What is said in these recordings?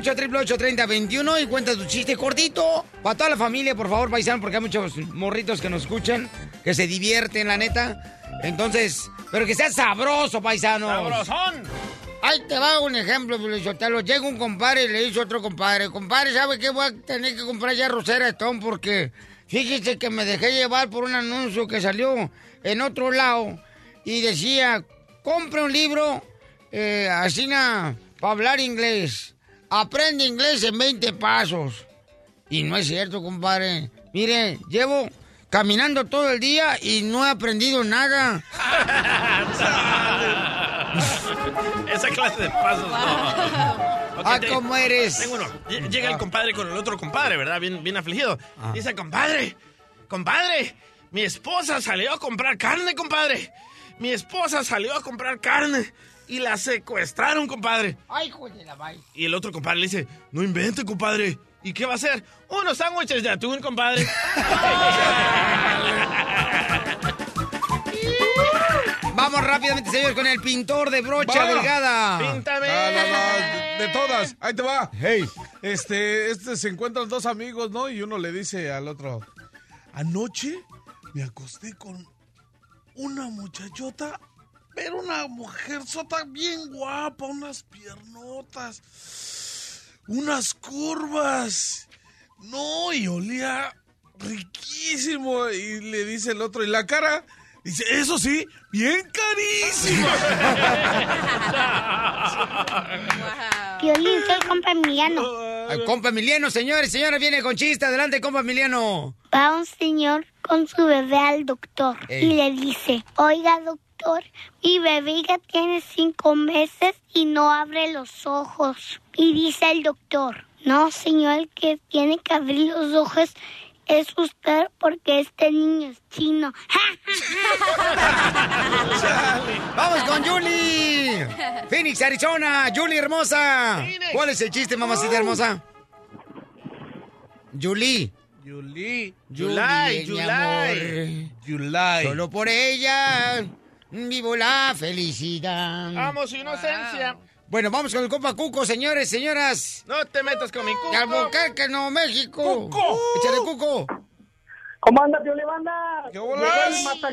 1-888-3021 y cuenta tu chiste cortito. Para toda la familia, por favor, paisano, porque hay muchos morritos que nos escuchan, que se divierten, la neta. Entonces, pero que sea sabroso, paisano. ¡Sabrosón! Ahí te va un ejemplo, Felicitelo. Llega un compadre y le dice a otro compadre, compadre, ¿sabe qué? Voy a tener que comprar ya rosera Tom porque fíjese que me dejé llevar por un anuncio que salió en otro lado y decía, compre un libro, eh, así para hablar inglés. Aprende inglés en 20 pasos. Y no es cierto, compadre. Mire, llevo caminando todo el día y no he aprendido nada. Esa clase de pasos no. Ah, te- ¿cómo eres? Tengo uno. Ll- Llega el compadre con el otro compadre, ¿verdad? Bien, bien afligido. Ah. Dice, compadre, compadre, mi esposa salió a comprar carne, compadre. Mi esposa salió a comprar carne y la secuestraron, compadre. Ay, hijo de la vaina. Y el otro compadre le dice, no invente, compadre. ¿Y qué va a hacer? Unos sándwiches de atún, compadre. Vamos rápidamente, señor, con el pintor de brocha Va. delgada. Píntame. No, no, no, de todas. Ahí te va. Hey. Este, este se encuentran dos amigos, ¿no? Y uno le dice al otro, anoche me acosté con una muchachota, pero una mujer sota bien guapa, unas piernotas, unas curvas. No, y olía riquísimo. Y le dice el otro, ¿y la cara? Dice, eso sí, bien carísima. Piolín, soy compa Emiliano. Ay, compa Emiliano, señores, señores, viene con chiste. Adelante, compa Emiliano. Va un señor con su bebé al doctor Ey. y le dice, oiga doctor, mi bebé ya tiene cinco meses y no abre los ojos. Y dice el doctor, no señor, el que tiene que abrir los ojos es usted porque este niño es chino. Vamos con Julie. Phoenix, Arizona. Julie, hermosa. ¿Cuál es el chiste, mamacita hermosa? Julie. Mi Yulai. amor. Yulai. Solo por ella vivo la felicidad. Vamos, inocencia. Bueno, vamos con el compa Cuco, señores, señoras. No te metas con mi cuco. Albuquerque, no, México. Échale Cuco. ¿Cómo anda, Pioli Banda? ¿Qué Llegó el, mata...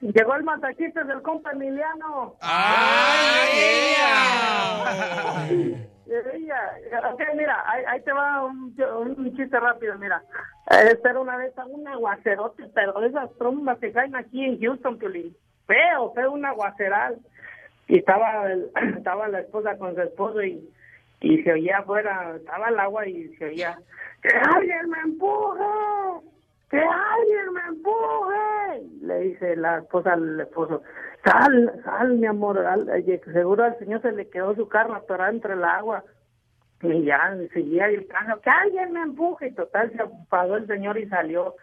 Llegó el matachistes del compa Emiliano. Ella, ok, mira, ahí, ahí te va un, un chiste rápido, mira. Eh, Era una vez un aguacerote, pero esas trombas que caen aquí en Houston, Piolín. Feo, feo, un aguaceral. Y estaba, estaba la esposa con su esposo y, y se oía afuera, estaba el agua y se oía, ¡que alguien me empuje! ¡Que alguien me empuje! Le dice la esposa al esposo, sal, sal, mi amor, seguro al señor se le quedó su carro atorada entre el agua. Y ya seguía gritando, que alguien me empuje. Y total, se apagó el señor y salió.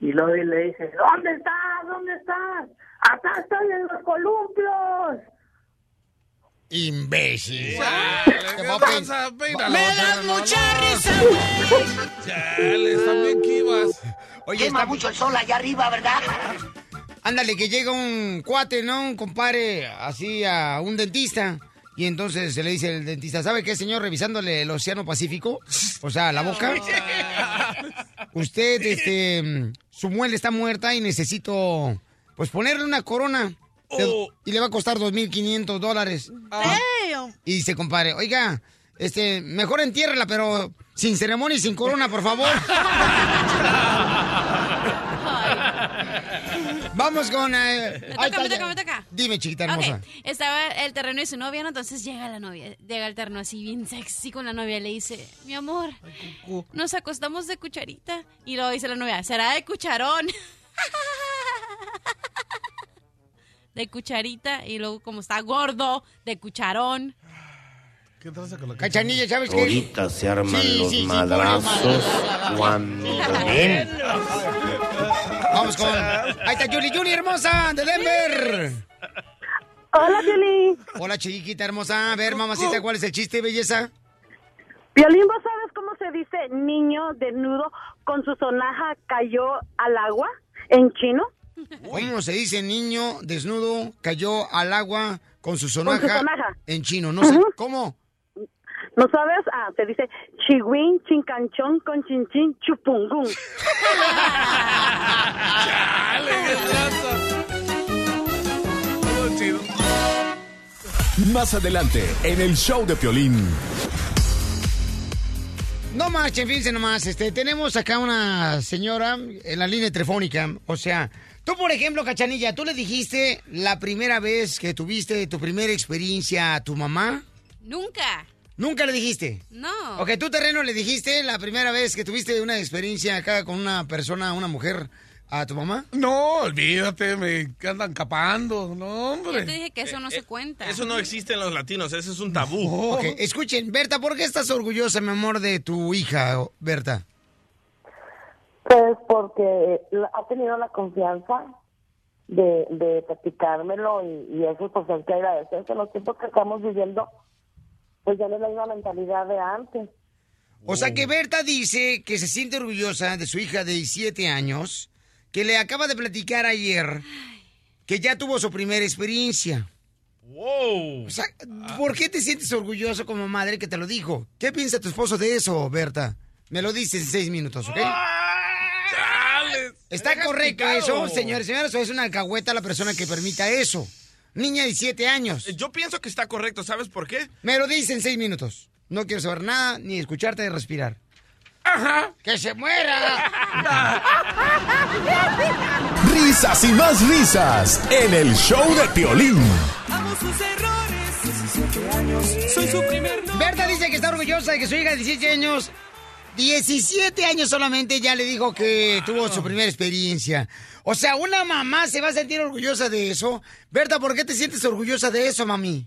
Y luego le dice, ¿dónde estás? ¿Dónde estás? Acá estoy en los columpios. Imbécil. ¿Qué voy a pasa? Peínalo. Me das mucha risa, güey. Chale, también que ibas. Oye, está mucho el sol allá arriba, ¿verdad? Ándale, que llega un cuate, ¿no? Un compadre así a un dentista. Y entonces se le dice el dentista, ¿sabe qué, señor? Revisándole el Océano Pacífico, o sea, la boca. Usted, este, su muela está muerta y necesito, pues, ponerle una corona. Oh. Y le va a costar 2.500 dólares. Y dice, compadre, oiga, este, mejor entiérrela, pero sin ceremonia y sin corona, por favor. Vamos con... eh, Me ahí toca, me toca, ya. me toca. Dime, chiquita hermosa. Estaba el terreno de su novia, ¿no? Entonces llega la novia, llega el terreno así bien sexy con la novia y le dice, mi amor, nos acostamos de cucharita. Y luego dice la novia, será de cucharón. de cucharita y luego como está gordo, de cucharón. ¿Qué traza con la Cachanilla, ¿sabes qué? Ahorita se arman Sí, los sí, sí, madrazos cuando ven. Vamos con. Ahí está Julie, Julie hermosa, de Denver. Hola, Piolín. Hola, chiquita hermosa. A ver, mamacita, ¿cuál es el chiste, belleza? Piolín, ¿vos sabes cómo se dice niño desnudo con su sonaja cayó al agua en chino? ¿Cómo se dice niño desnudo cayó al agua con su sonaja, Con su sonaja. en chino? No sé. ¿Cómo? ¿No sabes? Ah, se dice chihuín, chincanchón con chinchín, chupungún. Todo chido. Más adelante, en el show de Piolín. No marchen, fíjense nomás. Este, tenemos acá una señora en la línea telefónica. O sea, tú, por ejemplo, Cachanilla, ¿tú le dijiste la primera vez que tuviste tu primera experiencia a tu mamá? Nunca. ¿Nunca le dijiste? No. Ok, tú, terreno, le dijiste la primera vez que tuviste una experiencia acá con una persona, una mujer, a tu mamá? No, olvídate, me andan capando. No, Ya te hombre. dije que eso no se cuenta. Eso no existe en los latinos, ese es un tabú. Ok, escuchen, Berta, ¿por qué estás orgullosa, mi amor, de tu hija, Berta? Pues porque ha tenido la confianza de, de platicármelo y, y eso pues hay que agradecer que los tiempos que estamos viviendo pues ya no es la misma mentalidad de antes. O sea que Berta dice que se siente orgullosa de su hija de 17 años, que le acaba de platicar ayer que ya tuvo su primera experiencia. ¡Wow! O sea, ¿por qué te sientes orgulloso como madre que te lo dijo? ¿Qué piensa tu esposo de eso, Berta? Me lo dices en seis minutos, ¿ok? ¿Está correcto picado. eso, señores? Señores, o es una alcahueta la persona que permita eso. Niña de 17 años. Yo pienso que está correcto, ¿sabes por qué? Me lo dice en seis minutos. No quiero saber nada, ni escucharte ni respirar. ¡Ajá! ¡Que se muera! Risas y más risas en el show de Piolín. Amo sus errores, 17 años, soy su primer novio. Berta dice que está orgullosa de que su hija de 17 años, 17 años solamente, ya le dijo que tuvo su primera experiencia. O sea, una mamá se va a sentir orgullosa de eso. Berta, ¿por qué te sientes orgullosa de eso, mami?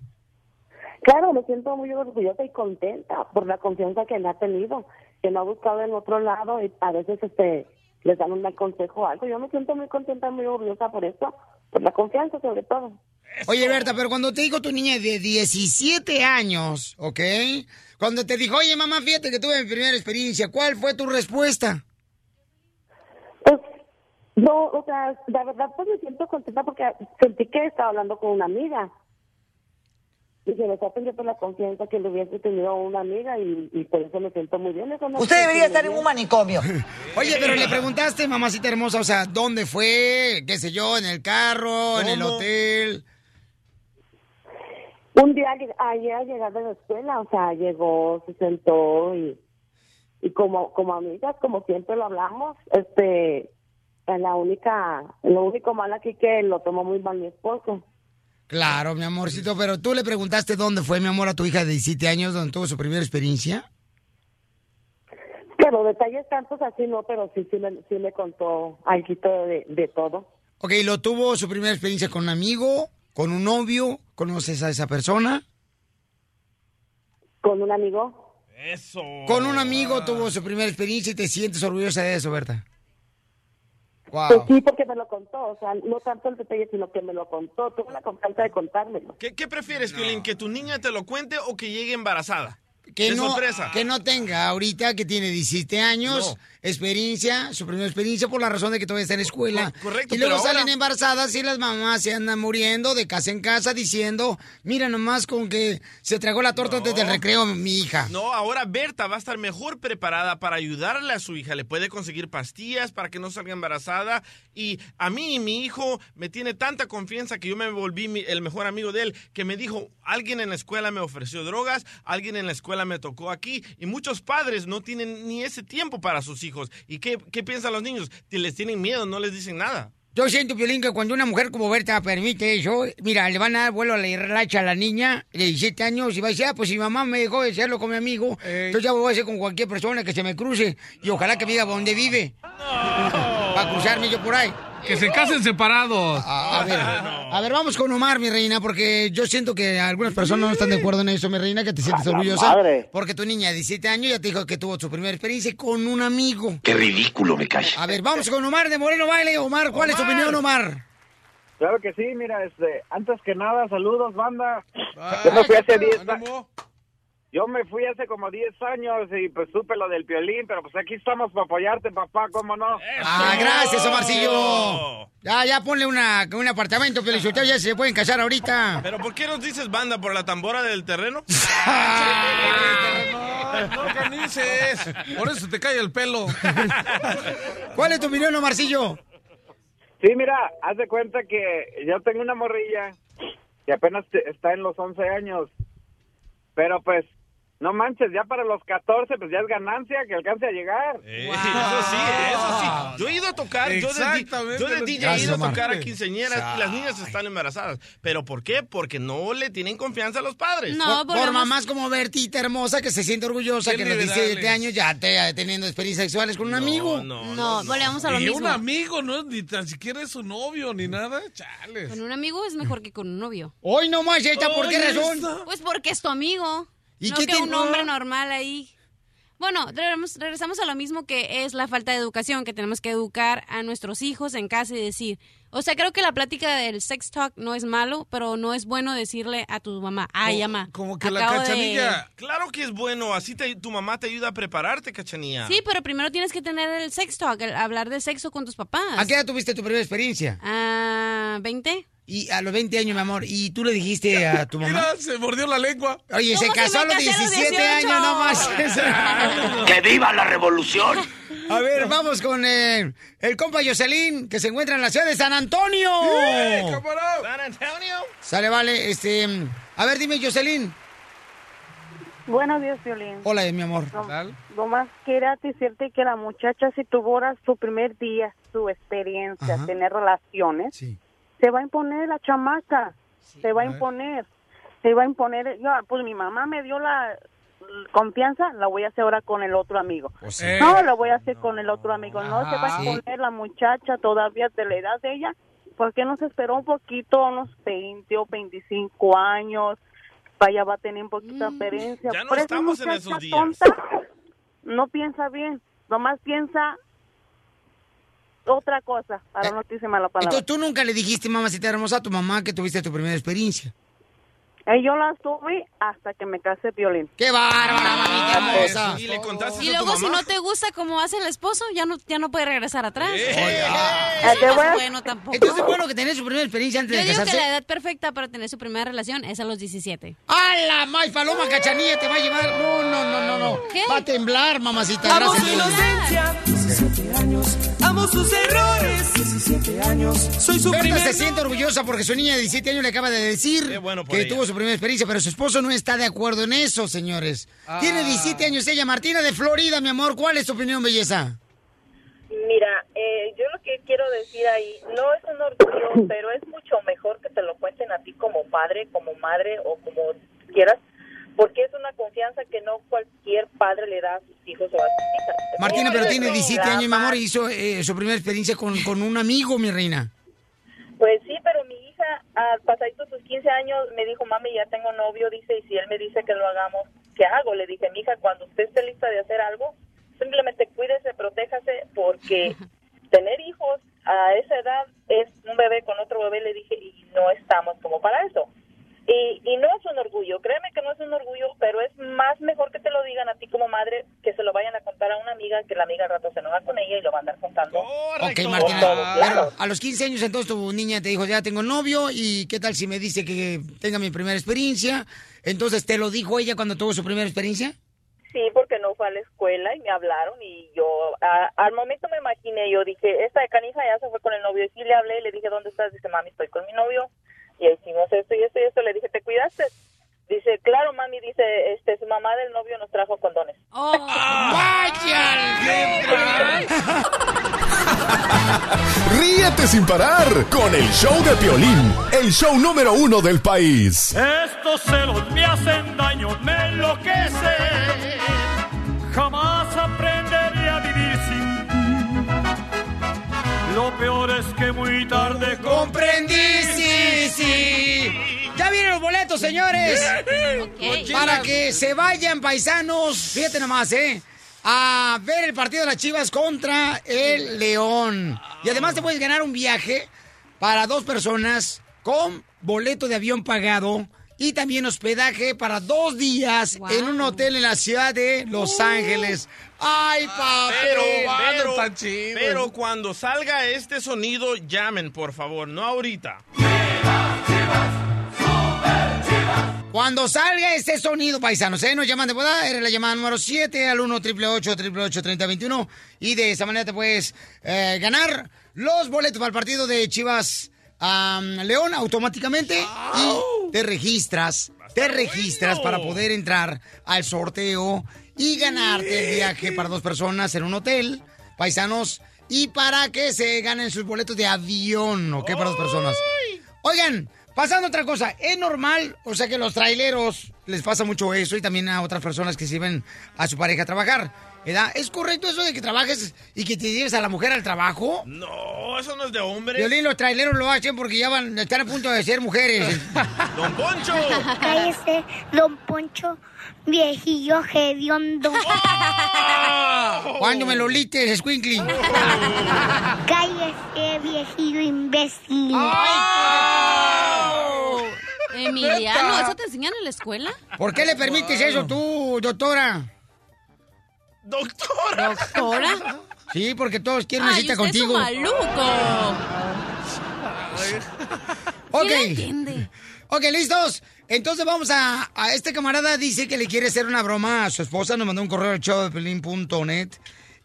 Claro, me siento muy orgullosa y contenta por la confianza que me ha tenido, que me ha buscado en otro lado y a veces este les dan un consejo o algo. Yo me siento muy contenta, muy orgullosa por esto, por la confianza sobre todo. Oye, Berta, pero cuando te dijo tu niña de 17 años, ¿ok? Cuando te dijo, oye, mamá, fíjate que tuve mi primera experiencia, ¿cuál fue tu respuesta? Pues, no, o sea, la verdad pues me siento contenta porque sentí que estaba hablando con una amiga. Y se me está teniendo la confianza que le hubiese tenido una amiga y, y por eso me siento muy bien. Eso no Usted debería estar en un manicomio. Oye, pero le preguntaste, mamacita hermosa, o sea, ¿dónde fue? ¿Qué sé yo? ¿En el carro? ¿En el hotel? Un día ayer al llegar de la escuela, o sea, llegó, se sentó y, y como como amigas, como siempre lo hablamos, este, la única, lo único malo aquí que lo tomó muy mal mi esposo. Claro, mi amorcito, pero tú le preguntaste dónde fue, mi amor, a tu hija de 17 años, donde tuvo su primera experiencia. Pero detalles tantos así no, pero sí, sí me, sí me contó algo de, de todo. Ok, ¿lo tuvo su primera experiencia con un amigo, con un novio? ¿Conoces a esa persona? ¿Con un amigo? Eso. Con un amigo tuvo su primera experiencia y te sientes orgullosa de eso, Berta. Wow. Pues sí, porque me lo contó, o sea, no tanto el detalle, sino que me lo contó, tuvo la confianza de contármelo. ¿Qué, qué prefieres, Piolín? ¿Que tu niña te lo cuente o que llegue embarazada? Que De no, sorpresa. que no tenga ahorita, que tiene 17 años, experiencia, su primera experiencia por la razón de que todavía está en la escuela. Cor- correcto, Y luego pero ahora- salen embarazadas y las mamás se andan muriendo de casa en casa diciendo, mira nomás con que se tragó la torta desde el recreo mi hija. No, ahora Berta va a estar mejor preparada para ayudarle a su hija. Le puede conseguir pastillas para que no salga embarazada. Y a mí, mi hijo me tiene tanta confianza que yo me volví mi- el mejor amigo de él, que me dijo, alguien en la escuela me ofreció drogas, alguien en la escuela me tocó aquí. Y muchos padres no tienen ni ese tiempo para sus hijos. ¿Y qué, qué piensan los niños? Les tienen miedo, no les dicen nada. Yo siento, Piolín, que cuando una mujer como Berta permite eso, mira, le van a dar vuelo a la irracha a la niña de 17 años y va a decir, ah, pues si mamá me dejó de hacerlo con mi amigo, entonces ya voy a hacer con cualquier persona que se me cruce y ojalá que me diga dónde vive. Para cruzarme yo por ahí. Que se casen separados. A ver, a ver, vamos con Omar, mi reina, porque yo siento que algunas personas no están de acuerdo en eso, mi reina, que te sientes orgullosa. madre. Porque tu niña de 17 años ya te dijo que tuvo su primera experiencia con un amigo. Qué ridículo me cae. A ver, vamos con Omar de Moreno Baile. Omar, ¿cuál es tu opinión, Omar? Claro que sí, mira, este, antes que nada, saludos, banda. Yo me fui hace 10 años. Yo me fui hace como 10 años y pues supe lo del violín, pero pues aquí estamos para apoyarte, papá, ¿cómo no? Ah, gracias, Omarcillo. Ya, ya ponle una, un apartamento, Feliciteo, ya se pueden casar ahorita. ¿Pero por qué nos dices banda? ¿Por la tambora del terreno? No organices. Por eso te cae el pelo. ¿Cuál es tu opinión, Omarcillo? Sí, mira, haz de cuenta que yo tengo una morrilla que apenas está en los 11 años, pero pues, no manches, ya para los 14, pues ya es ganancia que alcance a llegar. Eh, Eso sí, eso sí. Yo he ido a tocar, yo de, yo de DJ he ido a tocar a quinceañeras y las niñas están embarazadas. ¿Pero por qué? Porque no le tienen confianza a los padres. por, por mamás como Bertita hermosa que se siente orgullosa que a los liberales. 17 años ya te teniendo experiencias sexuales con un amigo. No, no, volvemos a lo y mismo. un amigo, no ni tan siquiera es su novio ni nada. Chales. Con un amigo es mejor que con un novio. Hoy no más, ¿esta por qué razón? Pues porque es tu amigo. ¿Y no qué que te- un hombre normal ahí. Bueno, regresamos, a lo mismo que es la falta de educación, que tenemos que educar a nuestros hijos en casa y decir, o sea, creo que la plática del sex talk no es malo, pero no es bueno decirle a tu mamá, ay, mamá. Como que la acabo de-" cachanilla- Claro que es bueno, así te- tu mamá te ayuda a prepararte, cachanilla. Sí, pero primero tienes que tener el sex talk, el hablar de sexo con tus papás. ¿A qué edad tuviste tu primera experiencia? Ah, ¿20? Y a los 20 años, mi amor. ¿Y tú le dijiste a tu mamá? Mira, se mordió la lengua. Oye, se ¿Cómo se casó a me los casé a los 17 18? años nomás. ¡Que viva la revolución! A ver, vamos con eh, el compa Jocelyn, que se encuentra en la ciudad de San Antonio. San Antonio. Sale, vale, este... A ver, dime, Jocelyn. Buenos días, Violín. Hola, mi amor. No más quería decirte que la muchacha, si tuviera su primer día, su experiencia, Ajá. tener relaciones, se va a imponer la chamaca, se va a imponer, se va a imponer. Yo, pues mi mamá me dio la confianza, la voy a hacer ahora con el otro amigo. Sí. No, lo voy a hacer con el otro amigo. No se va a Ah, sí. imponer la muchacha todavía de la edad de ella. ¿Por qué no se esperó un poquito, unos 20 o 25 años? Vaya, va a tener un poquito de experiencia. Ya no estamos en esos días. tonta no piensa bien, nomás piensa otra cosa, para no decirse mala palabra. Entonces, tú nunca le dijiste, mamacita hermosa, a tu mamá que tuviste tu primera experiencia. Eh, yo la tuve hasta que me casé violín. ¡Qué bárbara, mamita hermosa! ¿Y le contaste Y a tu luego si no te gusta como hace el esposo, ya no, ya no puede regresar atrás. Eh, Eso te no es bueno tampoco. Entonces es bueno que tenés su primera experiencia antes Yo de digo que casarse. la edad perfecta para tener su primera relación es a los 17. ¡A la may paloma cachanilla te va a llevar! No, no, no, no, no. Va a temblar, mamacita. Amo Gracias. inocencia, 17 años. Amo sus errores, 17 años. Soy su Berta primer se siente orgullosa porque su niña de 17 años le acaba de decir bueno que ella. tuvo su primera experiencia, pero su esposo no está de acuerdo en eso, señores. Ah. Tiene 17 años ella, Martina de Florida, mi amor. ¿Cuál es tu opinión, belleza? Mira, eh, yo lo que quiero decir ahí, no es un orgullo, pero es mucho mejor que te lo cuenten a ti como padre, como madre o como quieras, porque es una confianza que no cualquier padre le da a sus hijos o a sus hijas. Martina, pero tiene 17 años, mi amor, y hizo eh, su primera experiencia con, con un amigo, mi reina. Pues sí, pero mi hija, al pasadito sus 15 años, me dijo, mami, ya tengo novio, dice, y si él me dice que lo hagamos, ¿qué hago? Le dije, mija, cuando usted esté lista de hacer algo, simplemente cuídese, protéjase, porque tener hijos a esa edad es un bebé con otro bebé, le dije, y no estamos como para eso. Y, y no es un orgullo, créeme que no es un orgullo, pero es más mejor que te lo digan a ti como madre, que se lo vayan a contar a una amiga, que la amiga al rato se enoja con ella y lo va a andar contando. Ok, Por Martina. lados. a los 15 años entonces tu niña te dijo, ya tengo novio y qué tal si me dice que tenga mi primera experiencia. Entonces, ¿te lo dijo ella cuando tuvo su primera experiencia? Sí, porque no fue a la escuela y me hablaron y yo a- al momento me imaginé, yo dije, esta de canija ya se fue con el novio y sí le hablé, le dije, ¿dónde estás? Dice, mami, estoy con mi novio y hicimos esto y esto y esto, le dije, ¿te cuidaste? Dice, claro, mami, dice, este, su mamá del novio nos trajo condones. Ríete sin parar con el show de Piolín, el show número uno del país. Estos celos me hacen daño, me enloquece. Jamás aprenderé a vivir sin ti. Lo peor es que muy tarde Comprendí, boletos, señores. Para que se vayan, paisanos. Fíjate nomás, ¿eh? A ver el partido de las Chivas contra el León. Y además te puedes ganar un viaje para dos personas con boleto de avión pagado y también hospedaje para dos días en un hotel en la ciudad de Los Ángeles. ¡Ay, papi! Pero, pero, pero cuando salga este sonido, llamen, por favor, no ahorita. Cuando salga este sonido, paisanos, ¿eh? Nos llaman de boda, eres la llamada número 7 al 1 888 3021 y de esa manera te puedes eh, ganar los boletos para el partido de Chivas am, León automáticamente y te registras, te registras para poder entrar al sorteo y ganarte el viaje para dos personas en un hotel, paisanos, y para que se ganen sus boletos de avión, ¿ok? Para dos personas. Oigan, pasando otra cosa, es normal, o sea que los traileros les pasa mucho eso y también a otras personas que sirven a su pareja a trabajar. ¿Verdad? ¿Es correcto eso de que trabajes y que te lleves a la mujer al trabajo? No, eso no es de hombre. Violín, los traileros lo hacen porque ya van, están a punto de ser mujeres. ¡Don Poncho! Cállese, don Poncho, viejillo hediondo. ¿Cuándo me lo lites, Squinkly? Cállese, viejillo imbécil. Emiliano, ¿eso te enseñan en la escuela? ¿Por qué le permites eso tú, doctora? ¿Doctora? ¿Doctora? Sí, porque todos quieren una cita usted es un contigo. maluco. Ok. ¿Quién entiende? Ok, listos. Entonces vamos a, a este camarada dice que le quiere hacer una broma a su esposa, nos mandó un correo al showdepelín.net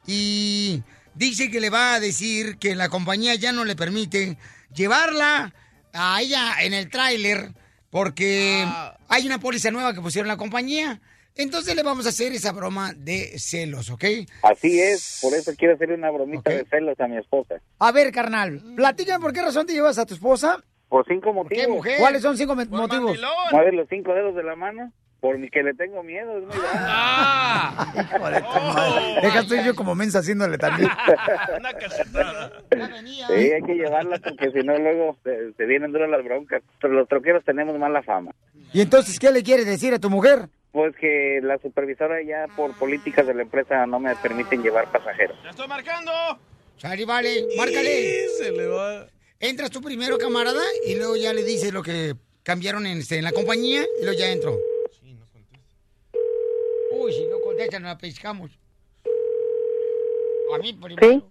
y dice que le va a decir que la compañía ya no le permite llevarla a ella en el tráiler porque hay una póliza nueva que pusieron la compañía. Entonces le vamos a hacer esa broma de celos, ¿ok? Así es, por eso quiero hacerle una bromita de celos a mi esposa. A ver, carnal, platícame por qué razón te llevas a tu esposa. Por cinco motivos. mujer? ¿Cuáles son cinco me- motivos? Mueve los cinco dedos de la mano, por mi que le tengo miedo. Es muy grande. Deja estoy yo como mensa haciéndole también. Sí, hay que llevarla porque si no luego se, se vienen duras las broncas. Pero los troqueros tenemos mala fama. ¿Y entonces qué le quieres decir a tu mujer? Pues que la supervisora ya por políticas de la empresa no me permiten llevar pasajeros. ¡Ya estoy marcando! Sari, vale, márcale. Se le va. Entras tú primero, camarada, y luego ya le dices lo que cambiaron en, este, en la compañía, y luego ya entro. Uy, si no contesta, nos la pescamos. A mí primero.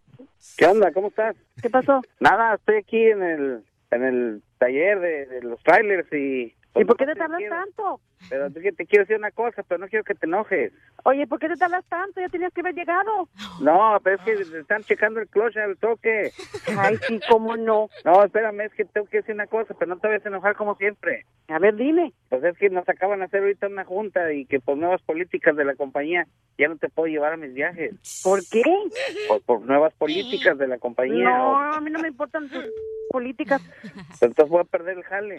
¿Qué onda? ¿Cómo estás? ¿Qué pasó? Nada, estoy aquí en el en el taller de, de los trailers y... ¿Y por qué te tardas quiero- tanto? Pero te, te quiero decir una cosa, pero no quiero que te enojes. Oye, ¿por qué te tardas tanto? Ya tenías que haber llegado. No, pero es que están checando el clutch al toque. Ay, sí, cómo no. No, espérame, es que tengo que decir una cosa, pero no te vayas a enojar como siempre. A ver, dime. Pues es que nos acaban de hacer ahorita una junta y que por nuevas políticas de la compañía ya no te puedo llevar a mis viajes. ¿Por qué? Por, por nuevas políticas de la compañía. No, a mí no me importan tus políticas. Entonces voy a perder el jale.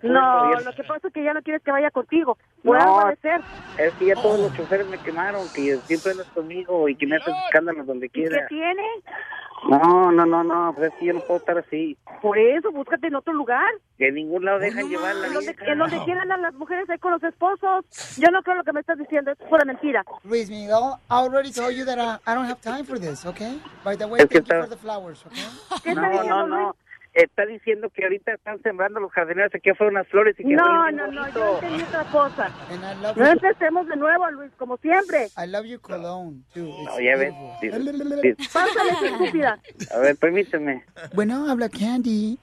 Que No, lo que pasa es que ya no quieres que vaya contigo. Por No. de ser. Es que ya todos los choferes me quemaron, que siempre andas conmigo y que me haces escándalos donde ¿Y qué quiera. tiene? No, no, no, no, pues es que yo no puedo estar así. Por eso, búscate en otro lugar. Que en ningún lado dejan llevarla. En donde, en donde quieran a las mujeres ahí con los esposos. Yo no creo lo que me estás diciendo, es pura mentira. Luis Miguel, I already told you that I, I don't have time for this, okay? By the way, Es que thank you está- for the flowers, okay? No, no, no. Está diciendo que ahorita están sembrando los jardineros aquí afuera unas flores y que No, no, no, yo entendí otra cosa. And I love No you. empecemos de nuevo, Luis, como siempre. I love you cologne, too. No, ya ves. Pásale, estúpida. A ver, permíteme. Bueno, habla Candy.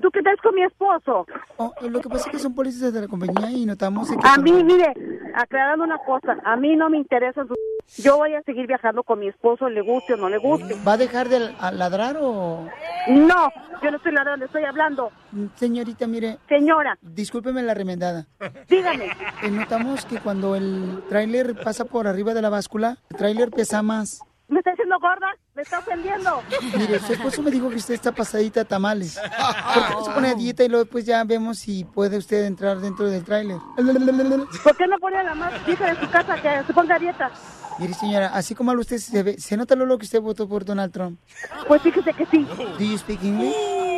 ¿Tú qué traes con mi esposo? Oh, lo que pasa es que son policías de la compañía y notamos que... A mí, mire, aclarando una cosa, a mí no me interesan sus... Yo voy a seguir viajando con mi esposo, le guste o no le guste. ¿Va a dejar de ladrar o...? No, yo no estoy ladrando, estoy hablando. Señorita, mire... Señora. Discúlpeme la remendada. Dígame. Eh, notamos que cuando el tráiler pasa por arriba de la báscula, el tráiler pesa más. ¿Me está diciendo gorda? ¿Me está ofendiendo? Mire, su esposo me dijo que usted está pasadita a tamales. ¿Por qué no se pone a dieta y luego después ya vemos si puede usted entrar dentro del tráiler? ¿Por qué no pone a la más hija de su casa que se ponga a dieta? Mire, señora, así como usted, se, ve- se nota lo que usted votó por Donald Trump. Pues fíjese que sí. ¿Do you speak English?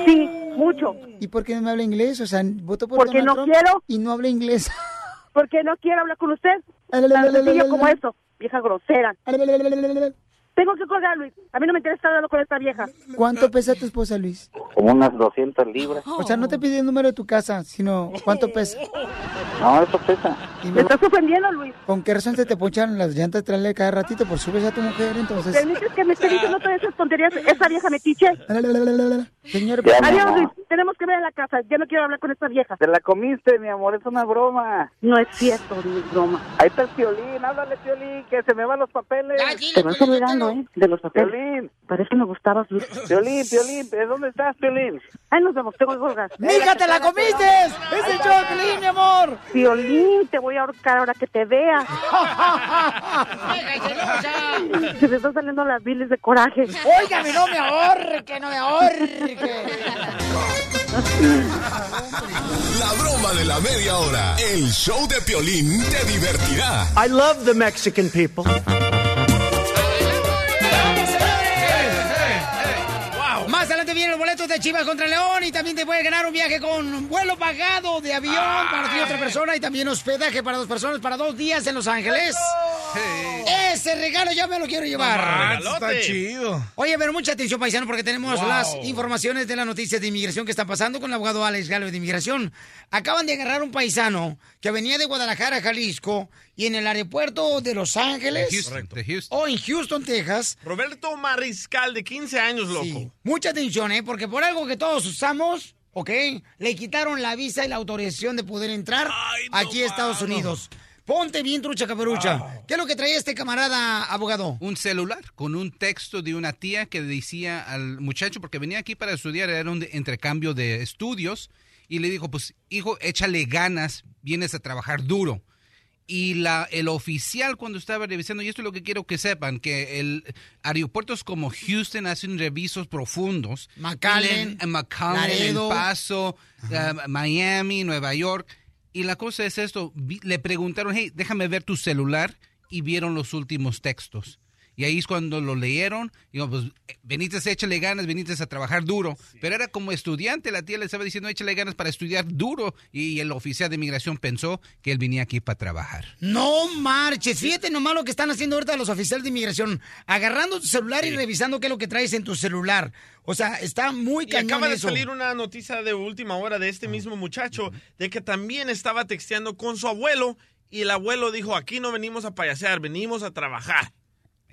Sí, mucho. ¿Y por qué no me habla inglés? O sea, votó por Porque Donald no Trump quiero. y no habla inglés. Porque no quiero hablar con usted. Tan sencillo como eso, vieja grosera. Tengo que colgar, Luis. A mí no me interesa estar hablando con esta vieja. ¿Cuánto pesa tu esposa, Luis? Como unas 200 libras. O sea, no te pide el número de tu casa, sino cuánto pesa. No, eso pesa. ¿Me estás ofendiendo, Luis? ¿Con qué razón se te ponchan las llantas trasle cada ratito? Por subes a tu mujer, entonces... ¿Permites que me esté diciendo todas esas tonterías esa vieja metiche? Señor, Ya, Adiós. Luis. Tenemos que ver en la casa. Ya no quiero hablar con esta vieja. Te la comiste, mi amor, es una broma. No es cierto, ni es broma. Ahí está el violín, háblale, violín, que se me van los papeles. Te vas olvidando, ¿eh? De los papeles. Violín, Parece que me gustabas, violín, violín, ¿de dónde estás, violín? Ay, nos vemos. Tengo que colgar. ¡Mija, te la comiste! ¡Es el show de Piolín, mi amor! Violín, te voy a ahorcar ahora que te vea. Se me están saliendo las bilis de coraje. Óigame, no me ahorque, no me ahorque. La broma de la media hora. El show de Piolín te divertirá. I love the Mexican people. Adelante vienen los boletos de Chivas contra León y también te puedes ganar un viaje con vuelo pagado de avión para ti y otra persona y también hospedaje para dos personas para dos días en Los Ángeles. Ese regalo ya me lo quiero llevar. No, está chido. Oye, pero mucha atención, paisano, porque tenemos Wow. las informaciones de las noticias de inmigración que están pasando con el abogado Alex Galo de Inmigración. Acaban de agarrar un paisano que venía de Guadalajara, Jalisco, y en el aeropuerto de Los Ángeles. Houston. O en Houston, Texas. Roberto Mariscal, de 15 años, loco. Mucha atención, ¿eh? Porque por algo que todos usamos, ¿ok? Le quitaron la visa y la autorización de poder entrar aquí a Estados Unidos. Ponte bien, trucha caperucha. ¿Qué es lo que traía este camarada abogado? Un celular con un texto de una tía que decía al muchacho, porque venía aquí para estudiar, era un intercambio de estudios, y le dijo, pues hijo, échale ganas, vienes a trabajar duro. Y la, el oficial cuando estaba revisando, y esto es lo que quiero que sepan, que el aeropuertos como Houston hacen revisos profundos. McAllen, En, en McAllen, Paso, eh, Miami, Nueva York. Y la cosa es esto, le preguntaron, hey, déjame ver tu celular, y vieron los últimos textos. Y ahí es cuando lo leyeron, digo, pues, eh, Benítez, échale ganas, Benítez a trabajar duro. Pero era como estudiante, la tía le estaba diciendo, échale ganas para estudiar duro. Y el oficial de inmigración pensó que él venía aquí para trabajar. No marches. Fíjate nomás lo que están haciendo ahorita los oficiales de inmigración. Agarrando tu celular y revisando qué es lo que traes en tu celular. O sea, está muy Y cañón acaba de eso. salir una noticia de última hora de este mismo muchacho de que también estaba texteando con su abuelo y el abuelo dijo, aquí no venimos a payasear, venimos a trabajar.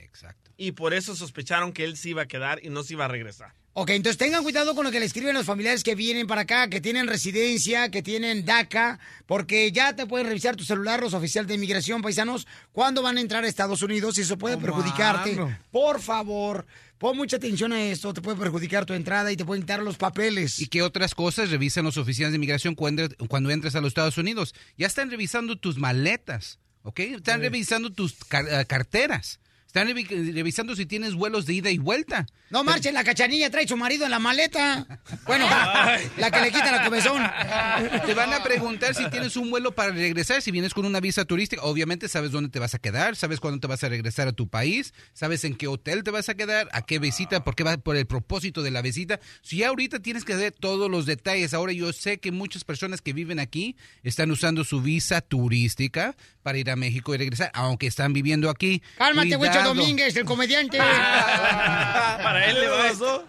Exacto. Y por eso sospecharon que él se iba a quedar y no se iba a regresar. Ok, entonces tengan cuidado con lo que le escriben los familiares que vienen para acá, que tienen residencia, que tienen DACA, porque ya te pueden revisar tu celular los oficiales de inmigración, paisanos, cuando van a entrar a Estados Unidos y eso puede perjudicarte. mano. Por favor, pon mucha atención a esto, te puede perjudicar tu entrada y te pueden quitar los papeles. ¿Y qué otras cosas revisan los oficiales de inmigración cuando, cuando entres a los Estados Unidos? Ya están revisando tus maletas, ¿ok? Están revisando tus car- eh, carteras. Están revi- revisando si tienes vuelos de ida y vuelta. No marchen, la cachanilla trae su marido en la maleta. Bueno, la que le quita la comezón. Te van a preguntar si tienes un vuelo para regresar, si vienes con una visa turística. Obviamente sabes dónde te vas a quedar, sabes cuándo te vas a regresar a tu país, sabes en qué hotel te vas a quedar, a qué visita, por qué va por el propósito de la visita. Si ya ahorita tienes que ver todos los detalles. Ahora yo sé que muchas personas que viven aquí están usando su visa turística para ir a México y regresar, aunque están viviendo aquí. Cálmate, Huicho Domínguez, el comediante. Para él le va eso.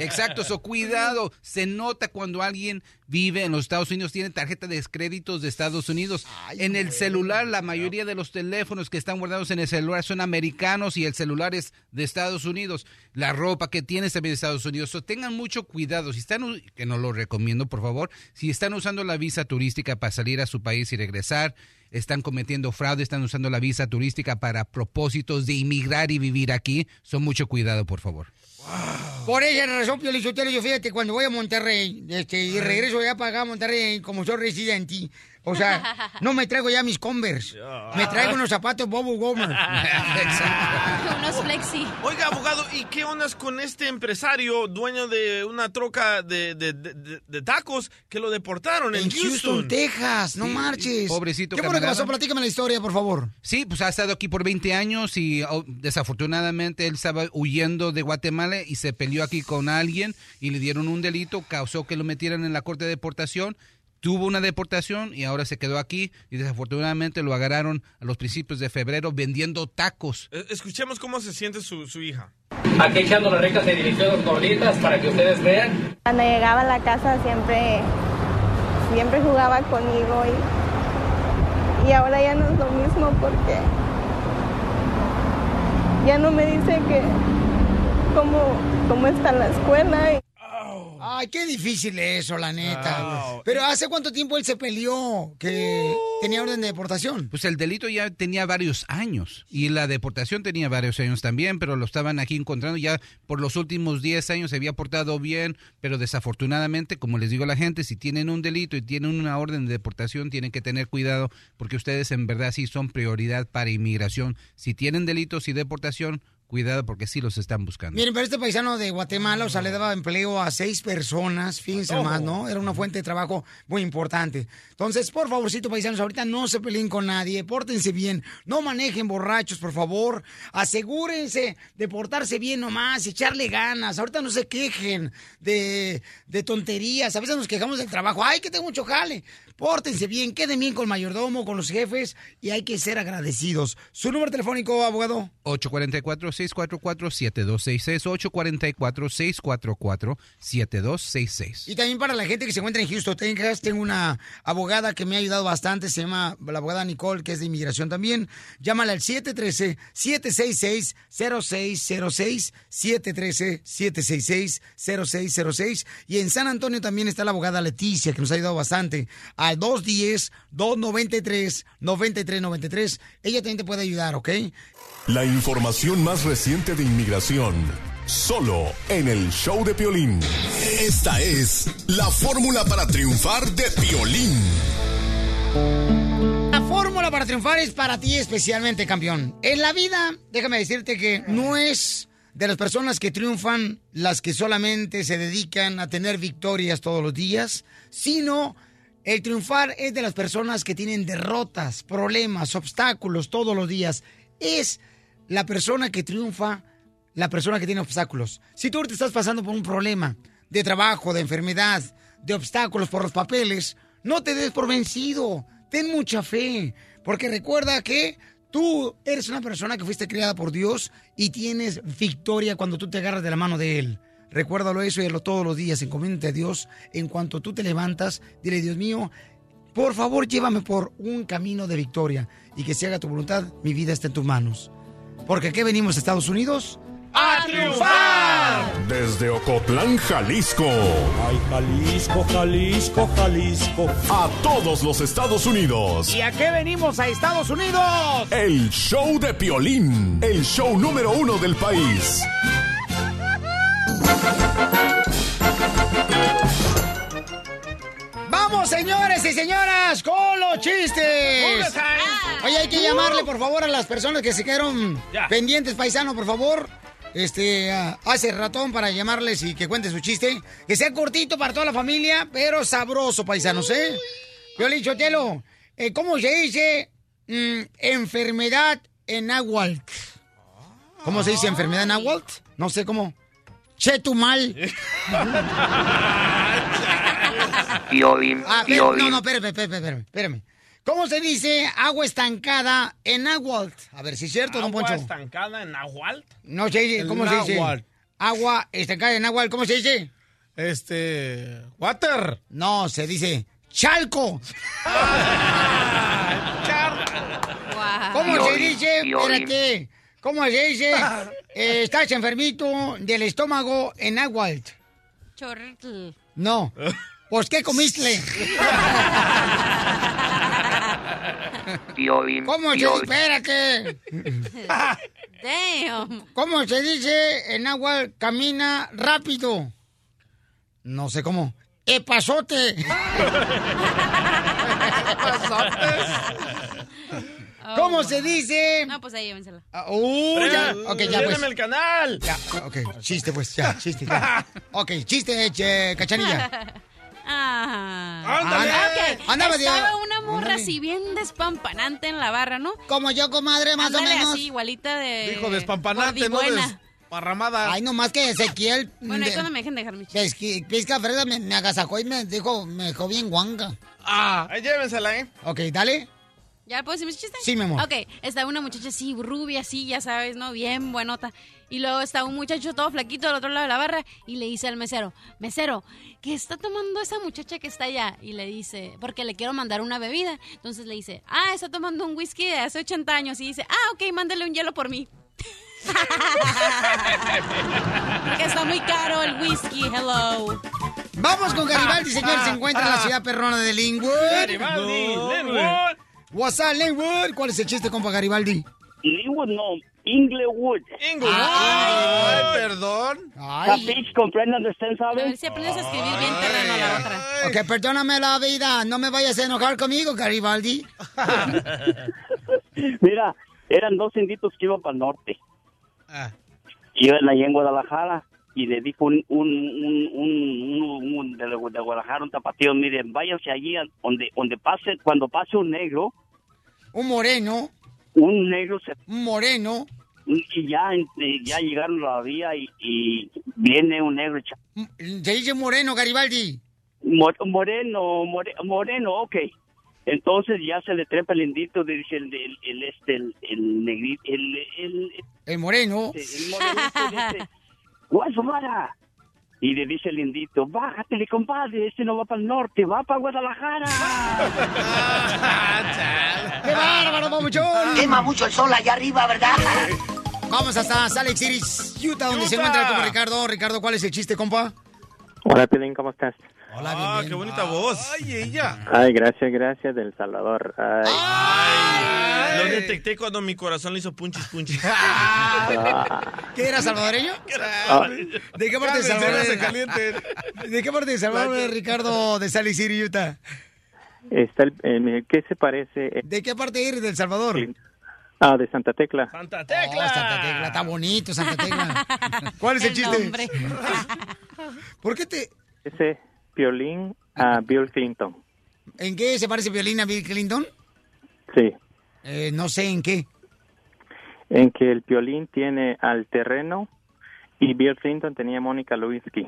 Exacto, so cuidado. Se nota cuando alguien vive en los Estados Unidos, tiene tarjeta de créditos de Estados Unidos. en el celular, la mayoría de los teléfonos que están guardados en el celular son americanos y el celular es de Estados Unidos. La ropa que tienes también de Estados Unidos. So, tengan mucho cuidado. Si están, que no lo recomiendo, por favor, si están usando la visa turística para salir a su país y regresar, están cometiendo fraude, están usando la visa turística para propósitos de inmigrar y vivir aquí. Son mucho cuidado, por favor. Por esa razón, Pio Lizotero, yo fíjate, cuando voy a Monterrey este, y regreso ya para acá a Monterrey como soy residente, o sea, no me traigo ya mis Converse, me traigo unos zapatos Bobo Gomer. Unos flexi. Oiga, abogado, ¿y qué ondas con este empresario, dueño de una troca de, de- de- de- de tacos, que lo deportaron en, En Houston, Texas, no marches. Pobrecito ¿Qué fue lo que pasó? Platícame la historia, por favor. Sí, pues ha estado aquí por 20 años y oh, desafortunadamente él estaba huyendo de Guatemala y se peleó aquí con alguien y le dieron un delito, causó que lo metieran en la corte de deportación. Tuvo una deportación y ahora se quedó aquí y desafortunadamente lo agarraron a los principios de febrero vendiendo tacos. Eh, Escuchemos cómo se siente su, su hija. Aquí echando las rectas se dirigió Dos Gorditas para que ustedes vean. Cuando llegaba a la casa siempre, siempre jugaba conmigo y, y ahora ya no es lo mismo porque ya no me dice que cómo, cómo está la escuela. Ay, qué difícil eso, la neta. Pero ¿hace cuánto tiempo él se peleó que tenía orden de deportación? Pues el delito ya tenía varios años y la deportación tenía varios años también, pero lo estaban aquí encontrando ya por los últimos 10 años se había portado bien, pero desafortunadamente, como les digo a la gente, si tienen un delito y tienen una orden de deportación, tienen que tener cuidado porque ustedes en verdad sí son prioridad para inmigración. Si tienen delitos y deportación, cuidado porque sí los están buscando. Miren, pero este paisano de Guatemala, o sea, le daba empleo a seis personas, fíjense más, ¿no? Era una fuente de trabajo muy importante. Entonces, por favorcito, paisanos, ahorita no se peleen con nadie, pórtense bien, no manejen borrachos, por favor, asegúrense de portarse bien nomás, echarle ganas, ahorita no se quejen de, de tonterías, a veces nos quejamos del trabajo, ay, que tengo mucho jale. Pórtense bien, queden bien con el mayordomo, con los jefes, y hay que ser agradecidos. ¿Su número telefónico, abogado? 844-644-7266, 844-644-7266. Y también para la gente que se encuentra en Houston, Texas, tengo una abogada que me ha ayudado bastante, se llama la abogada Nicole, que es de inmigración también. Llámala al 713-766-0606, 713-766-0606. Y en San Antonio también está la abogada Leticia, que nos ha ayudado bastante, al 210-293-9393. Ella también te puede ayudar, ¿ok? La información más reciente de inmigración. Solo en el show de Piolín. Esta es la fórmula para triunfar de Piolín. La fórmula para triunfar es para ti especialmente, campeón. En la vida, déjame decirte que no es de las personas que triunfan las que solamente se dedican a tener victorias todos los días, sino el triunfar es de las personas que tienen derrotas, problemas, obstáculos todos los días. Es la persona que triunfa, la persona que tiene obstáculos. Si tú ahorita estás pasando por un problema de trabajo, de enfermedad, de obstáculos por los papeles, no te des por vencido. Ten mucha fe, porque recuerda que tú eres una persona que fuiste criada por Dios y tienes victoria cuando tú te agarras de la mano de Él. Recuérdalo eso y hazlo todos los días, encomiéndate a Dios. En cuanto tú te levantas, dile, Dios mío, por favor llévame por un camino de victoria y que se haga tu voluntad, mi vida está en tus manos. Porque aquí venimos a Estados Unidos ¡A triunfar! Desde Ocotlán, Jalisco. Ay, Jalisco, Jalisco, Jalisco. A todos los Estados Unidos. ¿Y a qué venimos a Estados Unidos? El show de Piolín. El show número uno del país. Vamos, señores y señoras, con los chistes. Oye, hay que llamarle, por favor, a las personas que se quedaron Ya. pendientes, paisano, por favor. Este, ah, hace ratón para llamarles y que cuente su chiste. Que sea cortito para toda la familia, pero sabroso, paisanos, ¿eh? Eh, ¿cómo se dice mm, enfermedad en náhuatl? ¿Cómo se dice enfermedad en náhuatl? No sé cómo. Che tu mal. Piolín, Ah, no, no, espérame, espérame, espérame, espérame. ¿Cómo se dice agua estancada en náhuatl? A ver si es cierto, don ¿Agua Poncho. estancada en Nahual? No se dice, ¿cómo se dice? náhuatl. Agua estancada en náhuatl, ¿cómo se dice? Este. Water. No, se dice chalco. ¿Cómo se dice? Espérate. ¿Cómo se dice? Eh, estás enfermito del estómago en náhuatl. Chorritl. No. Pues, ¿qué comiste? Piolín, ¿Cómo se Piolín. Espérate. Damn. ¿Cómo se dice en agua camina rápido? No sé cómo. ¡Epazote! ¿Cómo se dice? No, pues ahí llévensela. Ah, uh, ya. Ok, ya pues. El canal. Ya, ok, chiste pues, ya, chiste. Ya. Ok, chiste, che, cachanilla. Ah. Ándale. Ok, Ándale, Estaba Diego. una morra Ándale. así bien despampanante en la barra, ¿no? Como yo, comadre, más o menos. así, igualita de... Dijo despampanante, no desparramada. Ay, no más que Ezequiel. Bueno, ahí de- cuando me dejen dejar mi chiste. Pizca Fresa me, me agasajó y me dijo, me dejó bien guanga. Ah. Ahí llévensela, ¿eh? Ok, dale. ¿Ya puedo decir mis chistes? Sí, mi amor. Ok, estaba una muchacha así, rubia, así, ya sabes, ¿no? Bien buenota. Y luego está un muchacho todo flaquito al otro lado de la barra y le dice al mesero, mesero, ¿qué está tomando esa muchacha que está allá? Y le dice, porque le quiero mandar una bebida. Entonces le dice, ah, está tomando un whisky de hace 80 años. Y dice, ah, ok, mándale un hielo por mí. porque está muy caro el whisky, hello. Vamos con Garibaldi, señor. Se encuentra en la ciudad perrona de Linwood. Garibaldi, No, Linwood. What's up, Linwood? ¿Cuál es el chiste, compa Garibaldi? Linwood no, Inglewood. Inglewood. Ay, perdón. Capiche, comprenden usted, A ¿sabe? ver si aprendes a escribir bien terreno la otra. Ok, perdóname la vida. No me vayas a enojar conmigo, Garibaldi. Mira, eran dos inditos que iban para el norte. Ah. Iban allá en Guadalajara y le dijo un, un, un, un, de, de Guadalajara, un tapatío, miren, váyanse allí donde, donde pase, cuando pase un negro, Un moreno, un negro se un moreno. y ya, eh, ya llegaron a la vía y, y viene un negro Se dice moreno, Garibaldi. Mo- moreno, more- moreno, ok. Entonces ya se le trepa el indito, dice el, el, el, este, el, el negrito, el, el, El moreno. el morenito dice, Guasumara. Y le dice el indito, bájatele, compadre, este no va para el norte, va para Guadalajara. ¡Qué bárbaro, papuchón! Quema mucho el sol allá arriba, ¿verdad? Vamos hasta Salt Lake City, Utah, donde se encuentra el compa Ricardo. Ricardo, ¿cuál es el chiste, compa? Hola, Pelín, ¿cómo estás? Hola, Ah, qué bonita voz. Ay, ella. Ay, gracias, gracias, del Salvador. Ay, Ay, lo detecté cuando mi corazón le hizo punchis punchis. ah, ¿Qué era, salvadoreño? Ah. ¿De qué parte de Salvador? se calienten. ¿De qué parte de Salvador, Ricardo, de City, Utah? está el, eh, ¿Qué se parece? ¿De qué parte eres del Salvador? Ah, de Santa Tecla. Santa Oh, Tecla. Santa Tecla, está bonito, Santa Tecla. ¿Cuál es el, El chiste? ¿Por qué te...? Ese Piolín a Bill Clinton. ¿En qué se parece Violín a Bill Clinton? Sí, Eh, no sé en qué. en que el Piolín tiene al terreno y Bill Clinton tenía Mónica Lewinsky.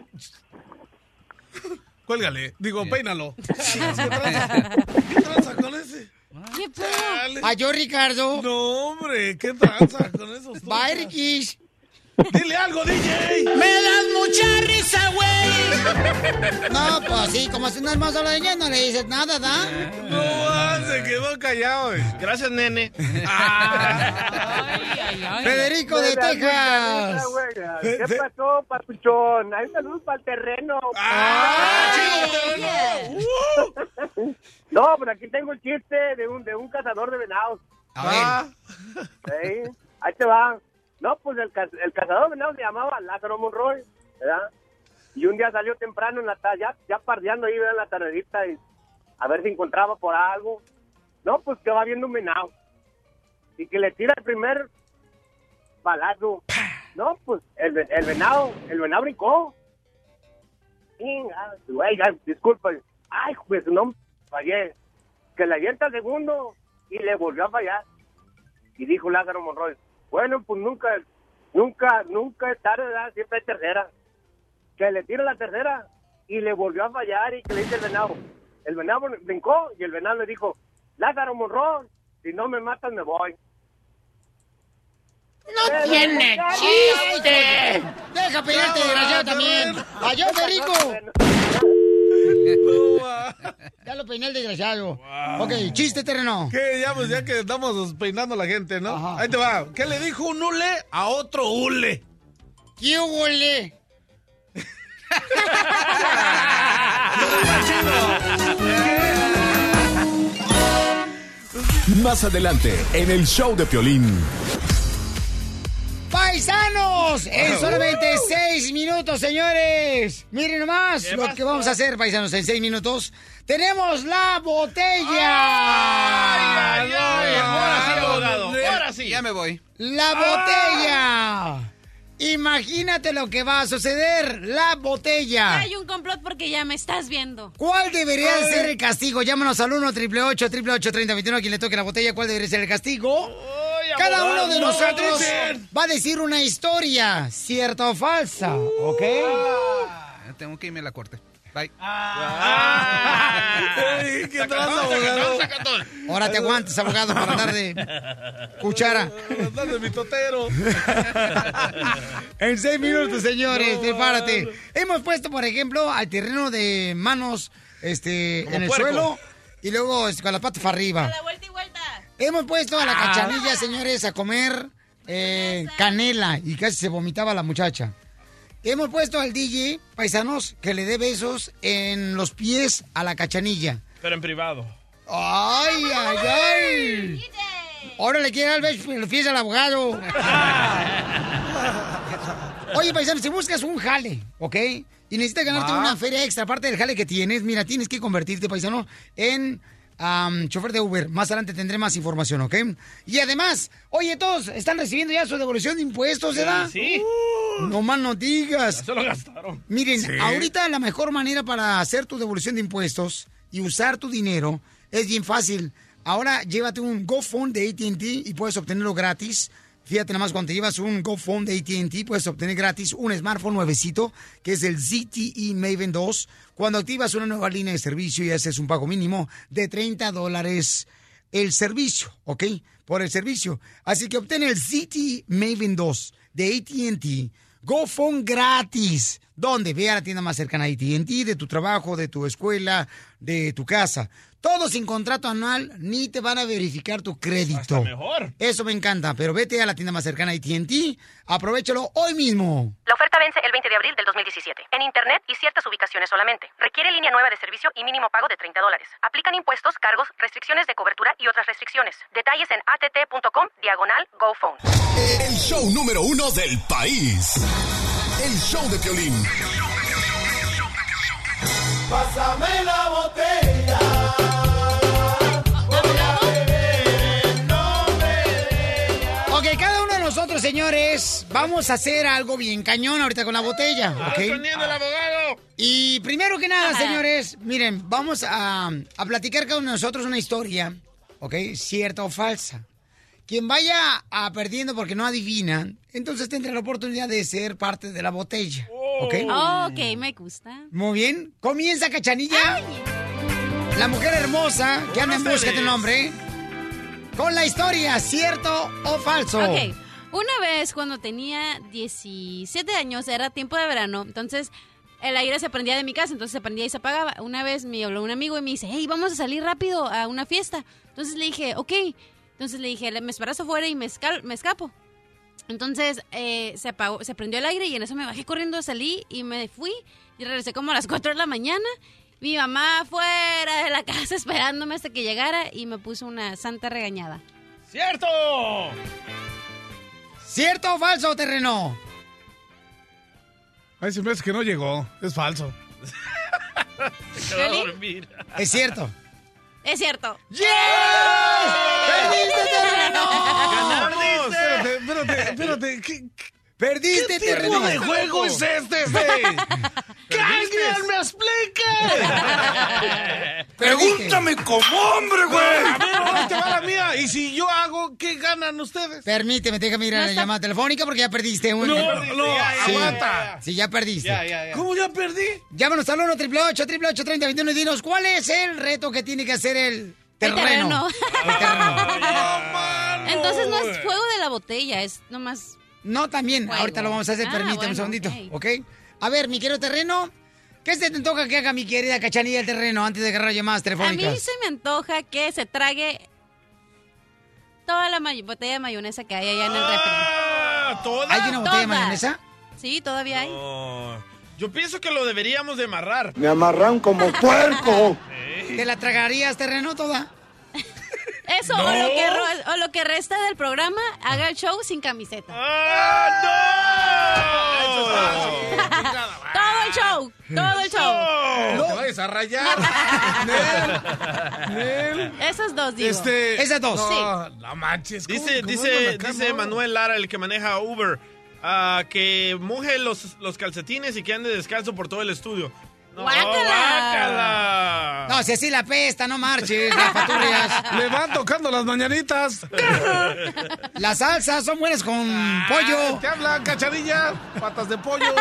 Cuélgale. Digo, peínalo. ¿Qué tranza? ¿Qué tranza con ese? ¿Qué pedo? ¿A yo, Ricardo? No, hombre, ¿qué tranza con esos Bye, truchas? Dile algo, DJ. ¡Me das mucha risa, güey! No, pues sí, como es una hermosa la niña, no le dices nada, ¿da? No, ah, se quedó callado. Gracias, nene. Ay, ay, ay. Federico de Texas. ¿Qué pasó, papuchón? Hay saludos para el terreno. No, pero aquí tengo el chiste de un, de un cazador de venados. A ¿sí? Ahí te va. No, pues el, el cazador de venados se llamaba Lázaro Monroy, ¿verdad? Y un día salió temprano en la tarde, ya, ya pardeando ahí ¿verdad? en la tardecita a ver si encontraba por algo. No, pues que va viendo un venado. Y que le tira el primer balazo. No, pues el, el venado, el venado brincó. Güey, disculpa. Ay, pues no, fallé. Que le avienta el segundo y le volvió a fallar. Y dijo Lázaro Monroy, bueno, pues nunca, nunca, nunca es tarde, ¿verdad? siempre es tercera. Que le tira la tercera y le volvió a fallar y que le dice el venado. El venado brincó y el venado le dijo, Lázaro Monroy, si no me matas me voy. ¡No tiene chiste! ¡Deja peinarte, desgraciado, también! ¡Ayó, Federico! Ya lo peiné el desgraciado. Ok, chiste, terreno. ¿Qué? Ya, pues ya que estamos peinando a la gente, ¿no? Ahí te va. ¿Qué le dijo un hule a otro hule? ¿Qué huele? Más adelante, en el show de Piolín. ¡Paisanos! En solamente seis minutos, señores. Miren nomás ¿Qué lo pasó? que vamos a hacer, paisanos, en seis minutos. Tenemos la botella. Ay, ay, ay, ahora sí, abogado, ahora sí. Ya me voy. La botella. Imagínate lo que va a suceder. La botella. Hay un complot porque ya me estás viendo. ¿Cuál debería de ser el castigo? Llámanos al 1 888 888 3021 a quien le toque la botella. ¿Cuál debería ser el castigo? Cada uno de nosotros va a decir una historia, cierta o falsa, ¿ok? Ah, Tengo que irme a la corte. Bye. Ey, ¿Qué traza, abogado? Ahora te aguantes, abogado, para andar de cuchara. De mi totero. En seis minutos, señores, prepárate. Hemos puesto, por ejemplo, al terreno de manos este, en el puerco. suelo y luego este, con las patas para arriba. Hemos puesto a la Ah. cachanilla, señores, a comer eh, canela y casi se vomitaba la muchacha. Hemos puesto al DJ, paisanos, que le dé besos en los pies a la cachanilla. Pero en privado. ¡Ay, ay, ay! Ahora le quiere dar besos en los pies al abogado. Oye, paisano, si buscas un jale, ¿ok? Y necesitas ganarte Ah. una feria extra, aparte del jale que tienes, mira, tienes que convertirte, paisano, en am, chofer de Uber. Más adelante tendré más información, ¿ok? Y además, oye, todos están recibiendo ya su devolución de impuestos, ¿verdad? Sí. Uh, no más no digas. Se lo gastaron. Miren, Sí. ahorita la mejor manera para hacer tu devolución de impuestos y usar tu dinero es bien fácil. Ahora llévate un GoPhone de ATT y puedes obtenerlo gratis. Fíjate nada más, cuando llevas un GoPhone de ATT, puedes obtener gratis un smartphone nuevecito, que es el ZTE Maven 2. Cuando activas una nueva línea de servicio y haces un pago mínimo de 30 dólares el servicio, ¿ok? Por el servicio. Así que obtén el ZTE Maven 2 de ATT. GoPhone gratis. ¿Dónde? Ve a la tienda más cercana a AT&T, de tu trabajo, de tu escuela, de tu casa. Todo sin contrato anual, ni te van a verificar tu crédito. Hasta mejor. Eso me encanta, pero vete a la tienda más cercana AT&T, aprovechalo hoy mismo. La oferta vence el 20 de abril del 2017. En Internet y ciertas ubicaciones solamente. Requiere línea nueva de servicio y mínimo pago de 30 dólares. Aplican impuestos, cargos, restricciones de cobertura y otras restricciones. Detalles en att.com diagonal GoPhone. El show número uno del país. El show de Piolín. Pásame la botella. Nosotros, señores, vamos a hacer algo bien cañón ahorita con la botella, ¿ok? Respondiendo el abogado. Y primero que nada, señores, miren, vamos a, a platicar cada uno de nosotros una historia, ¿ok? Cierta o falsa. Quien vaya a perdiendo porque no adivina, entonces tendrá la oportunidad de ser parte de la botella, ¿ok? Oh, ok, me gusta. Muy bien. Comienza, Cachanilla. La mujer hermosa que anda en busca de nombre. Con la historia, ¿cierto o falso? Ok. Una vez cuando tenía 17 años, era tiempo de verano, entonces el aire se prendía de mi casa, entonces se prendía y se apagaba. Una vez me habló un amigo y me dice, hey, vamos a salir rápido a una fiesta. Entonces le dije, ok. Entonces le dije, me esperas afuera y me, escal- me escapo. Entonces eh, se apagó, se prendió el aire y en eso me bajé corriendo, salí y me fui y regresé como a las 4 de la mañana. Mi mamá fuera de la casa esperándome hasta que llegara y me puso una santa regañada. ¡Cierto! ¿Cierto o falso, terreno? Ay, se me hace que no llegó. Es falso. Se quedó a dormir. Es cierto. Es cierto. ¡Perdiste terreno! ¡Ganamos! Espérate, espérate, espérate. ¿Qué, ¡Perdiste qué tipo de juego es este? este? ¡Que alguien me explique! Pregúntame como hombre, güey. A ver, ahora te va la mía. Y si yo hago, ¿qué ganan ustedes? Permíteme, déjame ir a la llamada telefónica porque ya perdiste un... No, no, Sí. aguanta. Sí, ya perdiste. Ya, ya, ya. ¿Cómo ya perdí? Llámanos al 1 888 3021 y dinos cuál es el reto que tiene que hacer el El terreno. terreno. El terreno. Entonces no es juego de la botella, es nomás. No, también. Juego. Ahorita lo vamos a hacer. Ah, Permíteme bueno, un segundito, ok. ¿ok? A ver, mi querido terreno, ¿qué se te toca que haga mi querida cachanilla el terreno antes de agarrar llamadas A telefónicas? mí se me antoja que se trague toda la botella de mayonesa que hay allá en el refri. Ah, ¿Toda? ¿Hay una botella de mayonesa? Sí, todavía hay. Yo pienso que lo deberíamos de amarrar. Me amarran como puerco. ¿Te la tragarías terreno toda? Eso, o, lo que, ro- o lo que resta del programa, haga el show sin camiseta. todo el show, todo el show. No te vayas a rayar. Esas dos, digo. Este, Esas dos. No, no manches. ¿cómo- Dice, cómo dice, dice no? Manuel Lara, el que maneja Uber, ah, que moje los, los calcetines y que ande descalzo por todo el estudio. No, guácala. No, si así la pesta, no marches, las paturrias. Le van tocando las mañanitas. Las salsas son buenas con pollo. ¿Qué hablan, cacharilla? Patas de pollo.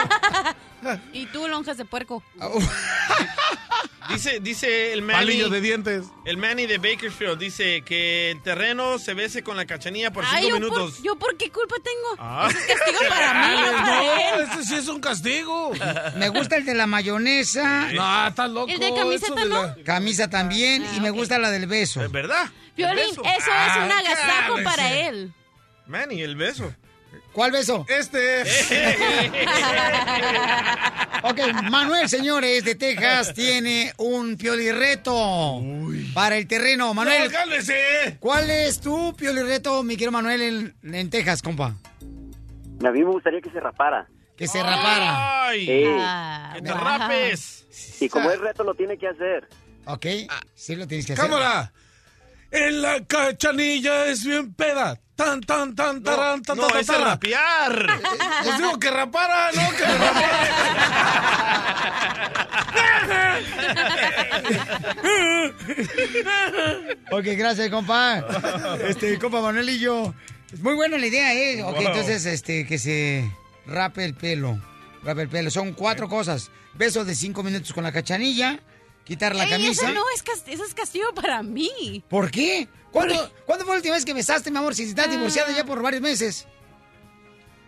Y tú, lonjas de puerco. Dice, dice el Manny. Palillo de dientes. El Manny de Bakersfield dice que el terreno se bese con la cachanilla por Ay, cinco ¿yo minutos. Por, ¿Yo por qué culpa tengo? Ah. Ese es castigo para mí, no para él. Sí es un castigo. Me gusta el de la mayonesa. No, estás loco. ¿El de camiseta no? Camisa también. y me gusta la del beso. ¿Es verdad? Violín, eso es un Ah, agasajo cálese. para él. Manny, el beso. ¿Cuál beso? Este. Ok, Manuel, señores, de Texas, tiene un piolirreto para el terreno. Manuel. ¿cuál es tu piolirreto, mi querido Manuel, en, en Texas, compa? A mí me gustaría que se rapara. Que se rapara. ¡Ay! Sí. Ah, ¡Que te rapes! Y como es reto, lo tiene que hacer. Ok, sí lo tienes que hacer. ¡Cámara! En la cachanilla es bien peda. Tan, tan, tan, tarán, tan, no, tan, ese tan. rapear. Les digo que rapara, no que Ok, gracias, compa. Este, compa Manuel y yo. Es muy buena la idea, ¿eh? Ok, Wow. entonces, este, que se rape el pelo. Rape el pelo. Son cuatro cosas. Beso de cinco minutos con la cachanilla. Quitar la Ey, camisa. Eso no es, eso es castigo para mí. ¿Por qué? ¿Cuándo, ¿Cuándo fue la última vez que besaste, mi amor? Si estás divorciada ya por varios meses.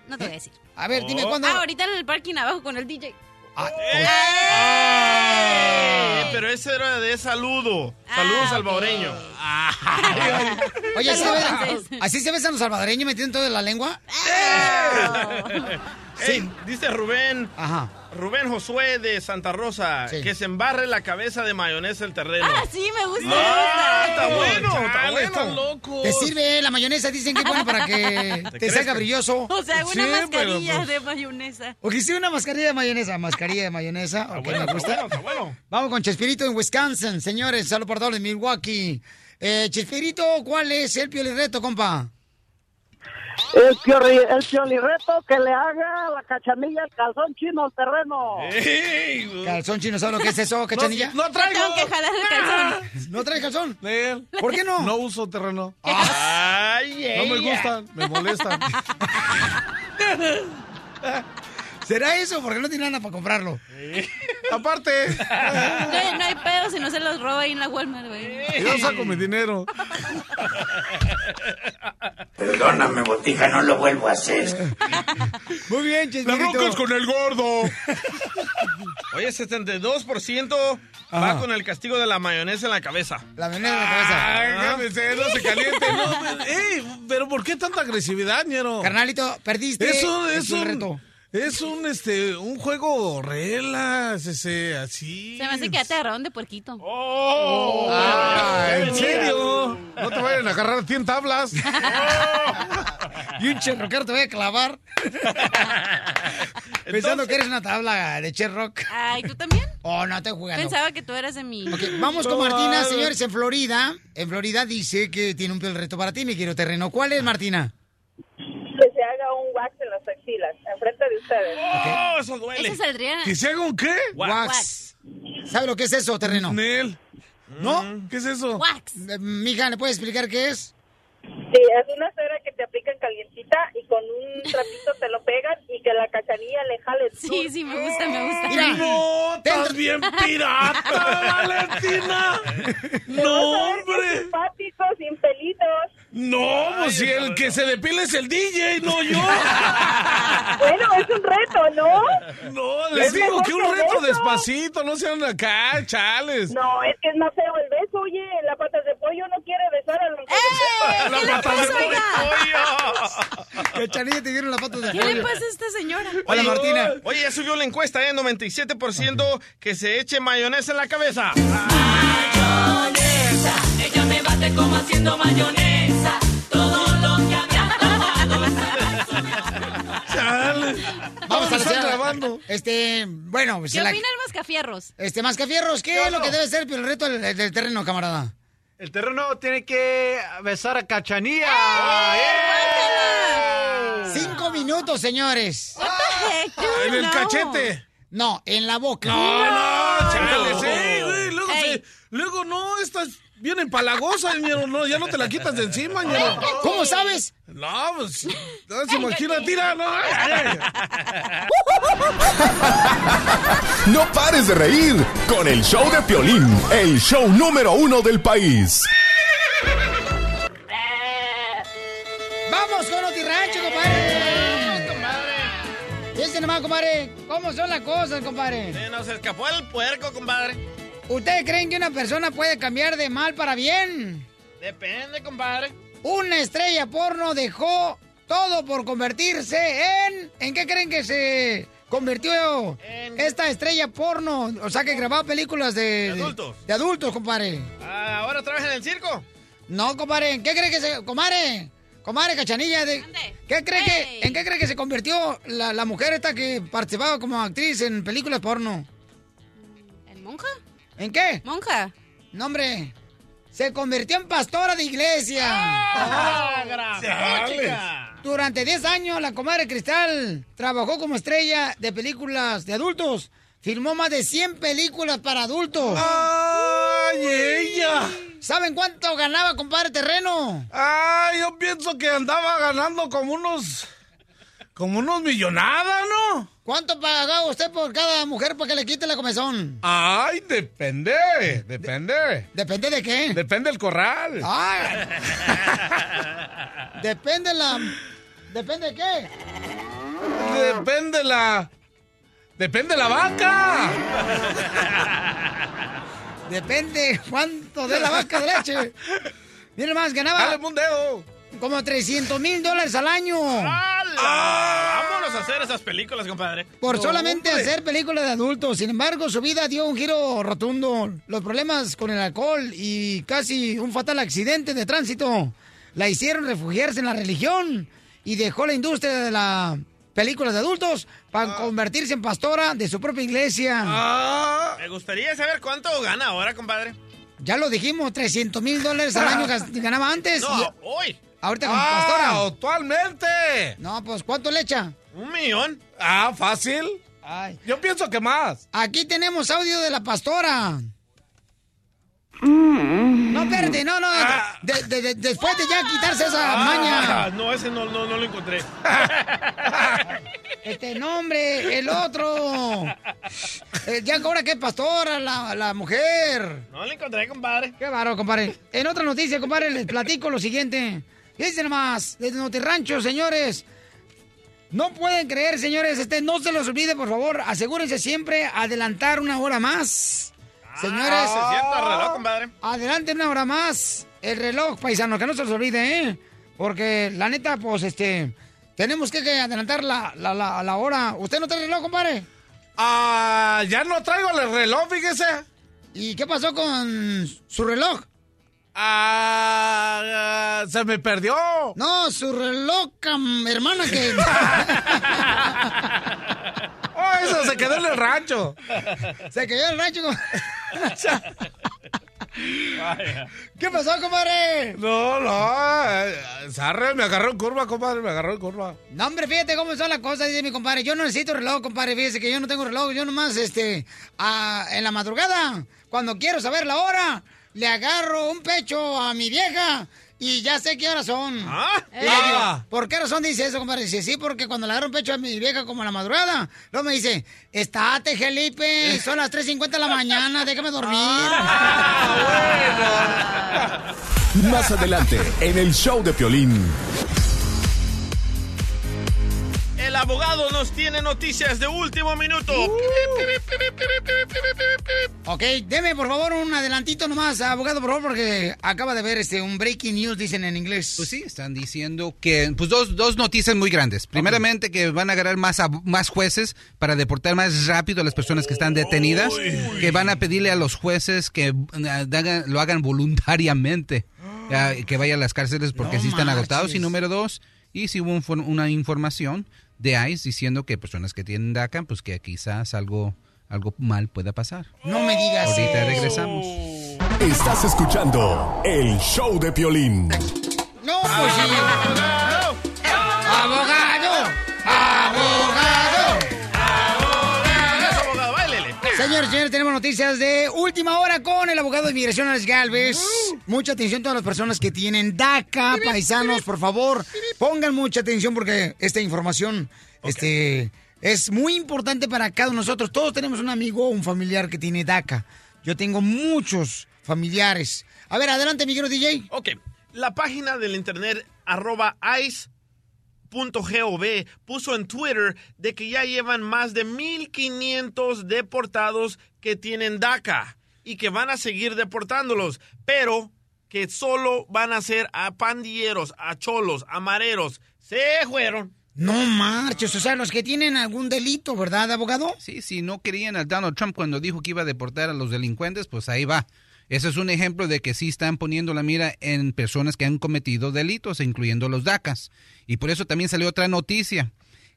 No te voy a decir. A ver, dime Oh. cuándo. Ah, ahorita en el parking abajo con el DJ. Ah, Eh, pero ese era de saludo. Saludo Ah, salvadoreño. Oye, ¿sí Entonces. ves- ¿así se besan los salvadoreños metiendo todo en la lengua? Sí. dice Rubén. Ajá. Rubén Josué de Santa Rosa. Sí. Que se embarre la cabeza de mayonesa el terreno. Ah, sí, me gusta. Ah, me está bueno, está bueno. locos. Te sirve la mayonesa, dicen que es bueno para que te, crezca. salga brilloso. O sea, una Sí, pero, mascarilla pues- de mayonesa. O que sí, una mascarilla de mayonesa. Mascarilla de mayonesa. Ok, bueno, me está gusta. bueno, está bueno. Vamos con Chespirito en Wisconsin, señores. Saludos para todos de Milwaukee. Eh, Chespirito, ¿cuál es el piolirreto, compa? El, pioli, el piolirreto que le haga la cachanilla el calzón chino al terreno. Ey, Calzón chino, ¿sabes lo que es eso, cachanilla? No traigo. Tengo que jalar el calzón. ¿No trae calzón? ¿Por qué no? No uso terreno. Ay, No me gustan, me molestan. ¿Será eso? Porque no tiene nada para comprarlo. Aparte, No, no hay pedo si no se los roba ahí en la Walmart, güey. yo saco mi dinero. Perdóname, botija, no lo vuelvo a hacer. Muy bien, La Chespirito. bronca es con el gordo. Oye, 72% va Ajá. con el castigo de la mayonesa en la cabeza. La veneno en la cabeza. Ay, cálmese, no se caliente. No, pero, ey, pero ¿por qué tanta agresividad, ñero? Carnalito, perdiste. Eso es Es un un reto. Es un este un juego relax, ese así. Se me hace que ya te agarraron de puerquito. ¡Oh! Ah, ¿En serio? No te vayan a agarrar a ti en tablas. Y un cherroquero te voy a clavar. Pensando que eres una tabla de cherrock. Ay, ¿tú también? Oh, no, estoy jugando. Pensaba que tú eras de mi... Ok, vamos con Martina, señores, en Florida. En Florida dice que tiene un reto para ti, mi querido terreno. ¿Cuál es, Martina? Que se haga un wax en las axilas, enfrente de ustedes. ¡Oh, eso duele! Ese saldría... ¿Que se haga un qué? Wax. ¿Sabe lo que es eso, terreno? Nel. ¿No? ¿Qué es eso? Wax. Eh, Mija, ¿le puedes explicar qué es? Sí, es una cera que te aplican calientita y con un trapito te lo pegan y que la cachanilla le jale el Sí, sí, me gusta, me gusta. Mira, No, estás bien pirata, Valentina. No, hombre. No, pues si el que se depila es el DJ, no yo. Bueno, es un reto, ¿no? No, les Es digo que un que reto despacito, no sean acá, chales. No, es que es más feo el beso, oye. La patas de pollo no quiere besar a los ¡Eh! La ¿Qué le pata de pasa, oiga? Cachanilla, te dieron las patas de ¿Qué le pollo. pasa a esta señora? Hola, Martina. Oye, ya subió la encuesta, ¿eh? 97% que se eche mayonesa en la cabeza. Bate mayonesa. Todo lo que había Vamos a Están hacer grabando. Este, bueno, pues ¿Qué la- opina el mascafierros? este Mascafierros, ¿qué es lo que debe ser el reto del, del terreno, camarada? El terreno tiene que besar a Cachanilla. Cinco minutos, señores. En el cachete. No, en la boca. No, no, chale, sí, Luego, no, estas vienen palagosas, ñero, no, ya no te la quitas de encima, ñero. ¿Cómo sabes? No, pues, no se imagina, tira, no. No pares de reír con el show de Piolín, el show número uno del país. ¡Vamos con Oti Rancho, compadre! Fíjense nomás, compadre, cómo son las cosas, compadre. Se nos escapó el puerco, compadre. ¿Ustedes creen que una persona puede cambiar de mal para bien? Depende, compadre. Una estrella porno dejó todo por convertirse en... ¿En qué creen que se convirtió esta estrella porno? O sea, que grababa películas de... De adultos. De adultos, compadre. Ah, ¿Ahora trabaja en el circo? No, compadre, ¿en qué cree que se... Compadre, compadre, cachanilla, de... ¿Qué cree que... ¿En qué cree que se convirtió la, la mujer esta que participaba como actriz en películas porno? ¿En monja? ¿En qué? Monja. No, hombre. Se convirtió en pastora de iglesia. ¡Ah, Oh. Durante 10 años, la comadre Cristal trabajó como estrella de películas de adultos. Filmó más de 100 películas para adultos. ¡Ay, ella! ¿Saben cuánto ganaba, compadre Terreno? Ay, yo pienso que andaba ganando como unos. como unos millonadas, ¿no? ¿Cuánto pagaba usted por cada mujer para que le quite la comezón? Ay, depende, depende. ¿Depende de qué? Depende del corral. Ay. Depende la... ¿Depende de qué? Depende la. Depende la vaca. Depende cuánto de la vaca de leche. Mira más, ganaba... Dale un dedo. Como 300 mil dólares al año. ¡Hala! Vámonos a hacer esas películas, compadre. Por No, solamente hombre. hacer películas de adultos. Sin embargo, su vida dio un giro rotundo. Los problemas con el alcohol y casi un fatal accidente de tránsito la hicieron refugiarse en la religión y dejó la industria de las películas de adultos para convertirse en pastora de su propia iglesia. Me gustaría saber cuánto gana ahora, compadre. Ya lo dijimos, 300 mil dólares al año gas- ganaba antes. No, y hoy. Ahorita como Ah, pastora. actualmente. No, pues ¿cuánto le echa? Un millón. Ah, fácil. Ay. Yo pienso que más. Aquí tenemos audio de la pastora. No, espérate, no, no. de- de- de- después de ya quitarse esa Ah, maña. no, ese no, no, no lo encontré. Este nombre, el otro. Eh, ya ahora que es pastora, la, la mujer. No lo encontré, compadre. Qué baro, compadre. En otra noticia, compadre, les platico lo siguiente. Fíjense nomás, desde Notirrancho, señores. No pueden creer, señores, este, no se los olvide, por favor. Asegúrense siempre adelantar una hora más. Señores. Ah, se sienta el reloj, compadre. Adelante una hora más. El reloj, paisano, que no se los olvide, ¿eh? Porque la neta, pues, este, tenemos que, que adelantar la, la, la, la hora. ¿Usted no trae reloj, compadre? Ah, ya no traigo el reloj, fíjese. ¿Y qué pasó con su reloj? Ah, se me perdió. No, su reloj, hermana, que... Oh, eso se quedó en el rancho. Se quedó en el rancho. com- ¿Qué pasó, compadre? No, no. eh, Sarre, me agarró en curva, compadre, me agarró en curva. No, hombre, fíjate cómo son las cosas, dice mi compadre. Yo no necesito reloj, compadre. Fíjese que yo no tengo reloj. Yo nomás, este, ah, en la madrugada, cuando quiero saber la hora, le agarro un pecho a mi vieja y ya sé qué horas son. ¿Ah? Y le digo, ¿por qué razón dice eso, compadre? Dice, sí, porque cuando le agarro un pecho a mi vieja como en la madrugada, luego me dice, estate, Felipe, son las 3.50 de la mañana, déjame dormir. Más adelante, en el show de Piolín. El abogado nos tiene noticias de último minuto. Ok, deme por favor un adelantito nomás, abogado, por favor, porque acaba de ver este un breaking news, dicen en inglés. Pues sí, están diciendo que, pues dos, dos noticias muy grandes. Primeramente que van a agarrar más, ab- más jueces para deportar más rápido a las personas que están detenidas, que van a pedirle a los jueces que eh, lo hagan voluntariamente. que vaya a las cárceles porque No sí están agotados. Y número dos, y si hubo un una información de ICE diciendo que personas que tienen DACA, pues que quizás algo, algo mal pueda pasar. No me digas Ahorita eso. regresamos. Estás escuchando el show de Piolín. No, pues sí. ¡Abogado! ¡Abogado! Señores, señores, tenemos noticias de última hora con el abogado de inmigración Alex Galvez. Mucha atención a todas las personas que tienen DACA, paisanos, por favor, pongan mucha atención porque esta información este, es muy importante para cada uno de nosotros. Todos tenemos un amigo o un familiar que tiene DACA. Yo tengo muchos familiares. A ver, adelante, mi querido DJ. Ok, la página del internet arroba ice.gov puso en Twitter de que ya llevan más de 1.500 deportados que tienen DACA y que van a seguir deportándolos, pero que solo van a ser a pandilleros, a cholos, a mareros. Se fueron. No marches, o sea, los que tienen algún delito, ¿verdad, abogado? Sí, si no querían a Donald Trump cuando dijo que iba a deportar a los delincuentes, pues ahí va. Ese es un ejemplo de que sí están poniendo la mira en personas que han cometido delitos, incluyendo los DACAs. Y por eso también salió otra noticia,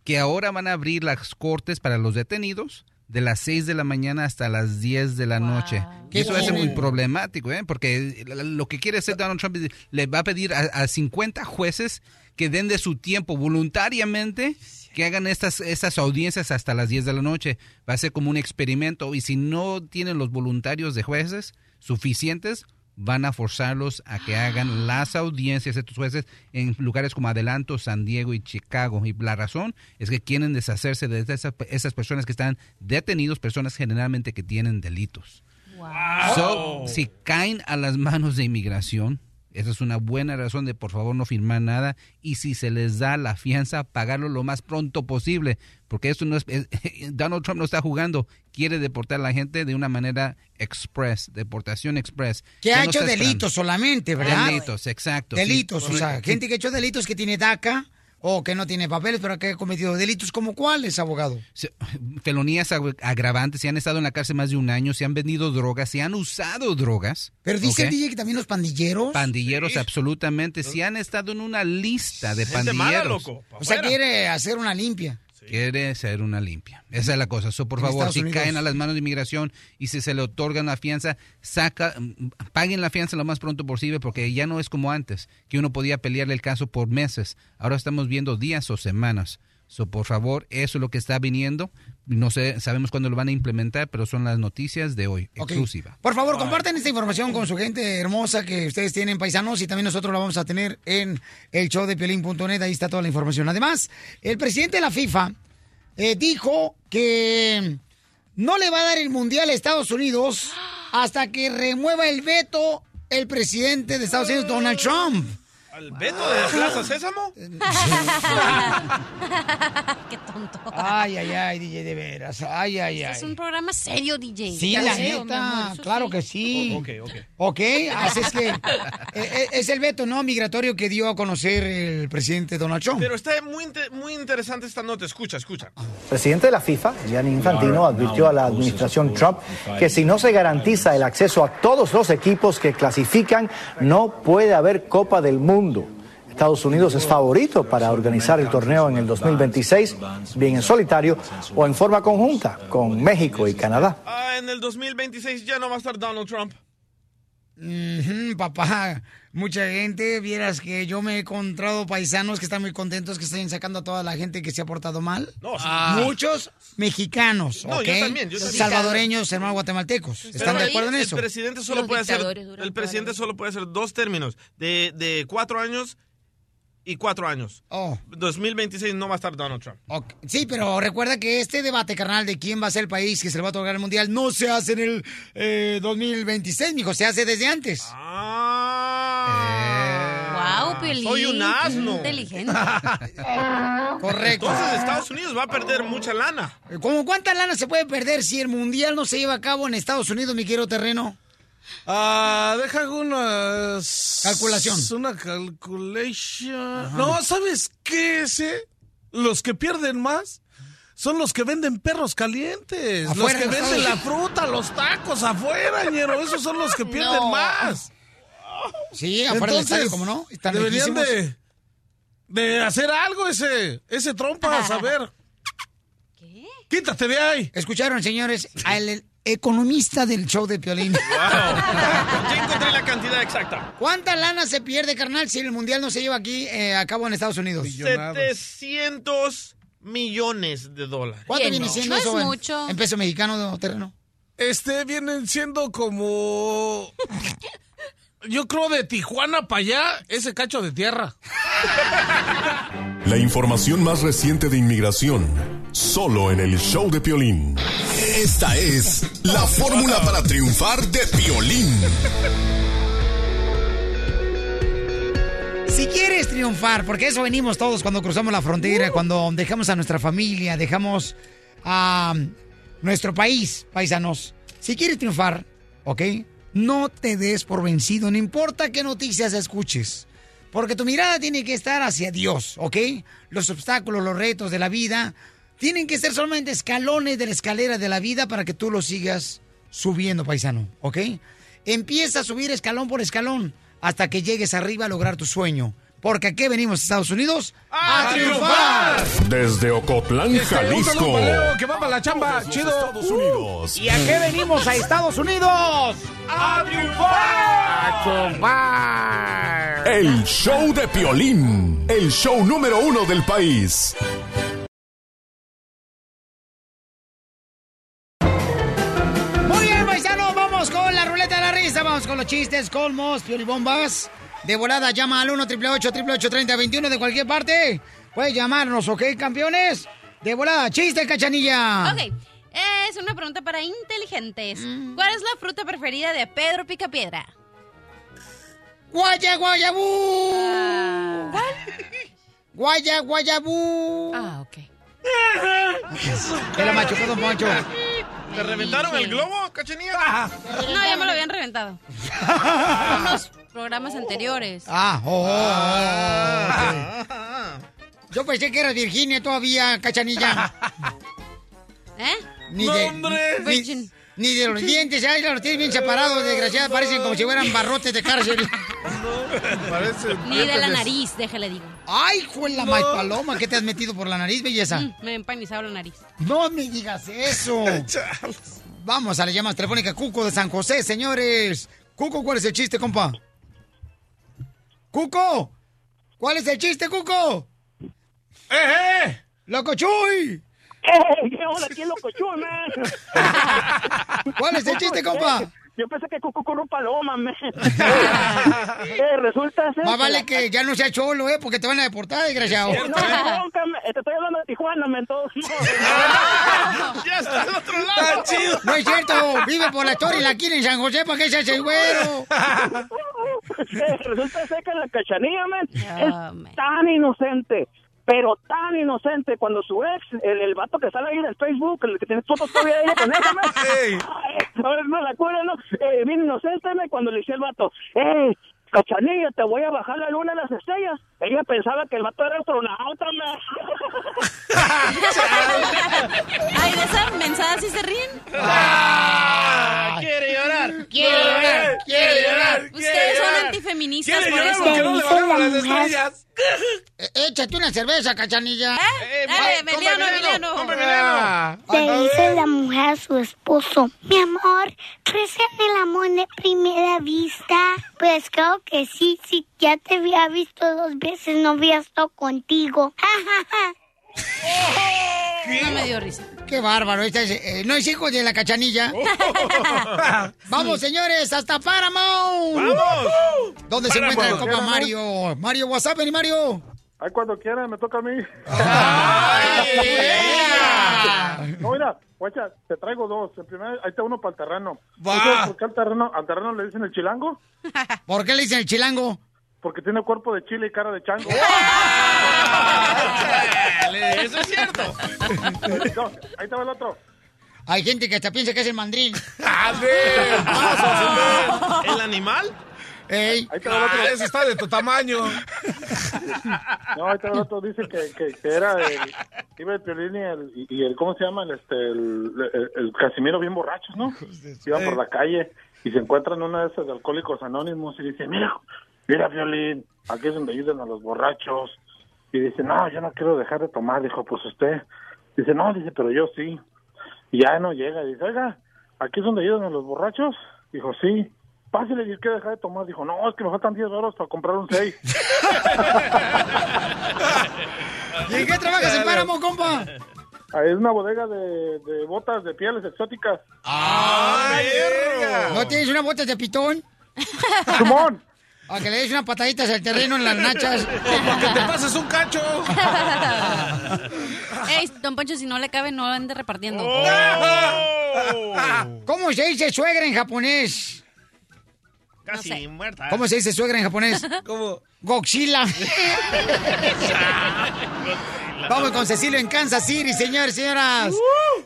que ahora van a abrir las cortes para los detenidos de las 6 de la mañana hasta las 10 de la noche. Y Qué eso es muy problemático, ¿eh? porque lo que quiere hacer Donald Trump es- le va a pedir a, a 50 jueces que den de su tiempo voluntariamente que hagan estas, estas audiencias hasta las 10 de la noche. Va a ser como un experimento y si no tienen los voluntarios de jueces suficientes, van a forzarlos a que hagan las audiencias de estos jueces en lugares como Adelanto, San Diego y Chicago. Y la razón es que quieren deshacerse de esas, esas personas que están detenidos, personas generalmente que tienen delitos. So, si caen a las manos de inmigración, esa es una buena razón de por favor no firmar nada y si se les da la fianza, pagarlo lo más pronto posible, porque esto no es, Donald Trump no está jugando, quiere deportar a la gente de una manera express, deportación express. Que ha no hecho delitos solamente, ¿verdad? Delitos, exacto. sí. Delitos, o sea, gente que ha hecho delitos que tiene DACA o que no tiene papeles, pero que ha cometido delitos como cuáles, abogado. Se- felonías ag- agravantes, se han estado en la cárcel más de un año, se han vendido drogas, se han usado drogas. Pero dice el DJ que también los pandilleros. Pandilleros, absolutamente. Si han estado en una lista de Gente mala, pandilleros. loco, O sea, quiere hacer una limpia. Quiere ser una limpia. Esa es la cosa. So, por En favor, Estados si Unidos. caen a las manos de inmigración y si se le otorga una fianza, saca, mm, paguen la fianza lo más pronto posible porque ya no es como antes, que uno podía pelearle el caso por meses. Ahora estamos viendo días o semanas. So, por favor, eso es lo que está viniendo. No sé, sabemos cuándo lo van a implementar, pero son las noticias de hoy, exclusiva. Por favor, compartan esta información con su gente hermosa que ustedes tienen, paisanos, y también nosotros la vamos a tener en el show de Piolín.net. Ahí está toda la información. Además, el presidente de la FIFA eh, dijo que no le va a dar el mundial a Estados Unidos hasta que remueva el veto el presidente de Estados Unidos, Donald Trump. ¿Al Beto de Plaza Sésamo? Qué tonto. Ay, ay, ay, DJ, de veras. Ay, ay, ay. Es un programa serio, DJ. Sí, la neta, claro sí. que sí. Ok, ok. Ok, así es que eh, eh, es el veto no migratorio que dio a conocer el presidente Donald Trump. Pero está muy, muy interesante esta nota. Escucha, escucha. El presidente de la FIFA, Gianni Infantino, advirtió a la administración Trump que si no se garantiza el acceso a todos los equipos que clasifican, no puede haber Copa del Mundo. Estados Unidos es favorito para organizar el torneo en el 2026, bien en solitario o en forma conjunta con México y Canadá. Ah, en el 2026 ya no va a estar Donald Trump. Papá, mucha gente, vieras que yo me he encontrado paisanos que están muy contentos que estén sacando a toda la gente que se ha portado mal. No, sí. Muchos mexicanos, No, ¿ok? yo también, yo también. Salvadoreños, hermanos guatemaltecos. ¿Están Pero de acuerdo en el eso? presidente solo Los puede hacer dictadores duran el presidente solo puede hacer dos términos de, de cuatro años y cuatro años. Oh. 2026 no va a estar Donald Trump. Ok, Sí, pero recuerda que este debate, carnal, de quién va a ser el país que se le va a otorgar el mundial, no se hace en el eh, 2026, mijo, se hace desde antes. Wow, Piolín. Soy un asno. Inteligente. Correcto. Entonces Estados Unidos va a perder mucha lana. ¿Cómo cuánta lana se puede perder si el mundial no se lleva a cabo en Estados Unidos, mi querido terreno? Ah, deja unas... Calculación. Una calculation. No, ¿sabes qué es? eh? Los que pierden más son los que venden perros calientes. Afuera, los que venden la fruta, los tacos afuera, ñero. Esos son los que pierden No. más. Sí, afuera del estadio, ¿cómo no? Están deberían de, de hacer algo ese, ese trompa, a saber. ¿Qué? Quítate de ahí. Escucharon, señores, al economista del show de Piolín. Ya encontré la cantidad exacta. ¿Cuánta lana se pierde, carnal, si el mundial no se lleva aquí eh, a cabo en Estados Unidos? 700 millones de dólares. ¿Cuánto viene siendo No es en- mucho. en peso mexicano, terreno? Este vienen siendo como. Yo creo de Tijuana para allá, ese cacho de tierra. La información más reciente de inmigración, solo en el show de Piolín. Esta es la fórmula para triunfar de Piolín. Si quieres triunfar, porque eso venimos todos cuando cruzamos la frontera, cuando dejamos a nuestra familia, dejamos a nuestro país, paisanos. Si quieres triunfar, ¿ok? No te des por vencido, no importa qué noticias escuches. Porque tu mirada tiene que estar hacia Dios, ¿ok? Los obstáculos, los retos de la vida tienen que ser solamente escalones de la escalera de la vida para que tú lo sigas subiendo, paisano, ¿ok? Empieza a subir escalón por escalón hasta que llegues arriba a lograr tu sueño. Porque aquí venimos a Estados Unidos a, triunfar. Desde Ocotlán, Este, un saludo Jalisco. que va para la chamba. Chido. Estados Unidos. ¿Y a qué venimos a Estados Unidos? ¡A triunfar! ¡A triunfar! El show de Piolín. El show número uno del país. Muy bien, paisanos, vamos con la ruleta de la risa, vamos con los chistes, colmos, piolibombas. De volada, llama al 1 888 3021 de cualquier parte. Puedes llamarnos, ¿ok, campeones? De volada, chiste, cachanilla. Ok, es una pregunta para inteligentes. Mm. ¿Cuál es la fruta preferida de Pedro Picapiedra? Guaya, guayabú. Guaya, guayabú. Ah, ok. Que la machucó, don Poncho. ¿Te reventaron el globo, cachanilla? No, ya me lo habían reventado. Unos programas anteriores. Ah, oh, oh, oh, ok. Yo pensé que era Virginia todavía, cachanilla. ¿Eh? Ni No, de, ni, ni de los dientes, ay, los tienes bien separados, desgraciada, parecen como si fueran barrotes de cárcel. Ni de la nariz, déjale digo. Ay, fue la más paloma, ¿qué te has metido por la nariz, belleza? Mm, me he empanizado la nariz. No me digas eso. Vamos a la llamada telefónica Cuco de San José, señores. Cuco, ¿cuál es el chiste, compa? Cuco, ¿cuál es el chiste, Cuco? ¡Eh, eh! ¡Loco Chuy! ¡Eh! ¿Qué onda? ¿Quién loco chuy, man? ¿Cuál es el chiste, compa? Yo pensé que cucu con un paloma, man. eh, resulta ser Más que vale que ya no sea cholo, ¿eh? Porque te van a deportar, desgraciado. No, bronca, man. te estoy hablando de Tijuana, todos modos. ¡Ya está al otro lado! No es cierto, vive por la historia y la quiere en San José, ¿para qué se hace el güero? Eh, resulta ser que la cachanilla, man, es tan inocente, pero tan inocente cuando su ex, el, el vato que sale ahí en el Facebook, el que tiene fotos todavía ella con ella, ay, no, no la acuerdo, ¿no? Eh, bien inocente, man, cuando le decía el vato, eh, cachanilla, te voy a bajar la luna de las estrellas. Ella pensaba que el vato era astronauta. Ay, de esa mensada sí se ríen. Ah, ¡Quiere llorar! Quiere llorar, quiere llorar, Ustedes son antifeministas ¡Quiere por llorar eso. porque no le bajamos las estrellas! Eh, Échate una cerveza, cachanilla. ¿Eh? Dale, Emiliano, Emiliano. Ah, Le dice la mujer a su esposo, mi amor, ¿crees en el amor de primera vista? Pues creo que sí, sí, ya te había visto dos veces, no había estado contigo. No me dio risa. Qué bárbaro, esta es, eh, no es hijo de la cachanilla. Vamos, señores, hasta Paramount. ¡Vamos! ¿Dónde se encuentra el compa. Mario? Mario, WhatsApp, y Mario. Ay, cuando quiera, me toca a mí. Ay. No, mira, guacha, te traigo dos. El primero, ahí está uno para el terreno. Va. ¿Tú sabes por qué al terreno, al terreno le dicen el chilango? ¿Por qué le dicen el chilango? Porque tiene cuerpo de chile y cara de chango. Eso es cierto. No, ahí te va el otro. Hay gente que hasta piensa que es el mandril. ¿El animal? Ey. Ahí te va el otro. Ah, ese está de tu tamaño. No, ahí va el otro. Dice que, que, que era el... Iba el Piolín y el, y el... ¿Cómo se llama? El, este, el, el, el Casimiro bien borrachos, ¿no? Iban por la calle y se encuentran una de esas de alcohólicos anónimos y dice, mira, mira, Violín, aquí es donde ayudan a los borrachos. Y dice, no, yo no quiero dejar de tomar. Dijo, pues usted. Dice, no, dice, pero yo sí. Y ya no llega. Dice, oiga, aquí es donde ayudan a los borrachos. Dijo, sí. Pásale, y quiero dejar de tomar. Dijo, no, es que me faltan 10 dólares para comprar un 6. ¿Y en qué trabajas en Páramo, compa? Es una bodega de, de botas de pieles exóticas. ¡Ay, ¿No tienes una bota de pitón? ¡Simón! A que le des unas pataditas al terreno en las nachas. Para que te pases un cacho. Ey, don Poncho, si no le cabe, no ande repartiendo. ¿Cómo se dice suegra en japonés? Casi muerta. ¿Cómo se dice suegra en japonés? ¿Cómo? Godzilla. Vamos con Cecilio en Kansas City, señores, señoras.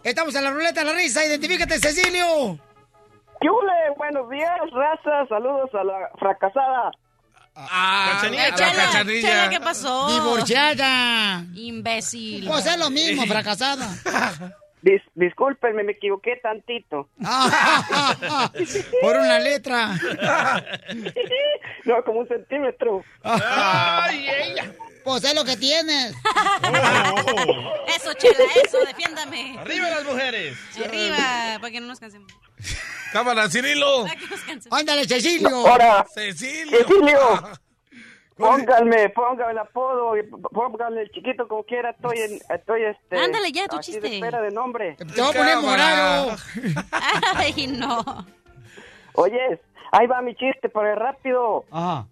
Estamos en la ruleta de la risa. Identifícate, Cecilio. ¿Qué hule? Buenos días, raza. Saludos a la fracasada. Ah, Chela, Chela, ¿qué pasó? Divorciada. Imbécil. Pues es lo mismo, fracasada. Dis- discúlpenme, me equivoqué tantito. Por una letra. no, como un centímetro. ¡Ay, ella! Pues es lo que tienes. Eso, Chela, eso, defiéndame. ¡Arriba las mujeres! Arriba, para que no nos cansemos. Cámara, Cirilo. Para que nos cansemos. Ándale, Cecilio. Ahora, Cecilio. Cecilio. Pónganme, pónganme el apodo, y pónganme el chiquito como quiera, estoy en, estoy este... Ándale ya, tu aquí de chiste. espera de nombre. Te voy a poner morado. Ay, no. Oyes, ahí va mi chiste, pero es rápido. Ajá.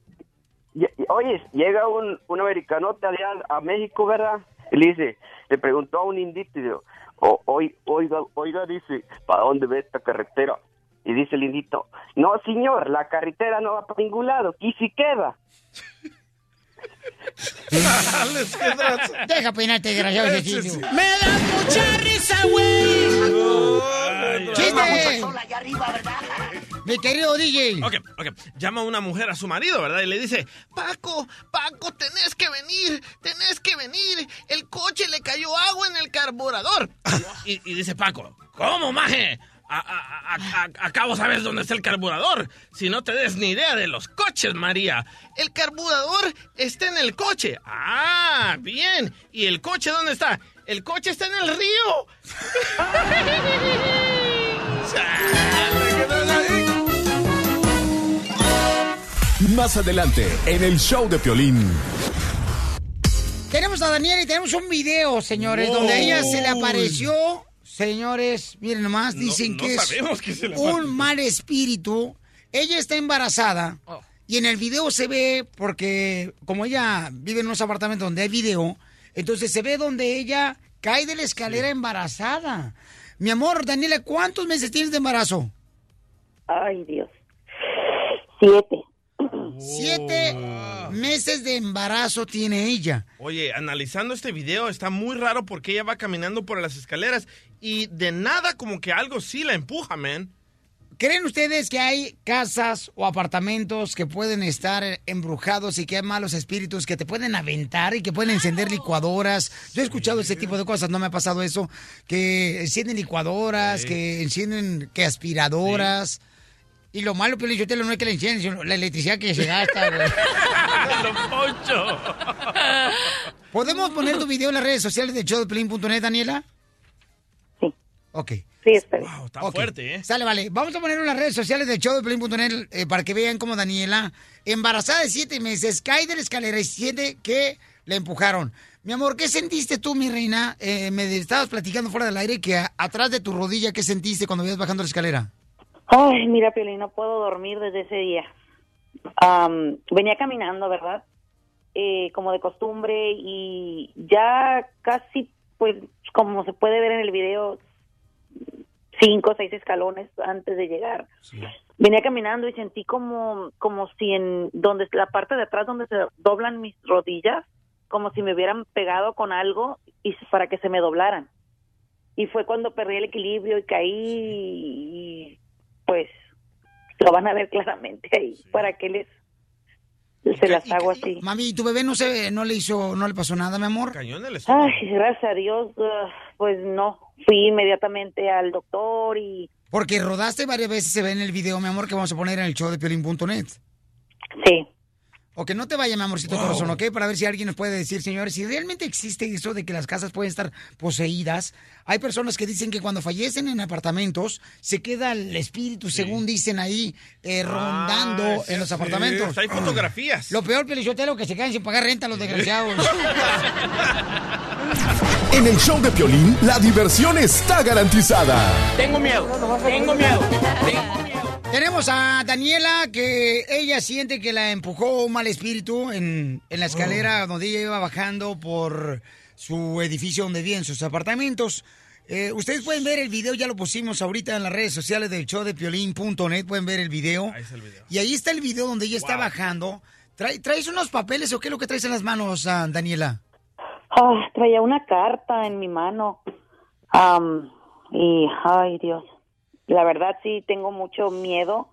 Ye- Oyes, llega un, un americanote allá a México, ¿verdad? Y le dice, le preguntó a un indito, y dijo, "O- oi- oiga, oiga, dice, ¿para dónde ve esta carretera? Y dice el indito, no, señor, la carretera no va para ningún lado, aquí sí queda. Deja peinarte, desgraciado Cecilio. Me da mucha risa, güey. ¡Chiste! Mi querido DJ. Ok, ok. Llama una mujer a su marido, ¿verdad? Y le dice, Paco, Paco, tenés que venir, tenés que venir. El coche le cayó agua en el carburador. Y, y dice Paco, ¿cómo, maje? A- a- a- a- acabo sabes dónde está el carburador. Si no te des ni idea de los coches, María. El carburador está en el coche. Ah, bien. ¿Y el coche dónde está? El coche está en el río. Más adelante, en el show de Piolín. Tenemos a Daniela y tenemos un video, señores, Wow. donde a ella se le apareció. Señores, miren nomás, dicen no que es que se un mal espíritu. Ella está embarazada y en el video se ve, porque como ella vive en unos apartamentos donde hay video, entonces se ve donde ella cae de la escalera embarazada. Mi amor, Daniela, ¿cuántos meses tienes de embarazo? Ay, Dios. Siete. Siete meses de embarazo tiene ella. Oye, analizando este video está muy raro porque ella va caminando por las escaleras y de nada como que algo sí la empuja, man. ¿Creen ustedes que hay casas o apartamentos que pueden estar embrujados y que hay malos espíritus que te pueden aventar y que pueden encender licuadoras? Yo he escuchado ese tipo de cosas, no me ha pasado eso, que encienden licuadoras, que encienden que aspiradoras. Y lo malo, Pio Lichotelo, no es que la encienden, sino la electricidad que se gasta, güey. ¿Podemos poner tu video en las redes sociales de showdeplin.net, Daniela? Sí. Ok. Sí, espera. Wow, está fuerte, ¿eh? Sale, vale. Vamos a poner en las redes sociales de showdeplin.net eh, para que vean cómo Daniela, embarazada de siete meses, cae de la escalera y siente que le empujaron. Mi amor, ¿qué sentiste tú, mi reina? Eh, me estabas platicando fuera del aire que a- atrás de tu rodilla, ¿qué sentiste cuando ibas bajando la escalera? Ay, mira, Piolín, no puedo dormir desde ese día. Am, venía caminando, ¿verdad? Eh, como de costumbre y ya casi, pues, como se puede ver en el video, cinco o seis escalones antes de llegar. Venía caminando y sentí como, como si en donde la parte de atrás donde se doblan mis rodillas, como si me hubieran pegado con algo y para que se me doblaran. Y fue cuando perdí el equilibrio y caí y pues lo van a ver claramente ahí. ¿Para qué les se las hago así? Mami, ¿y tu bebé no se no le hizo, no le pasó nada, mi amor? Cañón el Ay, gracias a Dios, uh, pues no, fui inmediatamente al doctor y Porque rodaste varias veces, se ve en el video, mi amor, que vamos a poner en el show de piolín.net. Sí. Ok, no te vayas, mi amorcito corazón, ¿ok? Para ver si alguien nos puede decir, señores, si realmente existe eso de que las casas pueden estar poseídas. Hay personas que dicen que cuando fallecen en apartamentos, se queda el espíritu, según dicen ahí, eh, rondando Ah, en los sí. apartamentos. Hay fotografías. Lo peor, Pelichotelo, que se quedan sin pagar renta los desgraciados. En el show de Piolín, la diversión está garantizada. Tengo miedo, tengo miedo. Tenemos a Daniela que ella siente que la empujó un mal espíritu en, en la escalera donde ella iba bajando por su edificio donde viven sus apartamentos. Eh, ustedes pueden ver el video, ya lo pusimos ahorita en las redes sociales del show de piolín.net, pueden ver el video. Y ahí está el video donde ella está bajando. Trae- ¿Traes unos papeles o qué es lo que traes en las manos, ah, Daniela? ah, traía una carta en mi mano. Y, ay Dios, la verdad sí tengo mucho miedo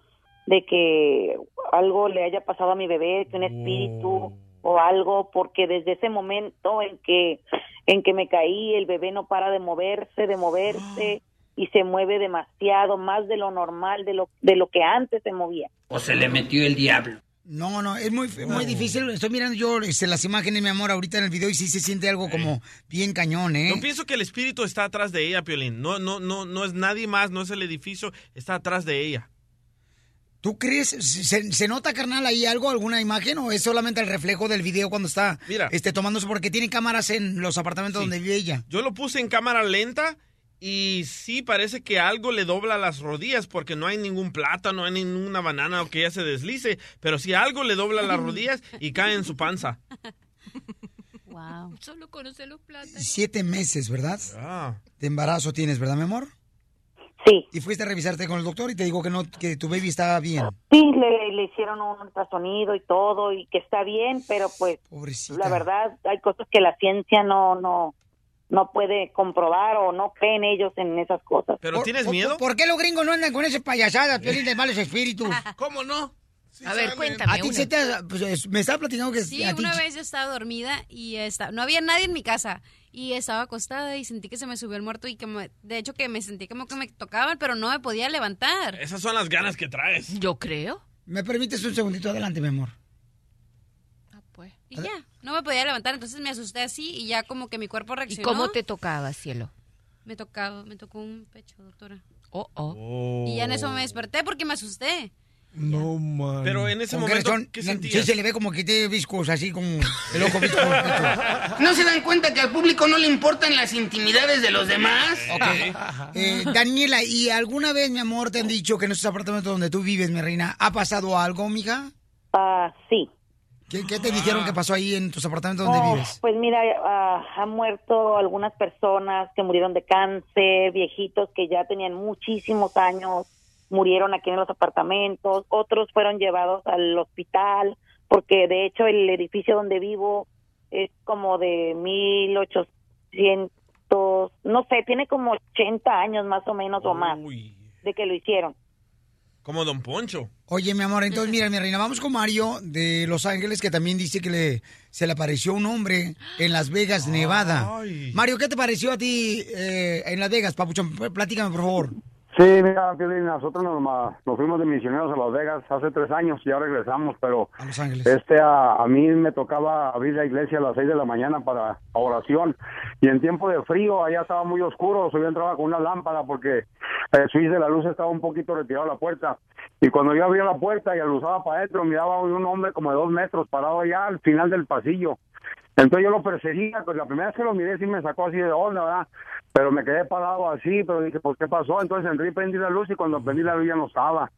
de que algo le haya pasado a mi bebé, que un espíritu o algo, porque desde ese momento en que en que me caí, el bebé no para de moverse, de moverse y se mueve demasiado, más de lo normal, de lo de lo que antes se movía. O se le metió el diablo. No, no, es muy, muy difícil. Estoy mirando yo este, las imágenes, mi amor, ahorita en el video y sí se siente algo como bien cañón, ¿eh? Yo pienso que el espíritu está atrás de ella, Piolín. No, no, no, no es nadie más, no es el edificio, está atrás de ella. ¿Tú crees? ¿Se, se nota, carnal, ahí algo, alguna imagen o es solamente el reflejo del video cuando está Mira. este, tomándose? Porque tiene cámaras en los apartamentos donde vive ella. Yo lo puse en cámara lenta y sí parece que algo le dobla las rodillas porque no hay ningún plátano, no hay ninguna banana o que ella se deslice, pero si algo le dobla las rodillas y cae en su panza. Wow. Solo conoce los plátanos. Siete meses, ¿verdad? Ah. De embarazo tienes, ¿verdad, mi amor? Sí. Y fuiste a revisarte con el doctor y te digo que no, que tu baby estaba bien. Sí, le, le hicieron un ultrasonido y todo y que está bien, pero pues la verdad hay cosas que la ciencia no no no puede comprobar o no creen ellos en esas cosas. ¿Pero tienes miedo? ¿Por qué los gringos no andan con esas payasadas, Piolín, de malos espíritus? ¿Cómo no? A ver, cuéntame A ti se te pues, es- me estaba platicando que Sí, a ti- una vez yo estaba dormida y esta- no había nadie en mi casa y estaba acostada y sentí que se me subió el muerto y que me- de hecho que me sentí como que me tocaban, pero no me podía levantar. Esas son las ganas que traes. Yo creo. ¿Me permites un segundito adelante, mi amor? Y ya, no me podía levantar, entonces me asusté así y ya como que mi cuerpo ¿Y reaccionó. cómo te tocaba, cielo? Me tocaba, me tocó un pecho, doctora. Oh, oh. Y ya en eso me desperté porque me asusté. No, man. Pero en ese ¿Con qué momento, razón? ¿qué Sí, sentías? se le ve como que tiene viscos, así como el ojo visco. ¿No se dan cuenta que al público no le importan las intimidades de los demás? Ok. Eh, Daniela, ¿y alguna vez, mi amor, te han dicho que en esos apartamentos donde tú vives, mi reina, ha pasado algo, mija? Ah, sí. ¿Qué, qué te dijeron que pasó ahí en tus apartamentos donde Oh, vives? Pues mira, ah, han muerto algunas personas que murieron de cáncer, viejitos que ya tenían muchísimos años, murieron aquí en los apartamentos, otros fueron llevados al hospital, porque de hecho el edificio donde vivo es como de 1800, no sé, tiene como 80 años más o menos o más de que lo hicieron. Como Don Poncho. Oye, mi amor, entonces mira, mi reina, vamos con Mario de Los Ángeles, que también dice que le, se le apareció un hombre en Las Vegas, Nevada. Mario, ¿qué te pareció a ti eh, en Las Vegas, papuchón? Platícame, por favor. Sí, mira, nosotros nos, nos fuimos de misioneros a Las Vegas hace tres años, ya regresamos, pero A Los Ángeles. este a, a mí me tocaba abrir la iglesia a las seis de la mañana para oración y en tiempo de frío allá estaba muy oscuro, yo entraba con una lámpara porque el switch de la luz estaba un poquito retirado a la puerta y cuando yo abría la puerta y aluzaba para adentro miraba un hombre como de dos metros parado allá al final del pasillo. Entonces yo lo perseguía, pues la primera vez que lo miré sí me sacó así de onda, ¿verdad? Pero me quedé parado así, pero dije, pues ¿qué pasó? Entonces entré y prendí la luz y cuando prendí la luz ya no estaba.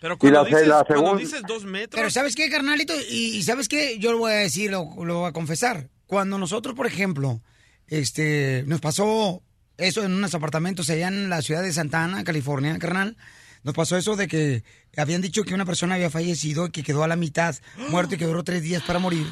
Pero cuando, dices, la cuando segun- dices dos metros... Pero ¿sabes qué, carnalito? Y, y ¿sabes qué? Yo lo voy a decir, lo, lo voy a confesar. Cuando nosotros, por ejemplo, este, nos pasó eso en unos apartamentos allá en la ciudad de Santa Ana, California, carnal, nos pasó eso de que habían dicho que una persona había fallecido y que quedó a la mitad, muerto y que duró tres días para morir.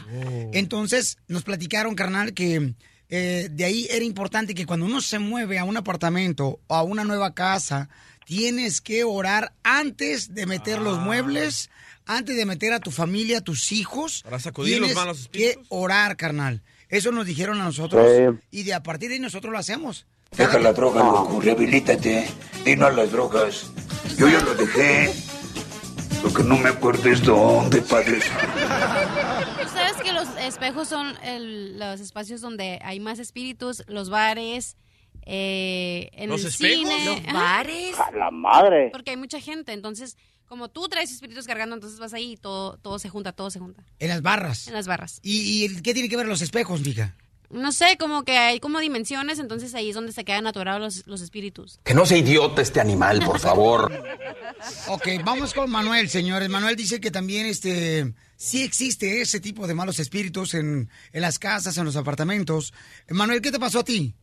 Entonces nos platicaron, carnal, que eh, de ahí era importante que cuando uno se mueve a un apartamento o a una nueva casa, tienes que orar antes de meter los muebles, antes de meter a tu familia, a tus hijos. Para sacudir los tienes malos que orar, carnal. Eso nos dijeron a nosotros Sí. y de a partir de ahí nosotros lo hacemos. Deja la droga, loco, rehabilítate. Y no a las drogas. Yo ya lo dejé. Lo que no me acuerdo es dónde, padre. ¿Tú sabes que los espejos son el- los espacios donde hay más espíritus, los bares, eh, en ¿Los el espejos? cine? ¿Los bares? ¡A la madre! Porque hay mucha gente, entonces, como tú traes espíritus cargando, entonces vas ahí y todo, todo se junta, todo se junta. En las barras. En las barras. ¿Y, y qué tiene que ver los espejos, mija? No sé, como que hay como dimensiones, entonces ahí es donde se quedan atorados los, los espíritus. Que no sea idiota este animal, por favor. Ok, vamos con Manuel, señores. Manuel dice que también este sí existe ese tipo de malos espíritus en, en las casas, en los apartamentos. Manuel, ¿qué te pasó a ti?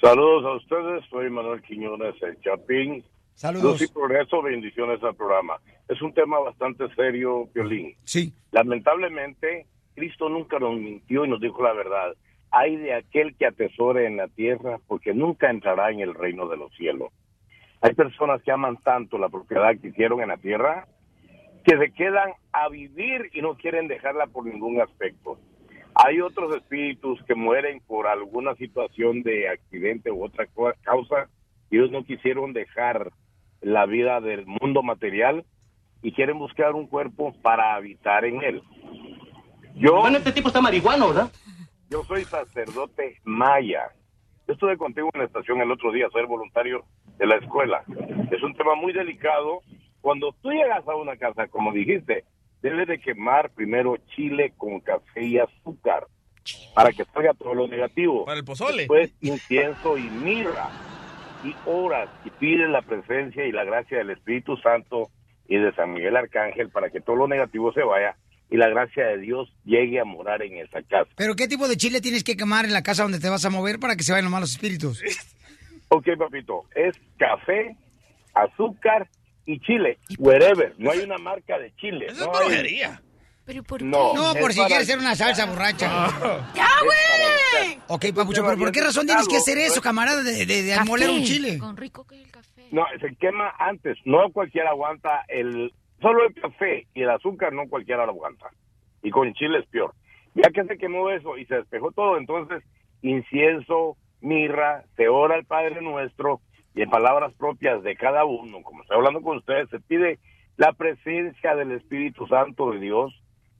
Saludos a ustedes, soy Manuel Quiñones, el Chapín. Saludos. Luz y progreso, bendiciones al programa. Es un tema bastante serio, Violín. Sí. Lamentablemente, Cristo nunca nos mintió y nos dijo la verdad. Hay de aquel que atesore en la tierra, porque nunca entrará en el reino de los cielos. Hay personas que aman tanto la propiedad que hicieron en la tierra, que se quedan a vivir y no quieren dejarla por ningún aspecto. Hay otros espíritus que mueren por alguna situación de accidente u otra causa ellos no quisieron dejar la vida del mundo material y quieren buscar un cuerpo para habitar en él. Yo, Bueno, este tipo está marihuano, ¿verdad? Yo soy sacerdote maya. Yo estuve contigo en la estación el otro día, soy voluntario de la escuela. Es un tema muy delicado. Cuando tú llegas a una casa, como dijiste, debes de quemar primero chile con café y azúcar para que salga todo lo negativo. Para el pozole. Después incienso y mirra. Y oras y pides la presencia y la gracia del Espíritu Santo y de San Miguel Arcángel para que todo lo negativo se vaya y la gracia de Dios llegue a morar en esa casa. ¿Pero qué tipo de chile tienes que quemar en la casa donde te vas a mover para que se vayan los malos espíritus? Ok, papito, es café, azúcar y chile, wherever. No hay una marca de chile. Eso no es hay- brujería. ¿Pero por No, No, es por si para- quieres hacer una salsa borracha. ¡Ya, güey! Ok, papucho, pero ¿por qué razón tienes que hacer eso, camarada, de, de, de moler un chile? No, se quema antes. No cualquiera aguanta el... Solo el café y el azúcar no cualquiera lo aguanta. Y con chile es peor. Ya que se quemó eso y se despejó todo, entonces incienso, mirra, se ora al Padre Nuestro y en palabras propias de cada uno, como estoy hablando con ustedes, se pide la presencia del Espíritu Santo de Dios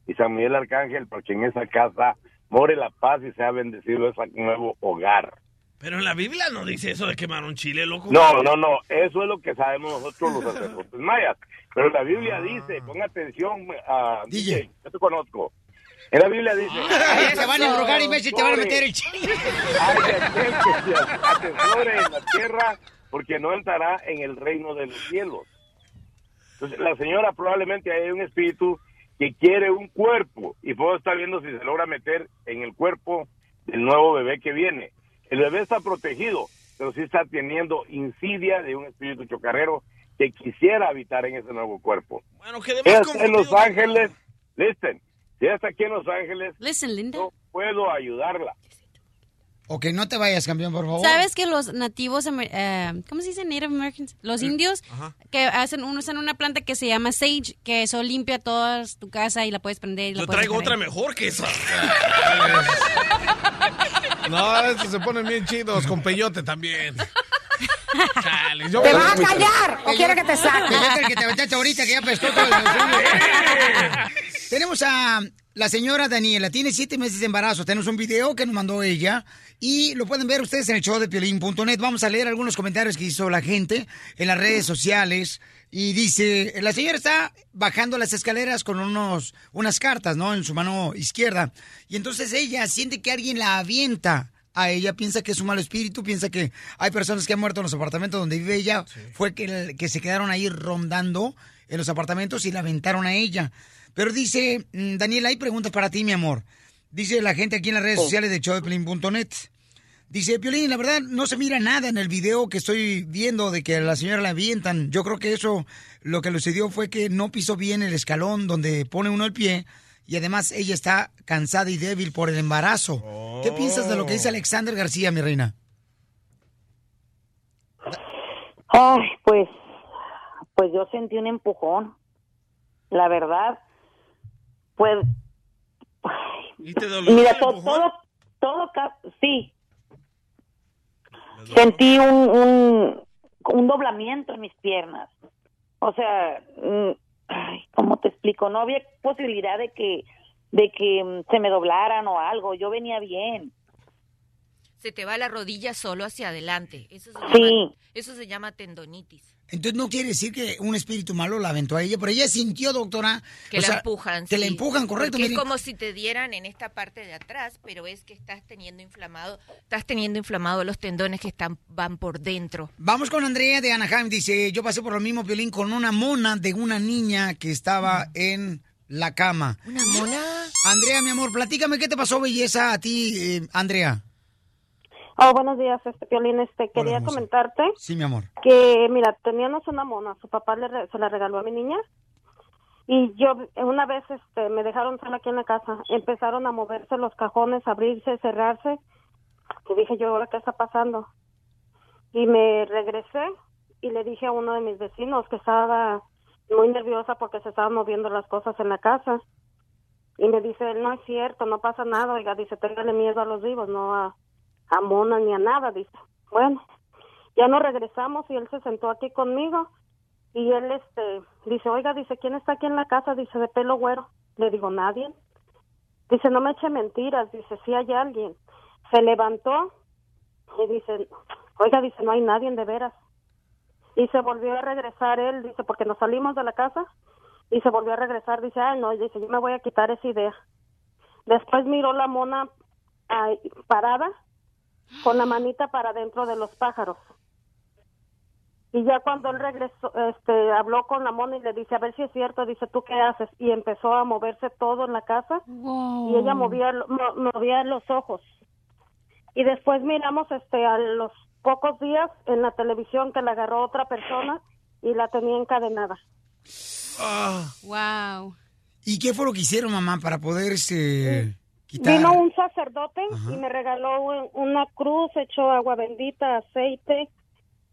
y San Miguel Arcángel para que en esa casa more la paz y sea bendecido ese nuevo hogar. Pero en la Biblia no dice eso de quemar un chile, loco. No, no, no, eso es lo que sabemos nosotros los sacerdotes mayas. Pero la Biblia dice, pon atención, a DJ, yo te conozco. En la Biblia dice... Ay, te van a embrujar y Messi te van a meter el chile. Hay de aquel que se atesore en la tierra porque no entrará en el reino de los cielos. Entonces, la señora probablemente hay un espíritu que quiere un cuerpo y puedo estar viendo si se logra meter en el cuerpo del nuevo bebé que viene. El bebé está protegido, pero sí está teniendo insidia de un espíritu chocarrero que quisiera habitar en ese nuevo cuerpo. Bueno, que está en Los Ángeles, listen, si ella está aquí en Los Ángeles, Listen, Linda. no puedo ayudarla. Ok, no te vayas, campeón, por favor. ¿Sabes que los nativos, eh, ¿cómo se dice? Native Americans. Los indios que hacen, usan una planta que se llama sage, que eso limpia toda tu casa y la puedes prender. Y la Yo puedes traigo otra ahí. mejor que esa. No, estos se ponen bien chidos, con peyote también. Chale, yo- ¿Te vas a callar o quiero que te saque? el que te aventaste ahorita, que ya pescó todo el Tenemos a la señora Daniela, tiene siete meses de embarazo. Tenemos un video que nos mandó ella y lo pueden ver ustedes en el show de piolín.net. Vamos a leer algunos comentarios que hizo la gente en las redes sociales. Y dice, la señora está bajando las escaleras con unos, unas cartas, ¿no? En su mano izquierda. Y entonces ella siente que alguien la avienta a ella, piensa que es un mal espíritu, piensa que hay personas que han muerto en los apartamentos donde vive ella, fue que, que se quedaron ahí rondando en los apartamentos y la aventaron a ella. Pero dice, mm, Daniela, hay preguntas para ti, mi amor. Dice la gente aquí en las redes sociales de showdeplin.net. Dice, Piolín, la verdad no se mira nada en el video que estoy viendo de que a la señora la avientan. Yo creo que eso lo que le sucedió fue que no pisó bien el escalón donde pone uno el pie y además ella está cansada y débil por el embarazo. ¿Qué piensas de lo que dice Alexander García, mi reina? Ay, pues, pues yo sentí un empujón. La verdad, pues, ¿Y te dolió mira, todo, todo, ca- sí. sentí un, un, un doblamiento en mis piernas. O sea, mm, ay, ¿cómo te explico? No había posibilidad de que, de que mm, se me doblaran o algo. Yo venía bien. Se te va la rodilla solo hacia adelante. Eso se Sí. llama, eso se llama tendonitis. Entonces no quiere decir que un espíritu malo la aventó a ella, pero ella sintió, doctora. Que la sea, empujan. Que la sí. empujan, correcto. Porque es como si te dieran en esta parte de atrás, pero es que estás teniendo inflamado, estás teniendo inflamado los tendones que están van por dentro. Vamos con Andrea de Anaheim. Dice, yo pasé por lo mismo, Piolín, con una mona de una niña que estaba en la cama. ¿Una mona? Andrea, mi amor, platícame qué te pasó, belleza, a ti, eh, Andrea. Oh, buenos días, este Piolín. Este, quería hermosa. comentarte Sí, mi amor. que, mira, teníamos una mona, su papá le re- se la regaló a mi niña y yo una vez este, me dejaron sola aquí en la casa, empezaron a moverse los cajones, abrirse, cerrarse y dije yo, ¿ahora qué está pasando? Y me regresé y le dije a uno de mis vecinos que estaba muy nerviosa porque se estaban moviendo las cosas en la casa y me dice, no es cierto, no pasa nada, oiga, dice, téngale miedo a los vivos, no a, a monas ni a nada, dice. Bueno, ya nos regresamos y él se sentó aquí conmigo y él este dice, oiga, dice, ¿quién está aquí en la casa? Dice, de pelo güero. Le digo, nadie. Dice, no me eche mentiras, dice, sí hay alguien. Se levantó y dice, oiga, dice, no hay nadie de veras. Y se volvió a regresar él, dice, porque nos salimos de la casa y se volvió a regresar, dice, ay, no, dice, yo me voy a quitar esa idea. Después miró la mona parada con la manita para adentro de los pájaros. Y ya cuando él regresó, este, habló con la mona y le dice, a ver si es cierto, dice, ¿tú qué haces? Y empezó a moverse todo en la casa y ella movía, movía los ojos. Y después miramos este, a los pocos días en la televisión que la agarró otra persona y la tenía encadenada. Wow. ¿Y qué fue lo que hicieron, mamá, para poder este, quitar? Vino un sacerdote y me regaló un- una cruz, echó agua bendita, aceite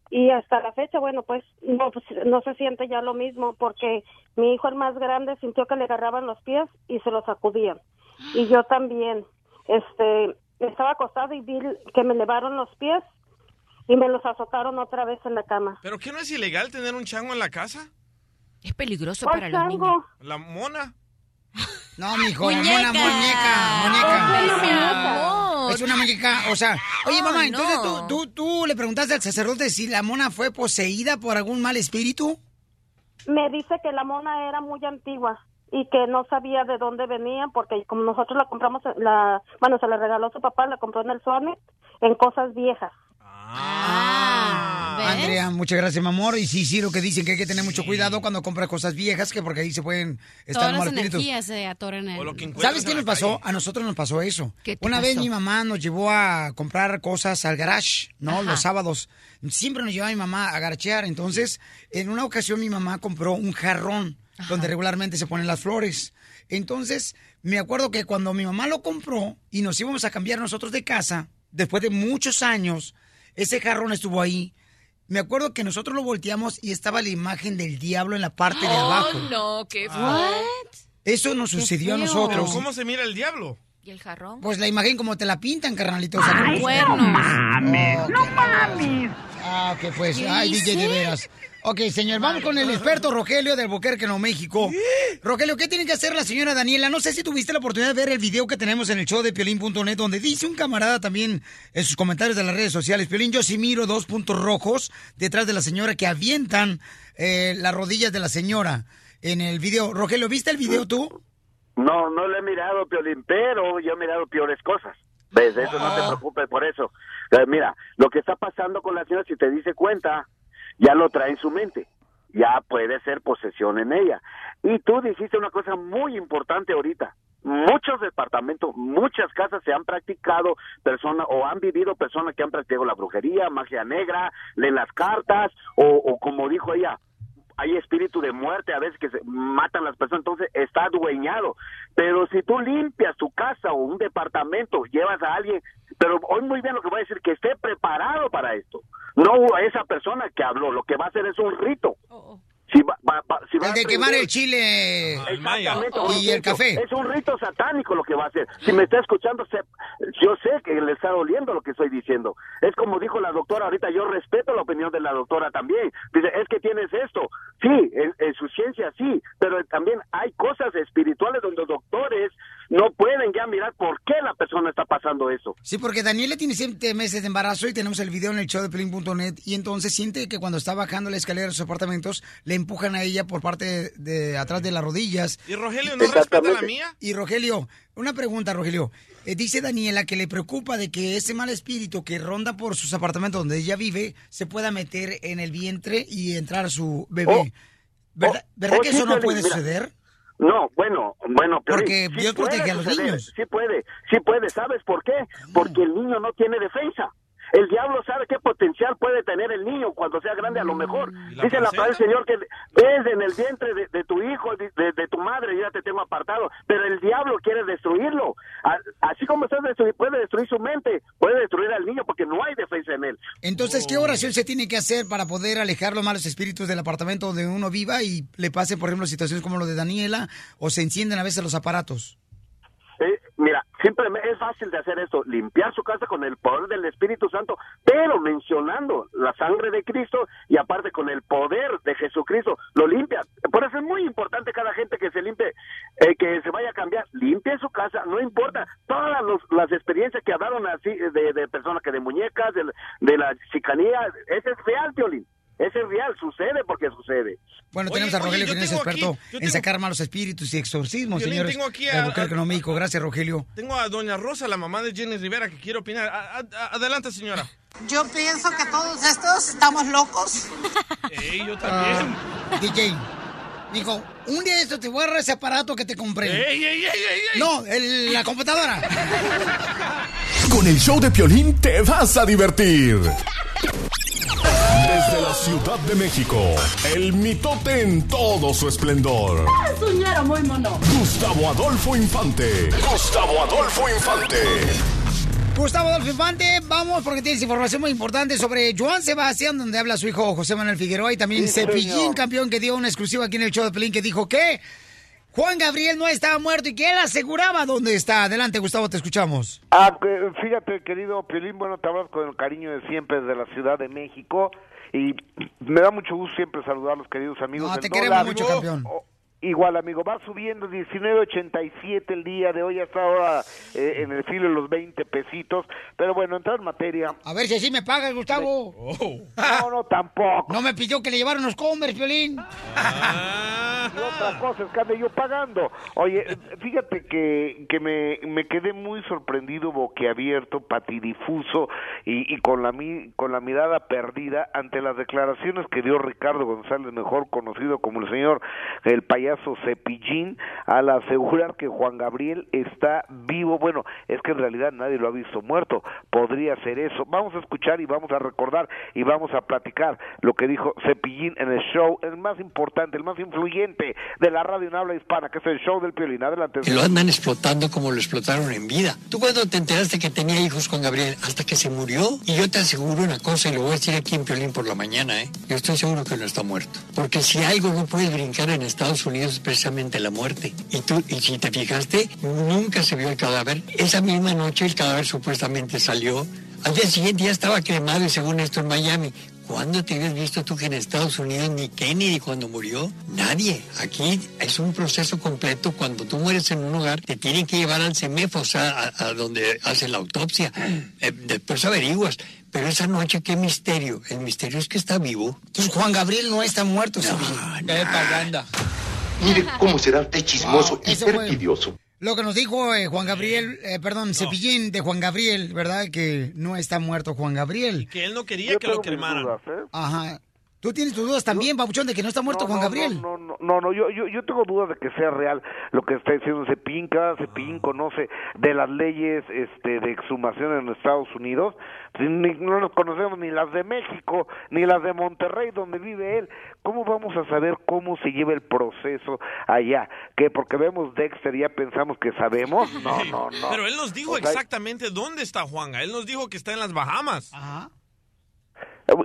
y hasta la fecha, bueno, pues no, pues, no se siente ya lo mismo porque mi hijo el más grande sintió que le agarraban los pies y se los sacudían. Y yo también, este, estaba acostado y vi que me levaron los pies y me los azotaron otra vez en la cama. ¿Pero qué no es ilegal tener un chango en la casa? Es peligroso ¿Cuál para los chango? niños. ¿La mona? No, mijo, Muñeca. mona, muñeca, muñeca. Amor. Es una muñeca, o sea, oye, Oh, mamá, no. entonces tú, tú, tú le preguntaste al sacerdote si la mona fue poseída por algún mal espíritu. Me dice que la mona era muy antigua y que no sabía de dónde venía porque como nosotros la compramos, la, bueno, se la regaló su papá, la compró en el Suárez en cosas viejas. Andrea, muchas gracias, mi amor. Y sí, sí, lo que dicen que hay que tener mucho cuidado cuando compras cosas viejas, que porque ahí se pueden estar Todas las espíritus. energías se atoran en ¿Sabes qué nos pasó? A nosotros nos pasó eso. ¿Qué te Una vez mi mamá nos llevó a comprar cosas al garage, ¿no? Ajá. Los sábados. Siempre nos llevaba mi mamá a garchear. Entonces, en una ocasión mi mamá compró un jarrón donde regularmente se ponen las flores. Entonces, me acuerdo que cuando mi mamá lo compró y nos íbamos a cambiar nosotros de casa, después de muchos años, ese jarrón estuvo ahí. Me acuerdo que nosotros lo volteamos y estaba la imagen del diablo en la parte de abajo. Oh, no, qué Ah. feo. Eso nos sucedió a nosotros. ¿Pero cómo se mira el diablo? ¿Y el jarrón? Pues la imagen como te la pintan, carnalito. O sea, Ay, con cuernos. no mames, no mames. Ah, pues, ¿Qué ay, DJ, de veras. Ok, señor, vamos con el experto Rogelio del Boquerque, Nuevo México. Rogelio, ¿qué tiene que hacer la señora Daniela? No sé si tuviste la oportunidad de ver el video que tenemos en el show de Piolín.net, donde dice un camarada también en sus comentarios de las redes sociales, Piolín, yo sí miro dos puntos rojos detrás de la señora que avientan eh, las rodillas de la señora en el video. Rogelio, ¿viste el video tú? No, no lo he mirado, Piolín, pero yo he mirado peores cosas. ¿Ves? Eso no te preocupes por eso. Eh, mira, lo que está pasando con la señora, si te dice cuenta, ya lo trae en su mente. Ya puede ser posesión en ella. Y tú dijiste una cosa muy importante ahorita. Muchos departamentos, muchas casas se han practicado personas o han vivido personas que han practicado la brujería, magia negra, leen las cartas o, o como dijo ella, hay espíritu de muerte a veces que se matan las personas, entonces está adueñado. Pero si tú limpias tu casa o un departamento, llevas a alguien, pero hoy muy bien lo que voy a decir, que esté preparado para esto. No a esa persona que habló, lo que va a hacer es un rito. Si va, va- va- si va El a de quemar el chile y el café. Es un rito satánico lo que va a hacer. Si me está escuchando, se- yo sé que le está doliendo lo que estoy diciendo. Es como dijo la doctora ahorita, yo respeto la opinión de la doctora también. Dice, es que tienes esto. Sí, en, en su ciencia sí, pero también hay cosas espirituales donde doctores no pueden ya mirar por qué la persona está pasando eso. Sí, porque Daniela tiene siete meses de embarazo y tenemos el video en el show de Pelín.net y entonces siente que cuando está bajando la escalera de sus apartamentos le empujan a ella por parte de atrás de las rodillas. ¿Y Rogelio no respeta la mía? Y Rogelio, una pregunta, Rogelio. Eh, dice Daniela que le preocupa de que ese mal espíritu que ronda por sus apartamentos donde ella vive se pueda meter en el vientre y entrar a su bebé. ¿Verdad, ¿verdad oh, que sí, eso no puede mira. suceder? No, bueno, bueno, pero Porque sí Dios puede protege a los suceder, niños. Sí puede, sí puede. ¿Sabes por qué? Porque el niño no tiene defensa. El diablo sabe qué potencial puede tener el niño cuando sea grande, a lo mejor. la Dice la palabra del Señor que ves en el vientre de, de tu hijo, de, de- de tu madre, yo ya te tengo apartado. Pero el diablo quiere destruirlo. Así como estás destruir, puede destruir su mente, puede destruir al niño porque no hay defensa en él. Entonces, ¿qué oración se tiene que hacer para poder alejar los malos espíritus del apartamento donde uno viva y le pase, por ejemplo, situaciones como lo de Daniela o se encienden a veces los aparatos? Simplemente es fácil de hacer esto, limpiar su casa con el poder del Espíritu Santo, pero mencionando la sangre de Cristo y aparte con el poder de Jesucristo, lo limpia. Por eso es muy importante cada gente que se limpie, eh, que se vaya a cambiar, limpie su casa, no importa todas las experiencias que hablaron así de, personas que de muñecas, de, de la chicanía, ese es real, Piolín. Ese es real, sucede porque sucede. Bueno, Oye, tenemos a oye, Rogelio, yo que es experto aquí- yo en tengo- sacar malos espíritus y exorcismos, Piolín, señores. tengo aquí a- a- Nuevo México. Gracias, Rogelio. Tengo a doña Rosa, la mamá de Jenny Rivera, que quiere opinar. A- a- adelante, señora. Yo pienso que todos estos estamos locos. Ey, yo también. Ah, DJ, dijo, un día de esto te voy a agarrar ese aparato que te compré. Ey, ey, ey, ey, ey. No, el- la computadora. Con el show de Piolín te vas a divertir. Desde la Ciudad de México, el mitote en todo su esplendor. Soñara muy mono. Gustavo Adolfo Infante. Gustavo Adolfo Infante. Gustavo Adolfo Infante, vamos porque tienes información muy importante sobre Joan Sebastián, donde habla su hijo José Manuel Figueroa y también Sí, Cepillín, señor. campeón, que dio una exclusiva aquí en el show de Pelín, que dijo que Juan Gabriel no estaba muerto y que él aseguraba dónde está. Adelante, Gustavo, te escuchamos. Ah, fíjate, querido Piolín, bueno, te hablas con el cariño de siempre desde la Ciudad de México y me da mucho gusto siempre saludar a los queridos amigos No, te queremos mucho, campeón. Oh, Igual, amigo, va subiendo 19.87 el día de hoy, hasta ahora eh, en el filo de los 20 pesitos, pero bueno, entrar en materia. A ver si así me pagas, Gustavo. No, no, tampoco. No me pidió que le llevaran los Converse, Piolín. Y otra cosa es que ande yo pagando. Oye, fíjate que, que me, me quedé muy sorprendido, boquiabierto, patidifuso y, y con, la, mi- con la mirada perdida ante las declaraciones que dio Ricardo González, mejor conocido como el señor el payaso Cepillín, al asegurar que Juan Gabriel está vivo. Bueno, es que en realidad nadie lo ha visto muerto. Podría ser eso. Vamos a escuchar y vamos a recordar y vamos a platicar lo que dijo Cepillín en el show, el más importante, el más influyente de la radio en habla hispana, que es el show del Piolín. Adelante. Lo andan explotando como lo explotaron en vida. ¿Tú cuándo te enteraste que tenía hijos con Gabriel? Hasta que se murió. Y yo te aseguro una cosa, y lo voy a decir aquí en Piolín por la mañana, ¿eh? Yo estoy seguro que no está muerto. Porque si algo no puedes brincar en Estados Unidos es precisamente la muerte. Y tú, y si te fijaste, nunca se vio el cadáver. Esa misma noche el cadáver supuestamente salió. Al día siguiente ya estaba cremado y según esto en Miami. ¿Cuándo te habías visto tú que en Estados Unidos ni Kennedy cuando murió? Nadie. Aquí es un proceso completo. Cuando tú mueres en un hogar, te tienen que llevar al CEMEF, o sea, a, a donde hacen la autopsia. Eh, después averiguas. Pero esa noche, ¿qué misterio? El misterio es que está vivo. Entonces Juan Gabriel no está muerto, no, propaganda. Mire cómo será usted chismoso Wow, y perpidioso. Lo que nos dijo eh, Juan Gabriel, eh, perdón, Cepillín de Juan Gabriel, ¿verdad? Que no está muerto Juan Gabriel. Que él no quería que lo cremaran. Ajá. Tú tienes tus dudas también, Papuchón, de que no está muerto No, Juan no, Gabriel. No, no, no, no, yo, yo, yo tengo dudas de que sea real lo que está diciendo Cepillín. Cada Cepillín conoce de las leyes este, de exhumación en Estados Unidos. Pues, Ni- no nos conocemos ni las de México, ni las de Monterrey, donde vive él. ¿Cómo vamos a saber cómo se lleva el proceso allá? ¿Que porque vemos Dexter ya pensamos que sabemos? No, no, no. Pero él nos didijo O sea, exactamente dónde está Juanga. Él nos dijo que está en las Bahamas.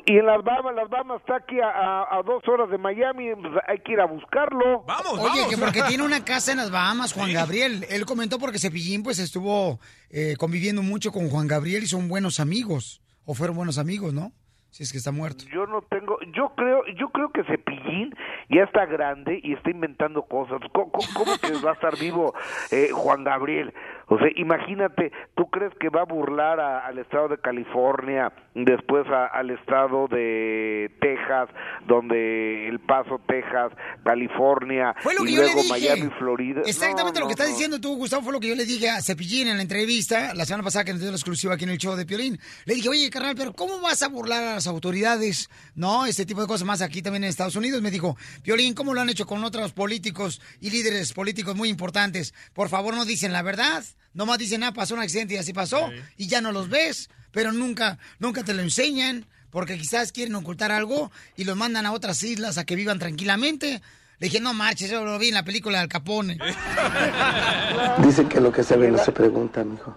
Y en las Bahamas, las Bahamas está aquí a, a- a dos horas de Miami, pues, hay que ir a buscarlo. Vamos, Oye, que porque tiene una casa en las Bahamas, Juan Gabriel. Él comentó porque Cepillín pues estuvo eh, conviviendo mucho con Juan Gabriel y son buenos amigos. O fueron buenos amigos, ¿no? Si es que está muerto. Yo no tengo, yo creo, yo creo que Cepillín ya está grande y está inventando cosas. ¿Cómo, cómo- que va a estar vivo eh, Juan Gabriel? O sea, imagínate, ¿tú crees que va a burlar a- al estado de California, después a- al estado de Texas, donde El Paso, Texas, California, Fue lo que y yo le luego dije. Miami, Florida? Exactamente No, lo que estás no. diciendo tú, Gustavo, fue lo que yo le dije a Cepillín en la entrevista la semana pasada que nos dio la exclusiva aquí en el show de Piolín. Le dije, oye, carnal, pero ¿cómo vas a burlar a las autoridades? No, este tipo de cosas más aquí también en Estados Unidos. Me dijo, Piolín, ¿cómo lo han hecho con otros políticos y líderes políticos muy importantes? Por favor, no dicen la verdad. Nomás dicen, ah, pasó un accidente y así pasó. Y ya no los ves, pero nunca, nunca te lo enseñan. Porque quizás quieren ocultar algo y los mandan a otras islas a que vivan tranquilamente. Le dije, no marches, eso lo vi en la película de Al Capone. Dice que lo que se ve no se pregunta, mijo.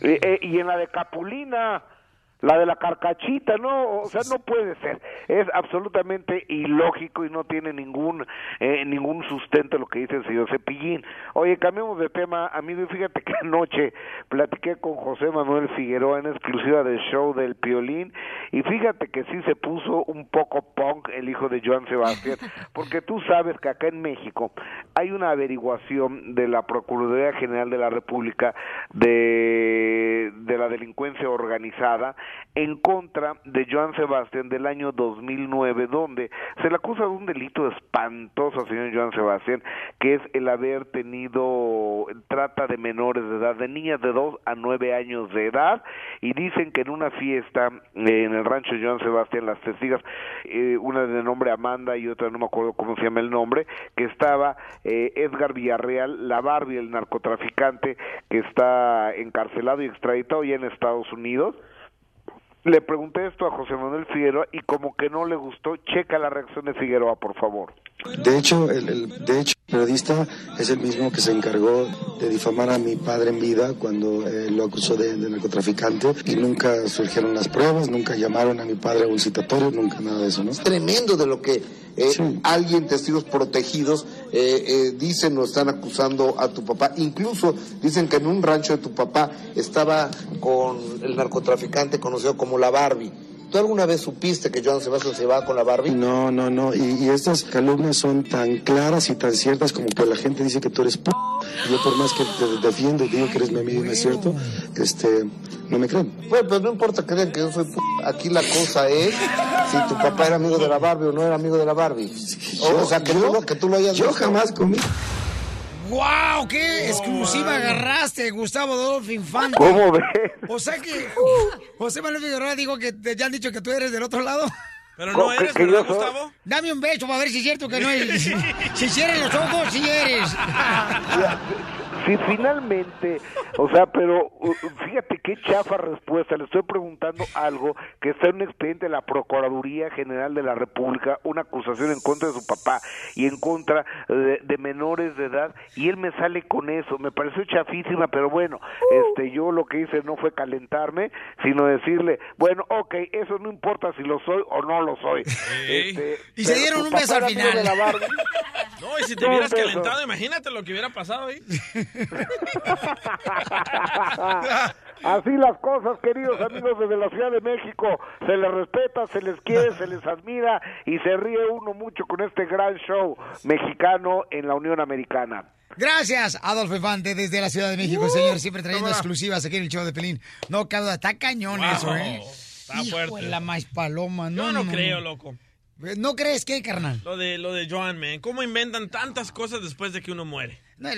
Eh, eh, y en la de Capulina, la de la carcachita, no, o sea, no puede ser. Es absolutamente ilógico y no tiene ningún eh, ningún sustento lo que dice el señor Cepillín. Oye, cambiemos de tema, amigo, y fíjate que anoche platiqué con José Manuel Figueroa en exclusiva del show del Piolín y fíjate que sí se puso un poco punk el hijo de Joan Sebastián, porque tú sabes que acá en México hay una averiguación de la Procuraduría General de la República de, de la delincuencia organizada en contra de Joan Sebastián del año 2009, donde se le acusa de un delito espantoso al señor Joan Sebastián, que es el haber tenido trata de menores de edad, de niñas de 2 a 9 años de edad, y dicen que en una fiesta eh, en el rancho Joan Sebastián, las testigas, eh, una de nombre Amanda y otra no me acuerdo cómo se llama el nombre, que estaba eh, Edgar Villarreal, la Barbie, el narcotraficante que está encarcelado y extraditado ya en Estados Unidos. Le pregunté esto a José Manuel Figueroa y como que no le gustó, checa la reacción de Figueroa, por favor. De hecho, el, el- de hecho, periodista es el mismo que se encargó de difamar a mi padre en vida cuando eh, lo acusó de, de narcotraficante y nunca surgieron las pruebas, nunca llamaron a mi padre a un citatorio, nunca nada de eso, ¿no? tremendo de lo que eh, alguien, testigos protegidos, eh, eh, dicen o están acusando a tu papá. Incluso dicen que en un rancho de tu papá estaba con el narcotraficante conocido como la Barbie. ¿Tú alguna vez supiste que Joan Sebastián se va con la Barbie? No, no, no. Y, y estas calumnias son tan claras y tan ciertas como que la gente dice que tú eres p. Yo por más que te defiendo y digo que eres mi amigo y no es cierto, este, no me creen. Bueno, pero no importa que crean que yo soy p. Aquí la cosa es si tu papá era amigo de la Barbie o no era amigo de la Barbie. O, o sea, que, tú, lo- que tú lo hayas Yo visto. jamás comí. ¡Wow! ¡Qué exclusiva agarraste, Gustavo Adolfo Infante! ¿Cómo ves? O sea que José Manuel Figueroa dijo que te ya han dicho que tú eres del otro lado. Pero no eres, que ¿verdad, soy- Gustavo? Dame un beso para ver si es cierto que no eres. Si cierren los ojos, si eres. Sí, finalmente, o sea, pero uh, fíjate qué chafa respuesta. Le estoy preguntando algo que está en un expediente de la Procuraduría General de la República, una acusación en contra de su papá y en contra de, de menores de edad, y él me sale con eso. Me pareció chafísima, pero bueno, este, yo lo que hice no fue calentarme, sino decirle, bueno, ok, eso no importa si lo soy o no lo soy. Este, Y se dieron un beso al final. No, y si te No, hubieras beso. calentado, imagínate lo que hubiera pasado ahí. Así las cosas, queridos amigos desde la Ciudad de México. Se les respeta, se les quiere, se les admira y se ríe uno mucho con este gran show mexicano en la Unión Americana. Gracias, Adolfo Infante, desde la Ciudad de México, señor. Siempre trayendo exclusivas aquí en el show de Pelín. No, cada está cañón Wow, eso, ¿eh? está Hijo fuerte. de la más paloma. No, Yo no, creo, loco. ¿No crees que, carnal? Lo de, lo de Joan, man. ¿Cómo inventan tantas cosas después de que uno muere? No,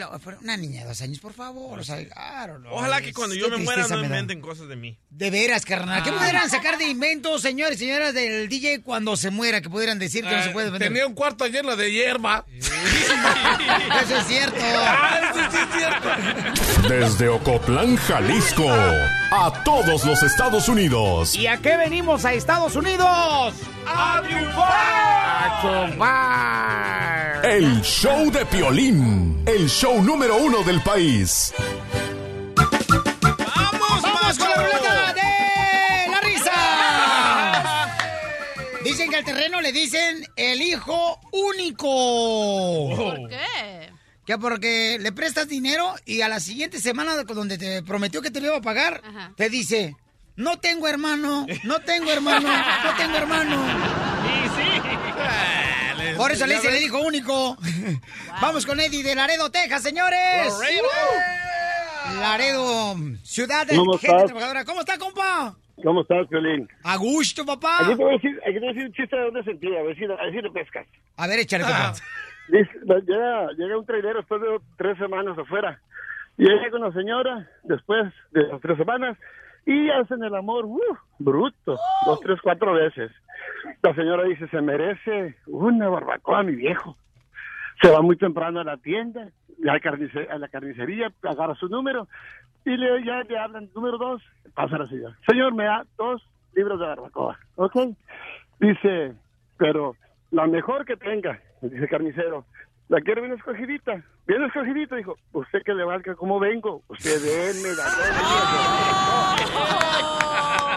una niña de dos años, por favor. O sea, claro, no, Ojalá que cuando yo me muera no me inventen cosas de mí. De veras, carnal. ¿Qué Ah. pudieran sacar de inventos, señores y señoras del DJ cuando se muera? Que pudieran decir que no se puede vender. Tenía un cuarto lleno de hierba. Eso es cierto. Ah, eso sí es cierto. Desde Ocotlán, Jalisco, a todos los Estados Unidos. ¿Y a qué venimos a Estados Unidos? ¡A triunfar! ¡A triunfar! El show de Piolín, el show número uno del país. ¡Vamos, con la ruleta de la risa! paisanos le dicen el hijo único. ¿Por qué? Que porque le prestas dinero y a la siguiente semana donde te prometió que te lo iba a pagar, Ajá. te dice, no tengo hermano, no tengo hermano, no tengo hermano. Por eso le dicen el hijo único. Vamos con Eddie de Laredo, Texas, señores. Laredo, ciudad de ¿Cómo gente estás? trabajadora. ¿Cómo está, compa? ¿Cómo estás, Piolín? A gusto, papá. Aquí te voy a decir, aquí te voy a decir un chiste de dónde sentí, a ver si, a ver si lo pescas. A ver, échale, compa. Dice, llega, llega un trailero después de tres semanas afuera. Y llega con la señora después de las tres semanas y hacen el amor, ¡uh! bruto, dos, tres, cuatro veces. La señora dice, se merece una barbacoa, mi viejo. Se va muy temprano a la tienda, a, a la carnicería, agarra su número y le, ya le hablan, número dos, pasa la señora. Señor, me da dos libros de barbacoa, ¿ok? Dice, pero la mejor que tenga, dice carnicero. ¿La quiere bien escogidita? Bien escogidita, dijo. Usted que le valga como vengo. Usted denme la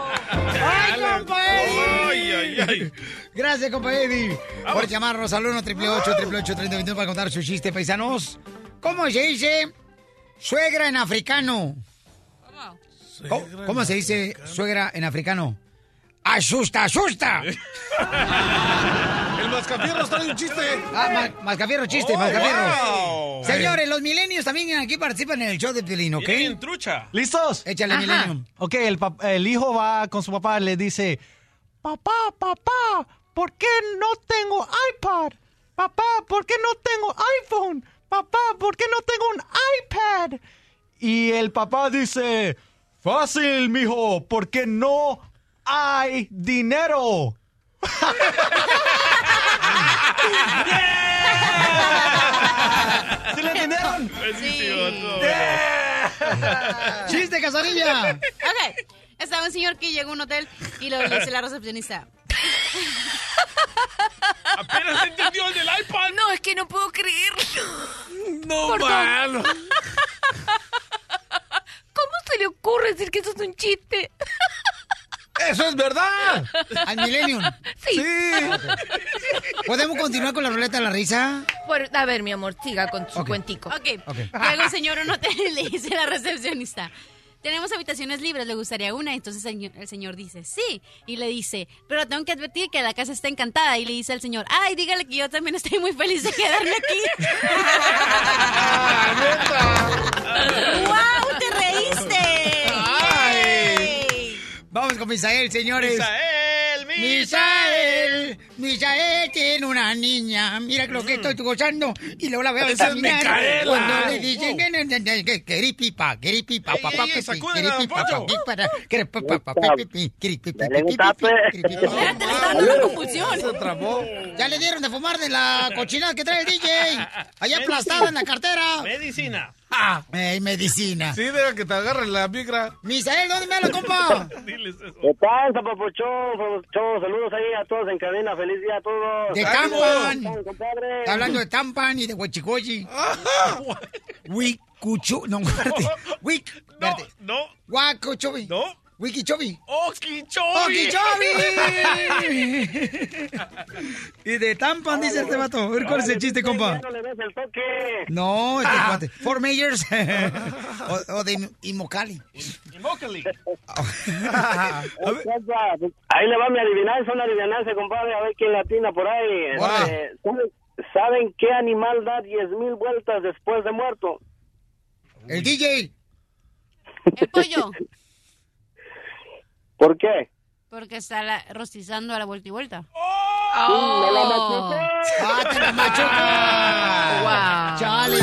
¡Ay, compa Eddie! Gracias, compa Eddie, por llamarnos al 1 888 3021 para contar su chiste, paisanos. ¿Cómo se dice suegra en africano? ¿Cómo, cómo se dice suegra en africano? ¡Asusta, asusta! El mascafierro está en un chiste. Ah, ma- mascafierro, chiste, Oh, mascafierro. wow. Señores, los milenios también aquí participan en el show de Piolín, ¿ok? Bien, trucha. ¿Listos? Échale, Millennium. Ok, el, el hijo va con su papá y le dice, papá, papá, ¿por qué no tengo iPad? Papá, ¿por qué no tengo iPhone? Papá, ¿por qué no tengo un iPad? Y el papá dice, fácil, mijo, porque no hay dinero. ¿Sí le entendieron? ¡Chiste, Casanilla! Ok. Estaba un señor que llegó a un hotel y lo, le dice la recepcionista. Apenas entendió el del iPad. No, es que no puedo creerlo. No, mano. ¿Cómo se le ocurre decir que eso es un chiste? ¡Eso es verdad! Al Millennium. Sí. ¿Podemos continuar con la ruleta de la risa? Por- a ver, mi amor, siga con su Ok. cuentico. Ok. Llega un señor a un hotel y le dice a la recepcionista. Tenemos habitaciones libres, ¿le gustaría una? Entonces el señor, el señor dice, sí. Y le dice, pero tengo que advertir que la casa está encantada. Y le dice al señor, ay, dígale que yo también estoy muy feliz de quedarme aquí. ¡Wow! ¡Te reíste! Vamos con Misael, señores. Misael, Misael, Misael tiene una niña. Mira lo que estoy gozando. Y luego la veo es caminar. Cuando le dicen que queripipa, queripipa, papá, queripipa, papi, para, queripipa, papi, queripipa. Ya le dieron de fumar de la cochinada que trae el DJ. Allá aplastada en la cartera. Medicina. Ah, medicina. Sí, deja que te agarre la migra. Misael, ¿dónde me habla, compa? Diles eso. ¿Qué pasa, papuchón? Saludos ahí a todos en cabina. Feliz día a todos. De. Tampan. Está hablando de Tampan y de Huachicochi. Wicuchu, no. Wic, espérate. No, Guacochovi. no. Wikichovi. Okichobi. ¡Okichovi! y de Tampan, dice este vato. A ver, ¿cuál es el chiste, compa? No le des el toque. No, este cuate. Four Mayors. o, o de Imocali. Y Mócali. Ahí le va mi adivinanza, una adivinanza, compadre, a ver quién latina por ahí. Este, ¿saben- ¿Saben qué animal da 10 mil vueltas después de muerto? El DJ. El pollo. ¿Por qué? Porque está la- rostizando a la vuelta y vuelta. Me la machucó. ¡Ah, te la machuca! Wow. ¡Chale!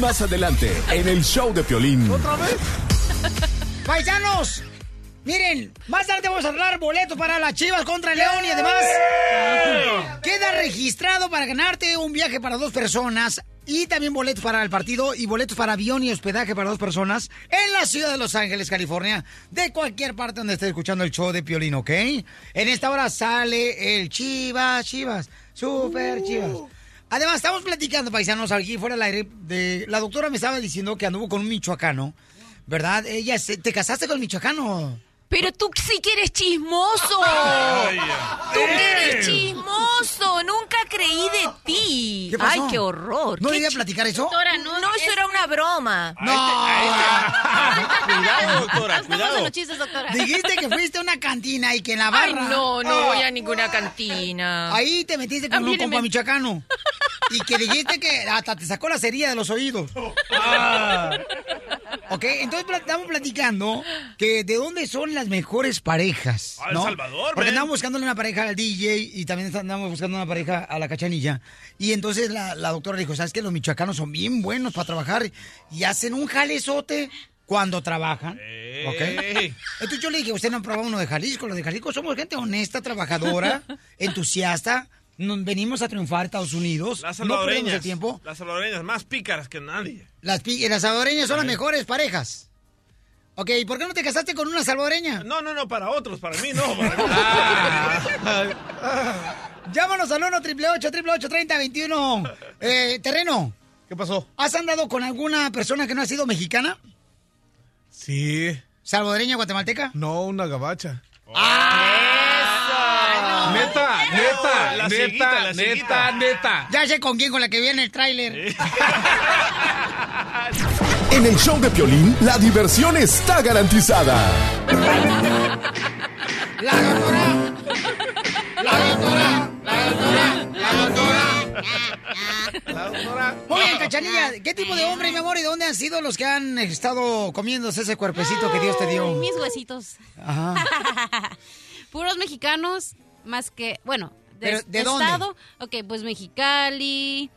Más adelante, en el show de Piolín. ¡Paisanos! Miren, más tarde vamos a hablar boletos para las Chivas contra el León y además queda registrado para ganarte un viaje para dos personas y también boletos para el partido y boletos para avión y hospedaje para dos personas en la ciudad de Los Ángeles, California, de cualquier parte donde esté escuchando el show de Piolín, ¿ok? En esta hora sale el Chivas, Chivas, Super Chivas. Además, estamos platicando, paisanos, aquí fuera del aire, de, la doctora me estaba diciendo que anduvo con un michoacano, ¿verdad? Ella, ¿te casaste con el michoacano? Pero tú sí que eres chismoso. Ay, Tú que eres chismoso. Nunca creí de ti. ¿Qué pasó? Ay, qué horror. ¿No Qué le iba a platicar eso? Doctora, no, no, eso era una broma. Cuidado, doctora, cuidado. los chistes, doctora. Dijiste que fuiste a una cantina y que en la Ay, barra... no, no Ah. voy a ninguna cantina. Ahí te metiste con un Míreme. compa michoacano. Y que dijiste que hasta te sacó la cerilla de los oídos. Ah. Ok, entonces pla- estamos platicando que de dónde son las mejores parejas. Ah, El ¿no? Salvador, Porque man. andamos buscándole una pareja al DJ y también andamos buscando una pareja a la cachanilla. Y entonces la, la doctora dijo, ¿sabes que Los michoacanos son bien buenos para trabajar y hacen un jalezote cuando trabajan. ¿Ok? Entonces yo le dije, usted no ha probado uno de Jalisco. Los de Jalisco somos gente honesta, trabajadora, entusiasta. Nos venimos a triunfar a Estados Unidos. Las no salvadoreñas. el tiempo. Las salvadoreñas más pícaras que nadie. Las, pi- las salvadoreñas son las mejores parejas. Ok, ¿y por qué no te casaste con una salvadoreña? No, no, no, para otros, para mí no. Para mí. Llámanos al 1 888 3021 eh, Terreno. ¿Qué pasó? ¿Has andado con alguna persona que no ha sido mexicana? Sí. ¿Salvadoreña, guatemalteca? No, una gabacha. Neta, neta, la neta, cieguita, la neta, neta. Ya sé con quién, con la que viene el tráiler. En el show de Piolín, la diversión está garantizada. La doctora. La doctora. La doctora. La doctora. La doctora. Muy bien, Cachanilla. ¿Qué tipo de hombre, mi amor, y de dónde han sido los que han estado comiéndose ese cuerpecito que Dios te dio? Mis huesitos. Ajá. Puros mexicanos, más que, bueno, de, Pero, ¿de dónde? estado. Ok, pues Mexicali,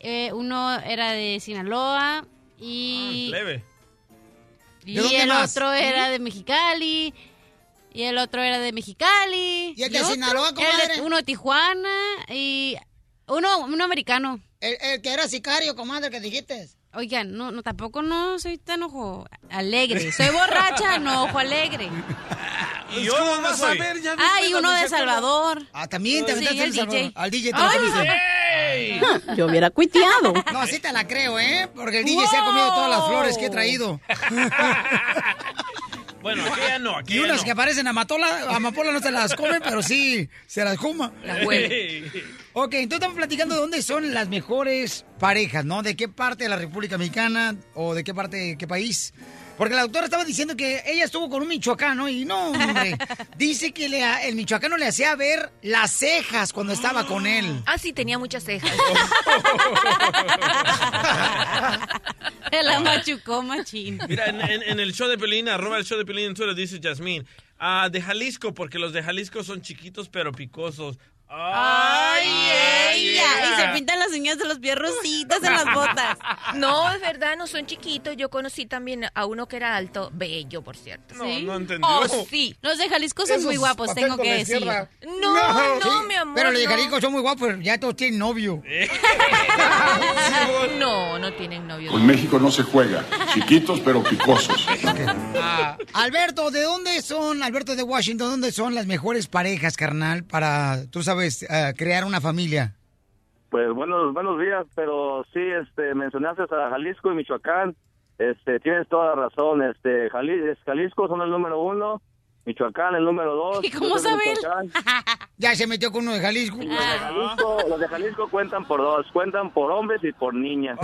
eh, uno era de Sinaloa y, Leve. y ¿De dónde el más? otro era de Mexicali. Y el otro era de Mexicali. ¿Y el de otro Sinaloa, comadre? uno de Tijuana y uno, uno americano. El, el que era sicario, comadre, que dijiste. Oigan, no, no, tampoco no soy tan ojo alegre. Soy borracha, no ojo alegre. ¿Y vas a ver? Ya Ah, y uno don de. Salvador. Ah, también te Sí, aventaste el al Salvador. DJ. Al DJ te Ay. Yo hubiera cuiteado. No, sí te la creo, ¿eh? Porque el DJ se ha comido todas las flores que he traído. Bueno, aquí ya no, aquí Y ya unas no. que aparecen amapola, amapola no se las come, pero sí se las juma. Ey. Ok, entonces estamos platicando de dónde son las mejores parejas, ¿no? ¿De qué parte de la República Mexicana o de qué parte, de qué país? Porque la doctora estaba diciendo que ella estuvo con un michoacano y no, hombre. Dice que le ha- el michoacano le hacía ver las cejas cuando estaba con él. Ah, sí, tenía muchas cejas. La machucó, machín. Mira, en, en- en el show de Pelín, arroba el show de Pelín en Twitter, dice Jasmine. Ah, de Jalisco, porque los de Jalisco son chiquitos pero picosos. Ay, ella. Y se pintan las uñas de los pies rositas en las botas. No, es verdad, no son chiquitos. Yo conocí también a uno que era alto, bello, por cierto. No, ¿Sí? no entendió. Oh, sí. Los de Jalisco son Esos muy guapos, tengo que decir. No, no, Sí, mi amor. Pero los de no. Jalisco son muy guapos, ya todos tienen novio. No, no tienen novio. Con México no se juega. Chiquitos pero picosos. Ah, Alberto, ¿de dónde son, Alberto de Washington, dónde son las mejores parejas, carnal, para, tú sabes, eh, crear una familia? Pues buenos buenos días, pero sí, este, mencionaste a Jalisco y Michoacán. Este, tienes toda la razón. Este, Jali- es- Jalisco son el número uno, Michoacán el número dos. ¿Y cómo sabe él? Ya se metió con uno de Jalisco. Los de Jalisco, los de Jalisco cuentan por dos, cuentan por hombres y por niñas.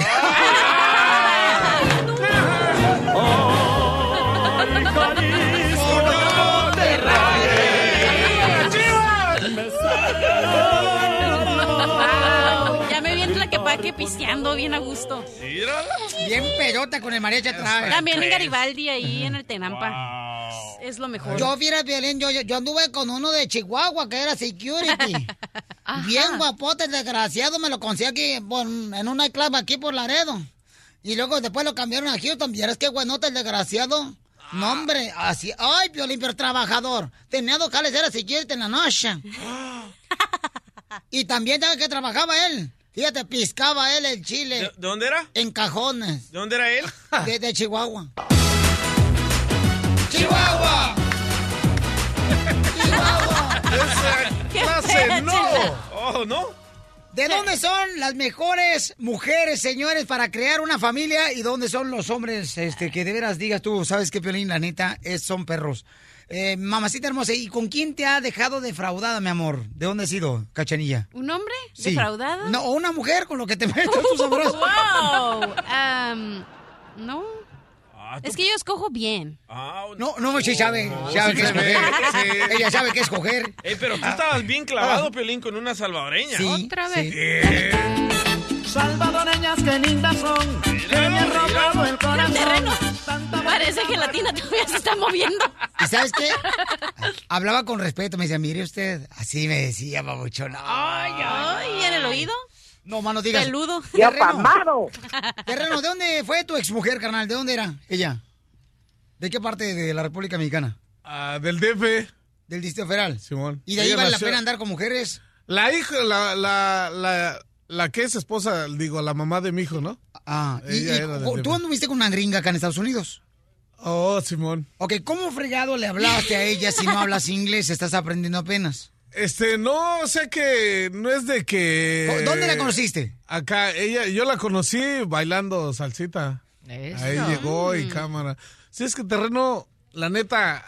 Wow, ya me viene la que paque pisteando bien a gusto. Bien pedota con el mariachi atrás. También en Garibaldi, ahí en el Tenampa. Es lo mejor. Yo, fíjate, Violín, yo, anduve con uno de Chihuahua que era security. Bien guapote, desgraciado, me lo conseguí aquí por- en un nightclub aquí por Laredo. Y luego después lo cambiaron a Houston. ¿Vieras qué buenote el desgraciado? No, hombre, así. Ay, Violín, pero trabajador. Tenía dos jales, era security en la noche. y también, ¿sabes qué trabajaba él? Fíjate, piscaba él el chile. ¿De, de dónde era? En cajones. ¿De dónde era él? De, de Chihuahua. ¡Chihuahua! Esa clase no. Oh, ¿no? ¿De dónde son las mejores mujeres, señores, para crear una familia? ¿Y dónde son los hombres este, que de veras digas tú, sabes qué, Piolín, la neta, es, son perros? Eh, mamacita hermosa, ¿y con quién te ha dejado defraudada, mi amor? ¿De dónde has sido, cachanilla? ¿Un hombre Sí. defraudado? No, o una mujer con lo que te metes tú sabroso. wow. Am, no. Ah, Es que yo escojo bien. No, no, sí sabe, No, sabe sí qué escoger. sí. Ella sabe qué escoger. Eh, pero tú estabas bien clavado, Pelín, con una salvadoreña. Sí, Otra vez. Salvadoreñas que lindas son, que me han robado el corazón. terreno. Parece que la tina todavía se está moviendo. ¿Y sabes qué? Hablaba con respeto, me decía, mire usted, así me decía, babuchón. Ay, Ay, ¿en el oído? No, mano, digas. Peludo. Terreno. apamado. Terreno, ¿de dónde fue tu exmujer, carnal? ¿De dónde era ella? ¿De qué parte de la República Mexicana? Ah, del DF. Del Distrito Federal. Simón. ¿Y de ahí Ella vale la pena andar con mujeres? La hija, la, la, la, la que es esposa, digo, la mamá de mi hijo, ¿no? Ah, y, Ella y era del. ¿tú anduviste con una gringa acá en Estados Unidos? Oh, Simón. Ok, ¿cómo fregado le hablaste a ella si no hablas inglés? Estás aprendiendo apenas. Este, no, o sea que no es de que... ¿Dónde la conociste? Acá, ella, yo la conocí bailando salsita. Ahí llegó y cámara. Si es que terreno, la neta,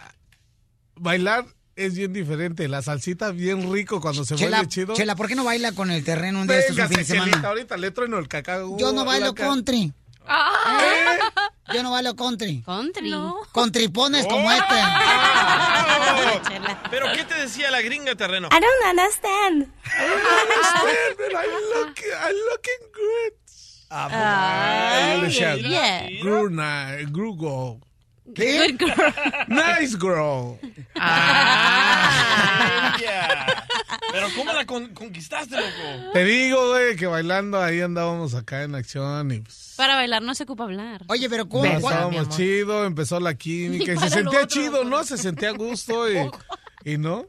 bailar es bien diferente. La salsita bien rico cuando se Chela, baila chido. Chela, ¿por qué no baila con el terreno un día estos un fin de semana? Chelita, ahorita le trueno el cacao. Yo no bailo country. Ah. Yo no bailo country. Country. Con tripones como este. Oh. ¿Pero qué te decía la gringa terreno? I don't understand. understand, but I'm looking, I'm looking good. Ay, Yo le decía, yeah. Grew nice, grew go. ¿Qué? Good girl. Nice girl. Ella. Pero ¿cómo la con- conquistaste, loco? Te digo, güey, que bailando ahí andábamos acá en acción y pues, Para bailar no se ocupa hablar. Oye, pero no, estábamos chido, empezó la química y se sentía otro, chido, ¿no? Se sentía a gusto y, y no.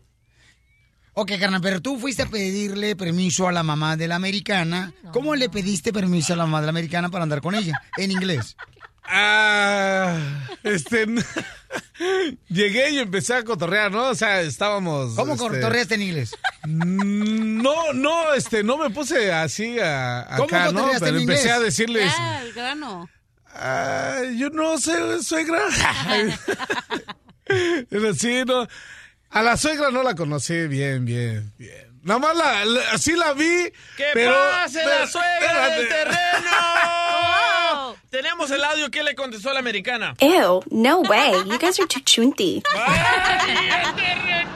Ok, carnal, pero tú fuiste a pedirle permiso a la mamá de la americana. ¿Cómo le pediste permiso a la mamá de la americana para andar con ella? En inglés. Ah, este, llegué y empecé a cotorrear, ¿no? O sea, estábamos. ¿Cómo este, cotorreaste en inglés? No, no, este, no me puse así a, ¿Cómo acá, ¿no? Pero en empecé inglés? a decirles, Ya, el grano. ah, yo no sé, suegra. Pero sí, no. A la suegra no la conocí bien, bien, bien. Nada más la, la- así la vi. ¡Que pero, pase la pero- suegra del terreno! Tenemos el audio que le contestó a la americana. Ew, no way. You guys are too chunty.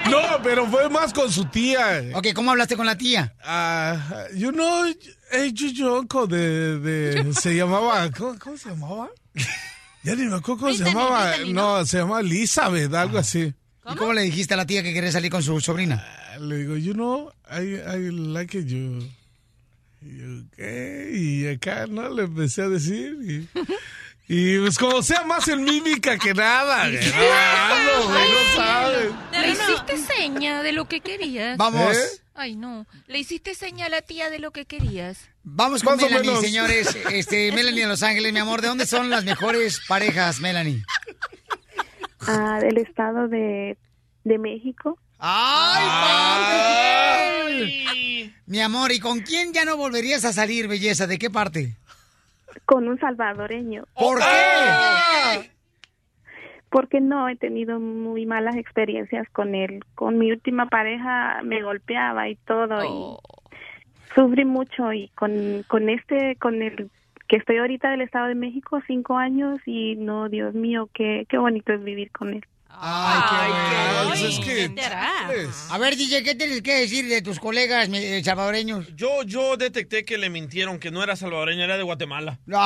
No, pero fue más con su tía. Ok, ¿cómo hablaste con la tía? Ah, you know, hey, your uncle de, de, se llamaba, ¿cómo, cómo se llamaba? Ya ni me acuerdo cómo se llamaba. No, se llamaba Elizabeth, algo así. ¿Y cómo le dijiste a la tía que quería salir con su sobrina? Le digo, you know, I, I like it, you. Y yo, ¿qué? Y acá, ¿no? Le empecé a decir y... Y pues como sea más en mímica que nada, güey. No, güey, no sabes. ¿Le hiciste seña de lo que querías? Vamos. ¿Eh? Ay, no. ¿Le hiciste seña a la tía de lo que querías? Vamos con Melanie, menos. señores. Este, Melanie de Los Ángeles, mi amor. ¿De dónde son las mejores parejas, Melanie? Ah, del estado de, de México. ¡Ay, Mi amor, ¿y con quién ya no volverías a salir, belleza? ¿De qué parte? Con un salvadoreño. ¿Por qué? Porque no he tenido muy malas experiencias con él. Con mi última pareja me golpeaba y todo y sufrí mucho y con, con este, con el que estoy ahorita del Estado de México, cinco años y no, Dios mío, qué, qué bonito es vivir con él. Ay, qué bueno. es que- A ver, DJ, ¿qué tienes que decir de tus colegas eh, salvadoreños? Yo, yo detecté que le mintieron, que no era salvadoreño, era de Guatemala. Terreno,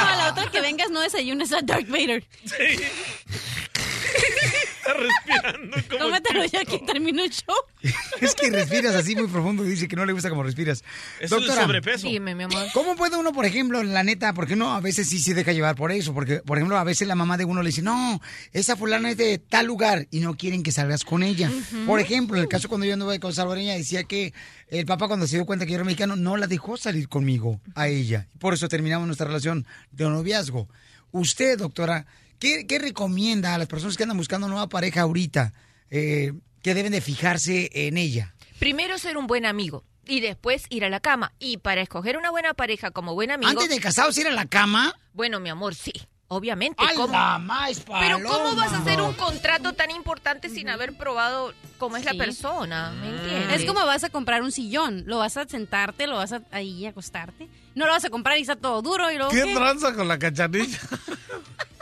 a la otra que vengas no desayunes a Darth Vader. Está respirando como... Tómatelo ya que termine el show. Es que respiras así muy profundo. Dice que no le gusta cómo respiras. Es el sobrepeso. Dime, mi amor. ¿Cómo puede uno, por ejemplo, la neta, porque uno a veces sí se deja llevar por eso? Porque, por ejemplo, a veces la mamá de uno le dice, no, esa fulana es de tal lugar y no quieren que salgas con ella. Por ejemplo, en el caso cuando yo anduve con salvadoreña, decía que el papá cuando se dio cuenta que yo era mexicano, no la dejó salir conmigo a ella. Por eso terminamos nuestra relación de noviazgo. Usted, doctora, ¿qué, qué recomienda a las personas que andan buscando nueva pareja ahorita? eh, que deben de fijarse en ella. Primero ser un buen amigo y después ir a la cama. Y para escoger una buena pareja como buen amigo... Antes de casados ir a la cama. Bueno, mi amor, sí. Obviamente. ¡A ¿cómo? más Pero ¿cómo vas a hacer un contrato tan importante sin haber probado cómo es la persona? ¿Me entiendes? Es como vas a comprar un sillón. Lo vas a sentarte, lo vas a ahí acostarte. No lo vas a comprar y está todo duro y luego. ¿Qué ¿qué? tranza con la cachanilla?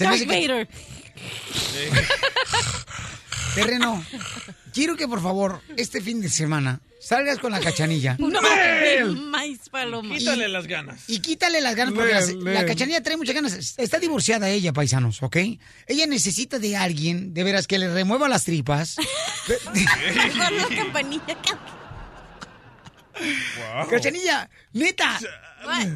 Se me Darth hace que- Vader. Terreno, quiero que por favor, este fin de semana, salgas con la cachanilla. No, maíz paloma. Quítale las ganas. Y quítale las ganas, porque la, cachanilla trae muchas ganas. Está divorciada ella, paisanos, ¿ok? Ella necesita de alguien, de veras, que le remueva las tripas. Con la campanilla. Cachanilla, neta. What?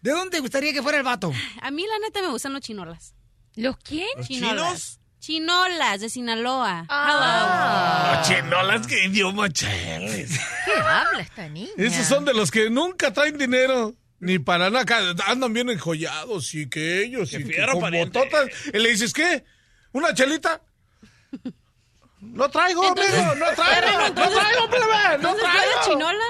¿De dónde te gustaría que fuera el vato? A mí, la neta, me gustan los chinolas. ¿Los quién? ¿Los Chinolas. Chinolas de Sinaloa. Ah. Ah, chinolas, qué idioma cheles. ¿Qué habla esta niña? Esos son de los que nunca traen dinero. Ni para nada, andan bien enjollados y que ellos, y que con bototas. Y le dices, ¿qué? ¿Una chelita? No traigo, Entonces- amigo, no traigo, no traigo, plebe, no Entonces, ¿tú eres traigo. chinola?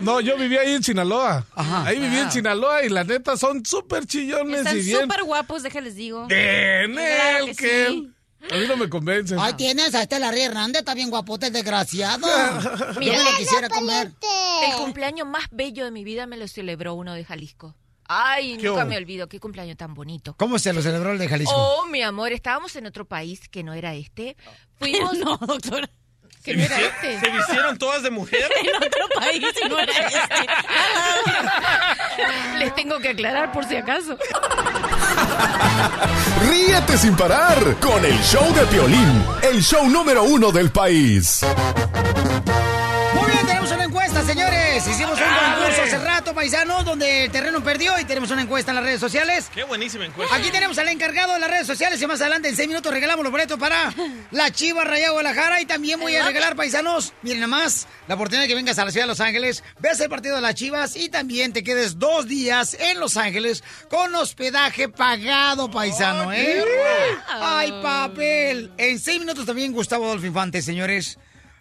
No, yo vivía ahí en Sinaloa. Ahí viví en. Sinaloa y la neta son súper chillones Están y bien. súper guapos, déjales digo. Bien, Claro él, que que sí. A mí no me convencen. Ahí tienes a este Larry Hernández, está bien guapote, el desgraciado. Mira, Yo me lo quisiera comer. El cumpleaños más bello de mi vida me lo celebró uno de Jalisco. Ay, ¿Qué nunca hubo? me olvido. Qué cumpleaños tan bonito. ¿Cómo se lo celebró el de Jalisco? Oh, mi amor, estábamos en otro país que no era este. Fuimos. no, doctora. Que ¿Se, no era visti- este. se vistieron todas de mujer? en otro país y no era este. Les tengo que aclarar por si acaso. Ríete sin parar con el show de Piolín, el show número uno del país. Señores. Hicimos un concurso hace rato, paisanos, donde el terreno perdió y tenemos una encuesta en las redes sociales. Qué buenísima encuesta. Aquí tenemos al encargado de las redes sociales y más adelante en seis minutos regalamos los boletos para la Chiva Raya Guadalajara y también voy a regalar, paisanos, miren nada más, la oportunidad de que vengas a la ciudad de Los Ángeles, veas el partido de las Chivas y también te quedes dos días en Los Ángeles con hospedaje pagado, paisano, ¿eh? ¡Ay, papel! En seis minutos también Gustavo Adolfo Infante, señores.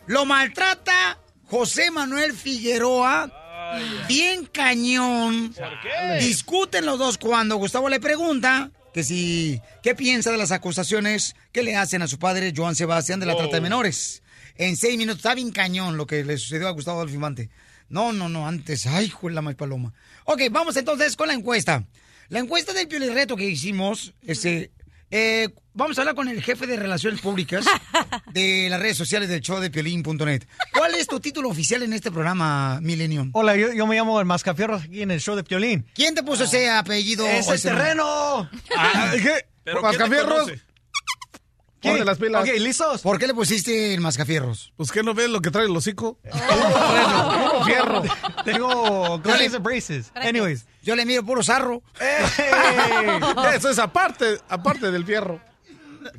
Lo maltrata José Manuel Figueroa. Bien cañón. qué? Discuten los dos cuando Gustavo le pregunta que si qué piensa de las acusaciones que le hacen a su padre Joan Sebastián de la trata de menores. En seis minutos está bien cañón lo que le sucedió a Gustavo Adolfo Infante. No, no, no, antes. Ay, la más paloma. Ok, vamos entonces con la encuesta. La encuesta del Pioli Reto que hicimos, este, eh, vamos a hablar con el jefe de Relaciones Públicas de las redes sociales del show de Piolín.net. ¿Cuál es tu título oficial en este programa, Millennium? Hola, yo, yo me llamo el Mascafierros aquí en el show de Piolín. ¿Quién te puso ese apellido? ¡Es el ese terreno! Ah, ¿Qué? ¿Pero ¿Mascafierros? Las pilas. Ok, ¿listos? ¿Por qué le pusiste el mascafierros? Pues que no ves lo que trae el hocico. Puro fierro. Tengo grandes braces. Anyways. Yo le miro puro zarro. Eso es aparte, aparte del fierro.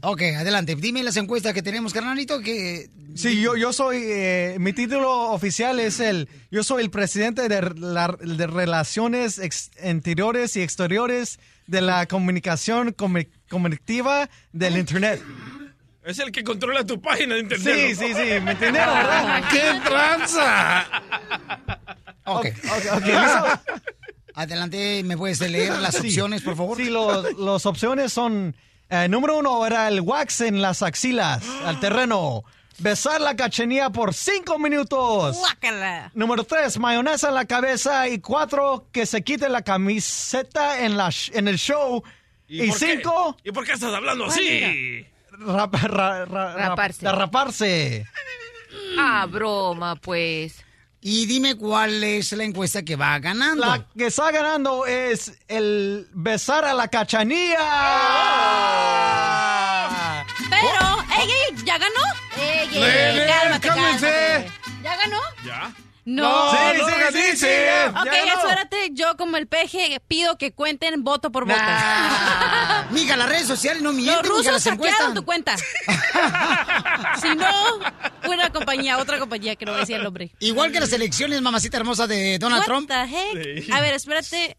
Ok, adelante. Dime las encuestas que tenemos, carnalito, que... Sí, yo, yo soy, eh, mi título oficial es el, yo soy el presidente de, la- de Relaciones ex- Interiores y Exteriores de la Comunicación comu- Comunicativa del Internet. Es el que controla tu página de internet. Sí, sí, sí, ¿me entendieron, verdad? ¡Qué tranza! Ok. ok, ¿listo? Adelante, ¿me puedes leer las Sí. opciones, por favor? Sí, los, los opciones son, eh, número uno era el wax en las axilas, al terreno. Besar la cachenía por cinco minutos. Guácala. Número tres, mayonesa en la cabeza. Y cuatro, que se quite la camiseta en, la sh- en el show. Y, por qué? cinco, ¿Y por qué estás hablando así? Rap- ra- ra- rap- Raparse. raparse. Ah, broma, pues. Y dime cuál es la encuesta que va ganando. La que está ganando es el besar a la cachanilla. Pero, ey, ey, ¿ya ganó? Ey, ey, Nene, ey, cálmate, cálmense. cálmate. ¿Ya ganó? ¿Ya? No. Sí, no sí, sí, sí. Ok, espérate, yo como el peje pido que cuenten voto por voto. Ah, Mija, las redes sociales no Los mienten, mija, rusos saquearon tu cuenta. si no, una compañía, otra compañía que no decía el nombre. Igual que las elecciones, mamacita hermosa, de Donald What Trump. the heck? Sí. A ver, espérate.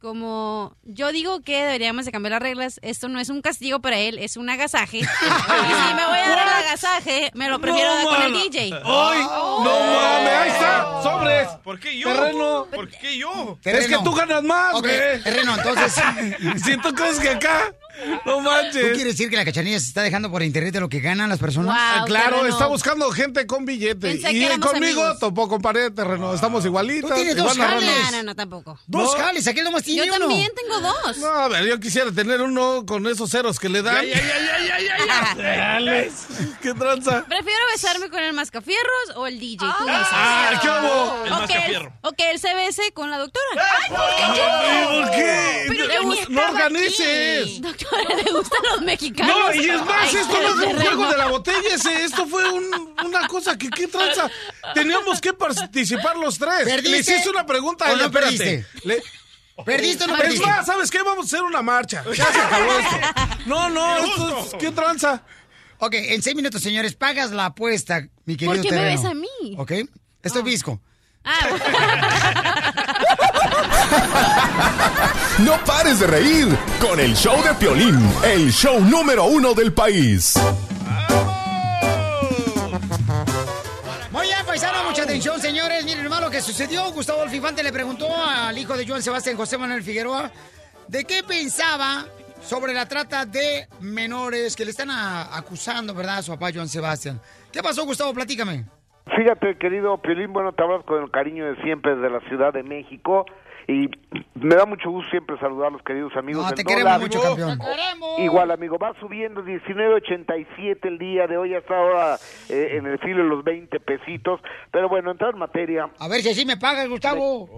Como yo digo que deberíamos de cambiar las reglas, esto no es un castigo para él, es un agasaje. y si me voy a dar el agasaje, me lo prefiero dar con el. DJ. ¡Ay! ¡No mames! ¡Ahí está! ¡Sobres! ¿Por qué yo? Terreno. ¿Por qué yo? Es que tú ganas más, Ok, güey. terreno, entonces. si tú crees que acá, no ¿Tú manches. quieres decir que la cachanilla se está dejando por internet de lo que ganan las personas? Ah, claro, está buscando gente con billete. Pensé Y conmigo amigos. topó con pared, terreno. Estamos igualitas. Tú tienes dos jales. No, no, no, tampoco. Dos No. jales, aquel nomás tiene Yo uno. también tengo dos. No, a ver, yo quisiera tener uno con esos ceros que le dan. Ya, ya, ya, ya, ya, ya, ya. Dale. ¿Qué tranza? Prefiero besarme con el mascafierros o el DJ. Tú dices. Ah, ¿qué hubo? El mascafierro. o que él se bese con la doctora. Ay, ¿Por qué? No- yo ni no estaba organices. aquí. ¿le gustan los mexicanos? No, y es más, Ay, esto no fue un juego de la botella, ese, esto fue un- una cosa que, ¿qué tranza? Teníamos que participar los tres. ¿Perdiste Le hiciste una pregunta a o ella, no perdiste? Le- ¿Perdiste o no Es perdiste? más, ¿sabes qué? Vamos a hacer una marcha. Ya se acabó esto. No, no, esto es- ¿qué tranza? Ok, en seis minutos, señores, pagas la apuesta, mi querido ¿Por qué me terreno. ves a mí? Ok, estoy visco. No pares de reír con el show de Piolín, el show número uno del país. Muy bien, paisano, mucha atención, señores. Miren hermano, lo que sucedió. Gustavo Alfifante le preguntó al hijo de Joan Sebastián, José Manuel Figueroa, de qué pensaba sobre la trata de menores que le están a- acusando, ¿verdad?, a su papá Joan Sebastián. ¿Qué pasó, Gustavo? Platícame. Fíjate, querido Piolín, bueno, te hablas con el cariño de siempre desde la Ciudad de México y me da mucho gusto siempre saludar a los queridos amigos No, del te dólar. queremos mucho, campeón. Igual, amigo, va subiendo 19.87 el día de hoy, hasta ahora eh, en el filo de los 20 pesitos, pero bueno, entrar en materia. A ver si así me pagas, Gustavo.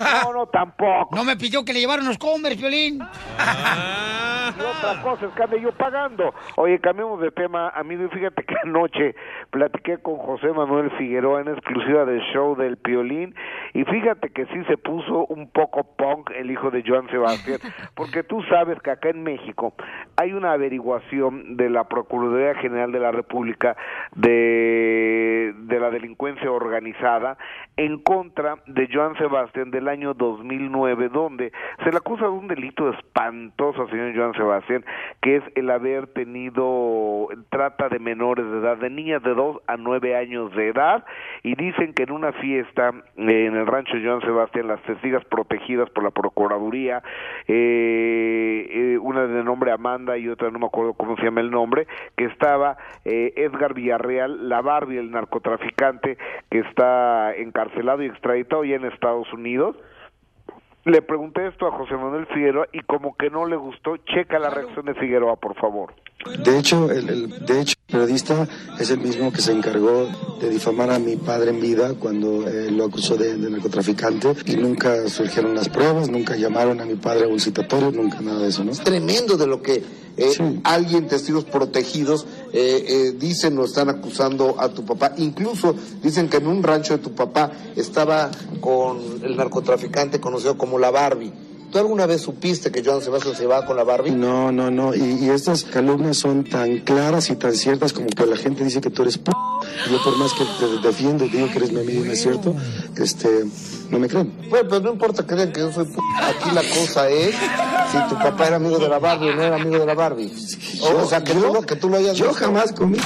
No, no, tampoco. No me pidió que le llevaran los Converse, Piolín. Y otra cosa es que ande yo pagando. Oye, cambiemos de tema, amigo, y fíjate que anoche platiqué con José Manuel Figueroa en exclusiva del show del Piolín, y fíjate que sí se puso un poco punk el hijo de Joan Sebastián, porque tú sabes que acá en México hay una averiguación de la Procuraduría General de la República de, de la delincuencia organizada en contra de Joan Sebastián del año 2009, donde se le acusa de un delito espantoso al señor Joan Sebastián, que es el haber tenido trata de menores de edad, de niñas de 2 a 9 años de edad, y dicen que en una fiesta en el rancho Joan Sebastián, las testigas protegidas por la Procuraduría, eh, eh, una de nombre Amanda y otra no me acuerdo cómo se llama el nombre, que estaba eh, Edgar Villarreal, la Barbie, el narcotraficante que está encarcelado y extraditado ya en Estados Unidos. Le pregunté esto a José Manuel Figueroa y como que no le gustó, checa la reacción de Figueroa, por favor. De hecho, el, el- de hecho, el periodista es el mismo que se encargó de difamar a mi padre en vida cuando eh, lo acusó de, de narcotraficante y nunca surgieron las pruebas, nunca llamaron a mi padre a un citatorio, nunca nada de eso, ¿no? tremendo de lo que eh, alguien, testigos protegidos, eh, eh, dicen o están acusando a tu papá. Incluso dicen que en un rancho de tu papá estaba con el narcotraficante conocido como la Barbie. ¿Tú alguna vez supiste que Joan Sebastián se va con la Barbie? No, no, no, y, y estas calumnias son tan claras y tan ciertas como que la gente dice que tú eres p... y yo por más que te defiendo y digo que eres mi amigo y no es cierto, este, no me creen. Bueno, pero no importa que digan que yo soy p... Aquí la cosa es si tu papá era amigo de la Barbie o no era amigo de la Barbie. O, o sea, que, tú, lo- que tú lo hayas Yo visto. jamás comí.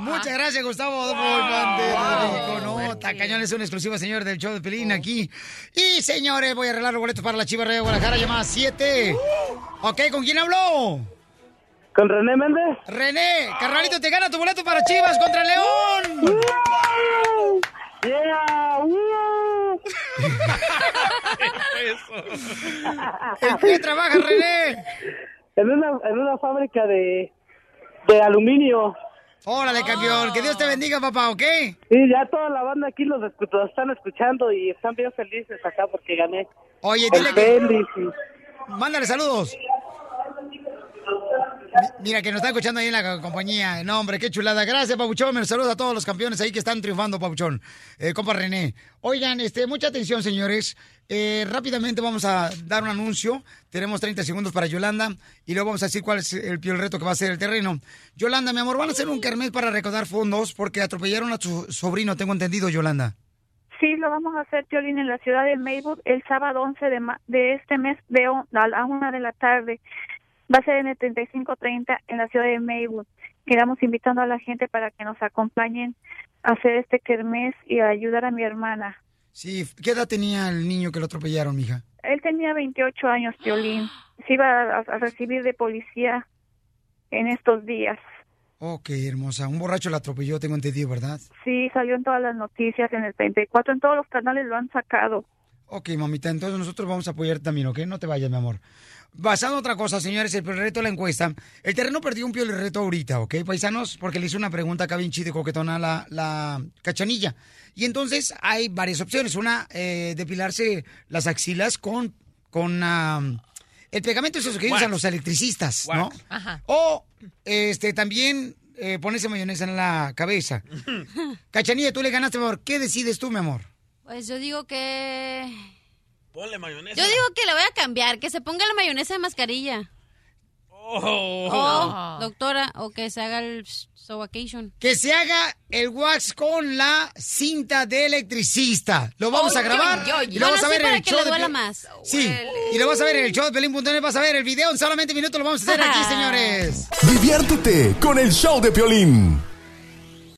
Muchas gracias, Gustavo Adolfo. No, Tacañón es un exclusivo, señor, del show de Pelín aquí. Y, señores, voy a arreglar los boletos para la Chivas de Guadalajara, llamada 7. Ok, ¿con quién habló? ¿Con René Méndez? René, carnalito, te gana tu boleto para Chivas contra León. Yeah, ¿En qué trabajas, René? En una, en una fábrica de, de aluminio. Órale, campeón. Que Dios te bendiga, papá, ¿ok? Sí, ya toda la banda aquí los, los están escuchando y están bien felices acá porque gané. Oye, dile que... Mándale saludos. Mi- Mira, que nos está escuchando ahí en la co- compañía. No, hombre, qué chulada. Gracias, Papuchón. Me saludo a todos los campeones ahí que están triunfando, Papuchón. Eh, compa René. Oigan, este, mucha atención, señores. Eh, rápidamente vamos a dar un anuncio. Tenemos 30 segundos para Yolanda y luego vamos a decir cuál es el peor reto que va a ser el terreno. Yolanda, mi amor, van a hacer un kermés para recaudar fondos porque atropellaron a tu sobrino, tengo entendido, Yolanda. Sí, lo vamos a hacer, Piolín, en la ciudad de Maywood el sábado 11 de, ma- de este mes de a la una de la tarde. Va a ser en el 3530 en la ciudad de Maywood. Quedamos invitando a la gente para que nos acompañen a hacer este kermés y a ayudar a mi hermana. Sí, ¿qué edad tenía el niño que lo atropellaron, mija? Él tenía 28 años, Piolín. Se iba a, a recibir de policía en estos días. Ok, hermosa. Un borracho la atropelló, tengo entendido, ¿verdad? Sí, salió en todas las noticias, en el 34, en todos los canales lo han sacado. Ok, mamita, entonces nosotros vamos a apoyar también, ¿ok? No te vayas, mi amor. Basado en otra cosa, señores, el reto de la encuesta. El terreno perdió un pio el reto ahorita, ¿ok, paisanos? Porque le hice una pregunta acá bien chida y coquetona a la, la cachanilla. Y entonces hay varias opciones. Una, eh, depilarse las axilas con, con el pegamento esos que Wax. usan los electricistas, ¿no? Ajá. O este también eh, ponerse mayonesa en la cabeza. Cachanilla, tú le ganaste, mi amor. ¿Qué decides tú, mi amor? Pues yo digo que... Ponle mayonesa. Yo digo que le voy a cambiar, que se ponga la mayonesa de mascarilla. Oh. O, doctora, o que se haga el sovacation. Que se haga el wax con la cinta de electricista. Lo vamos a grabar y lo vamos Bueno, a sí, ver en el show de más. Sí, y lo vas a ver en el show de Pelín.net. Vas a ver el video en solamente minutos. Lo vamos a hacer aquí, señores. Diviértete con el show de Piolín.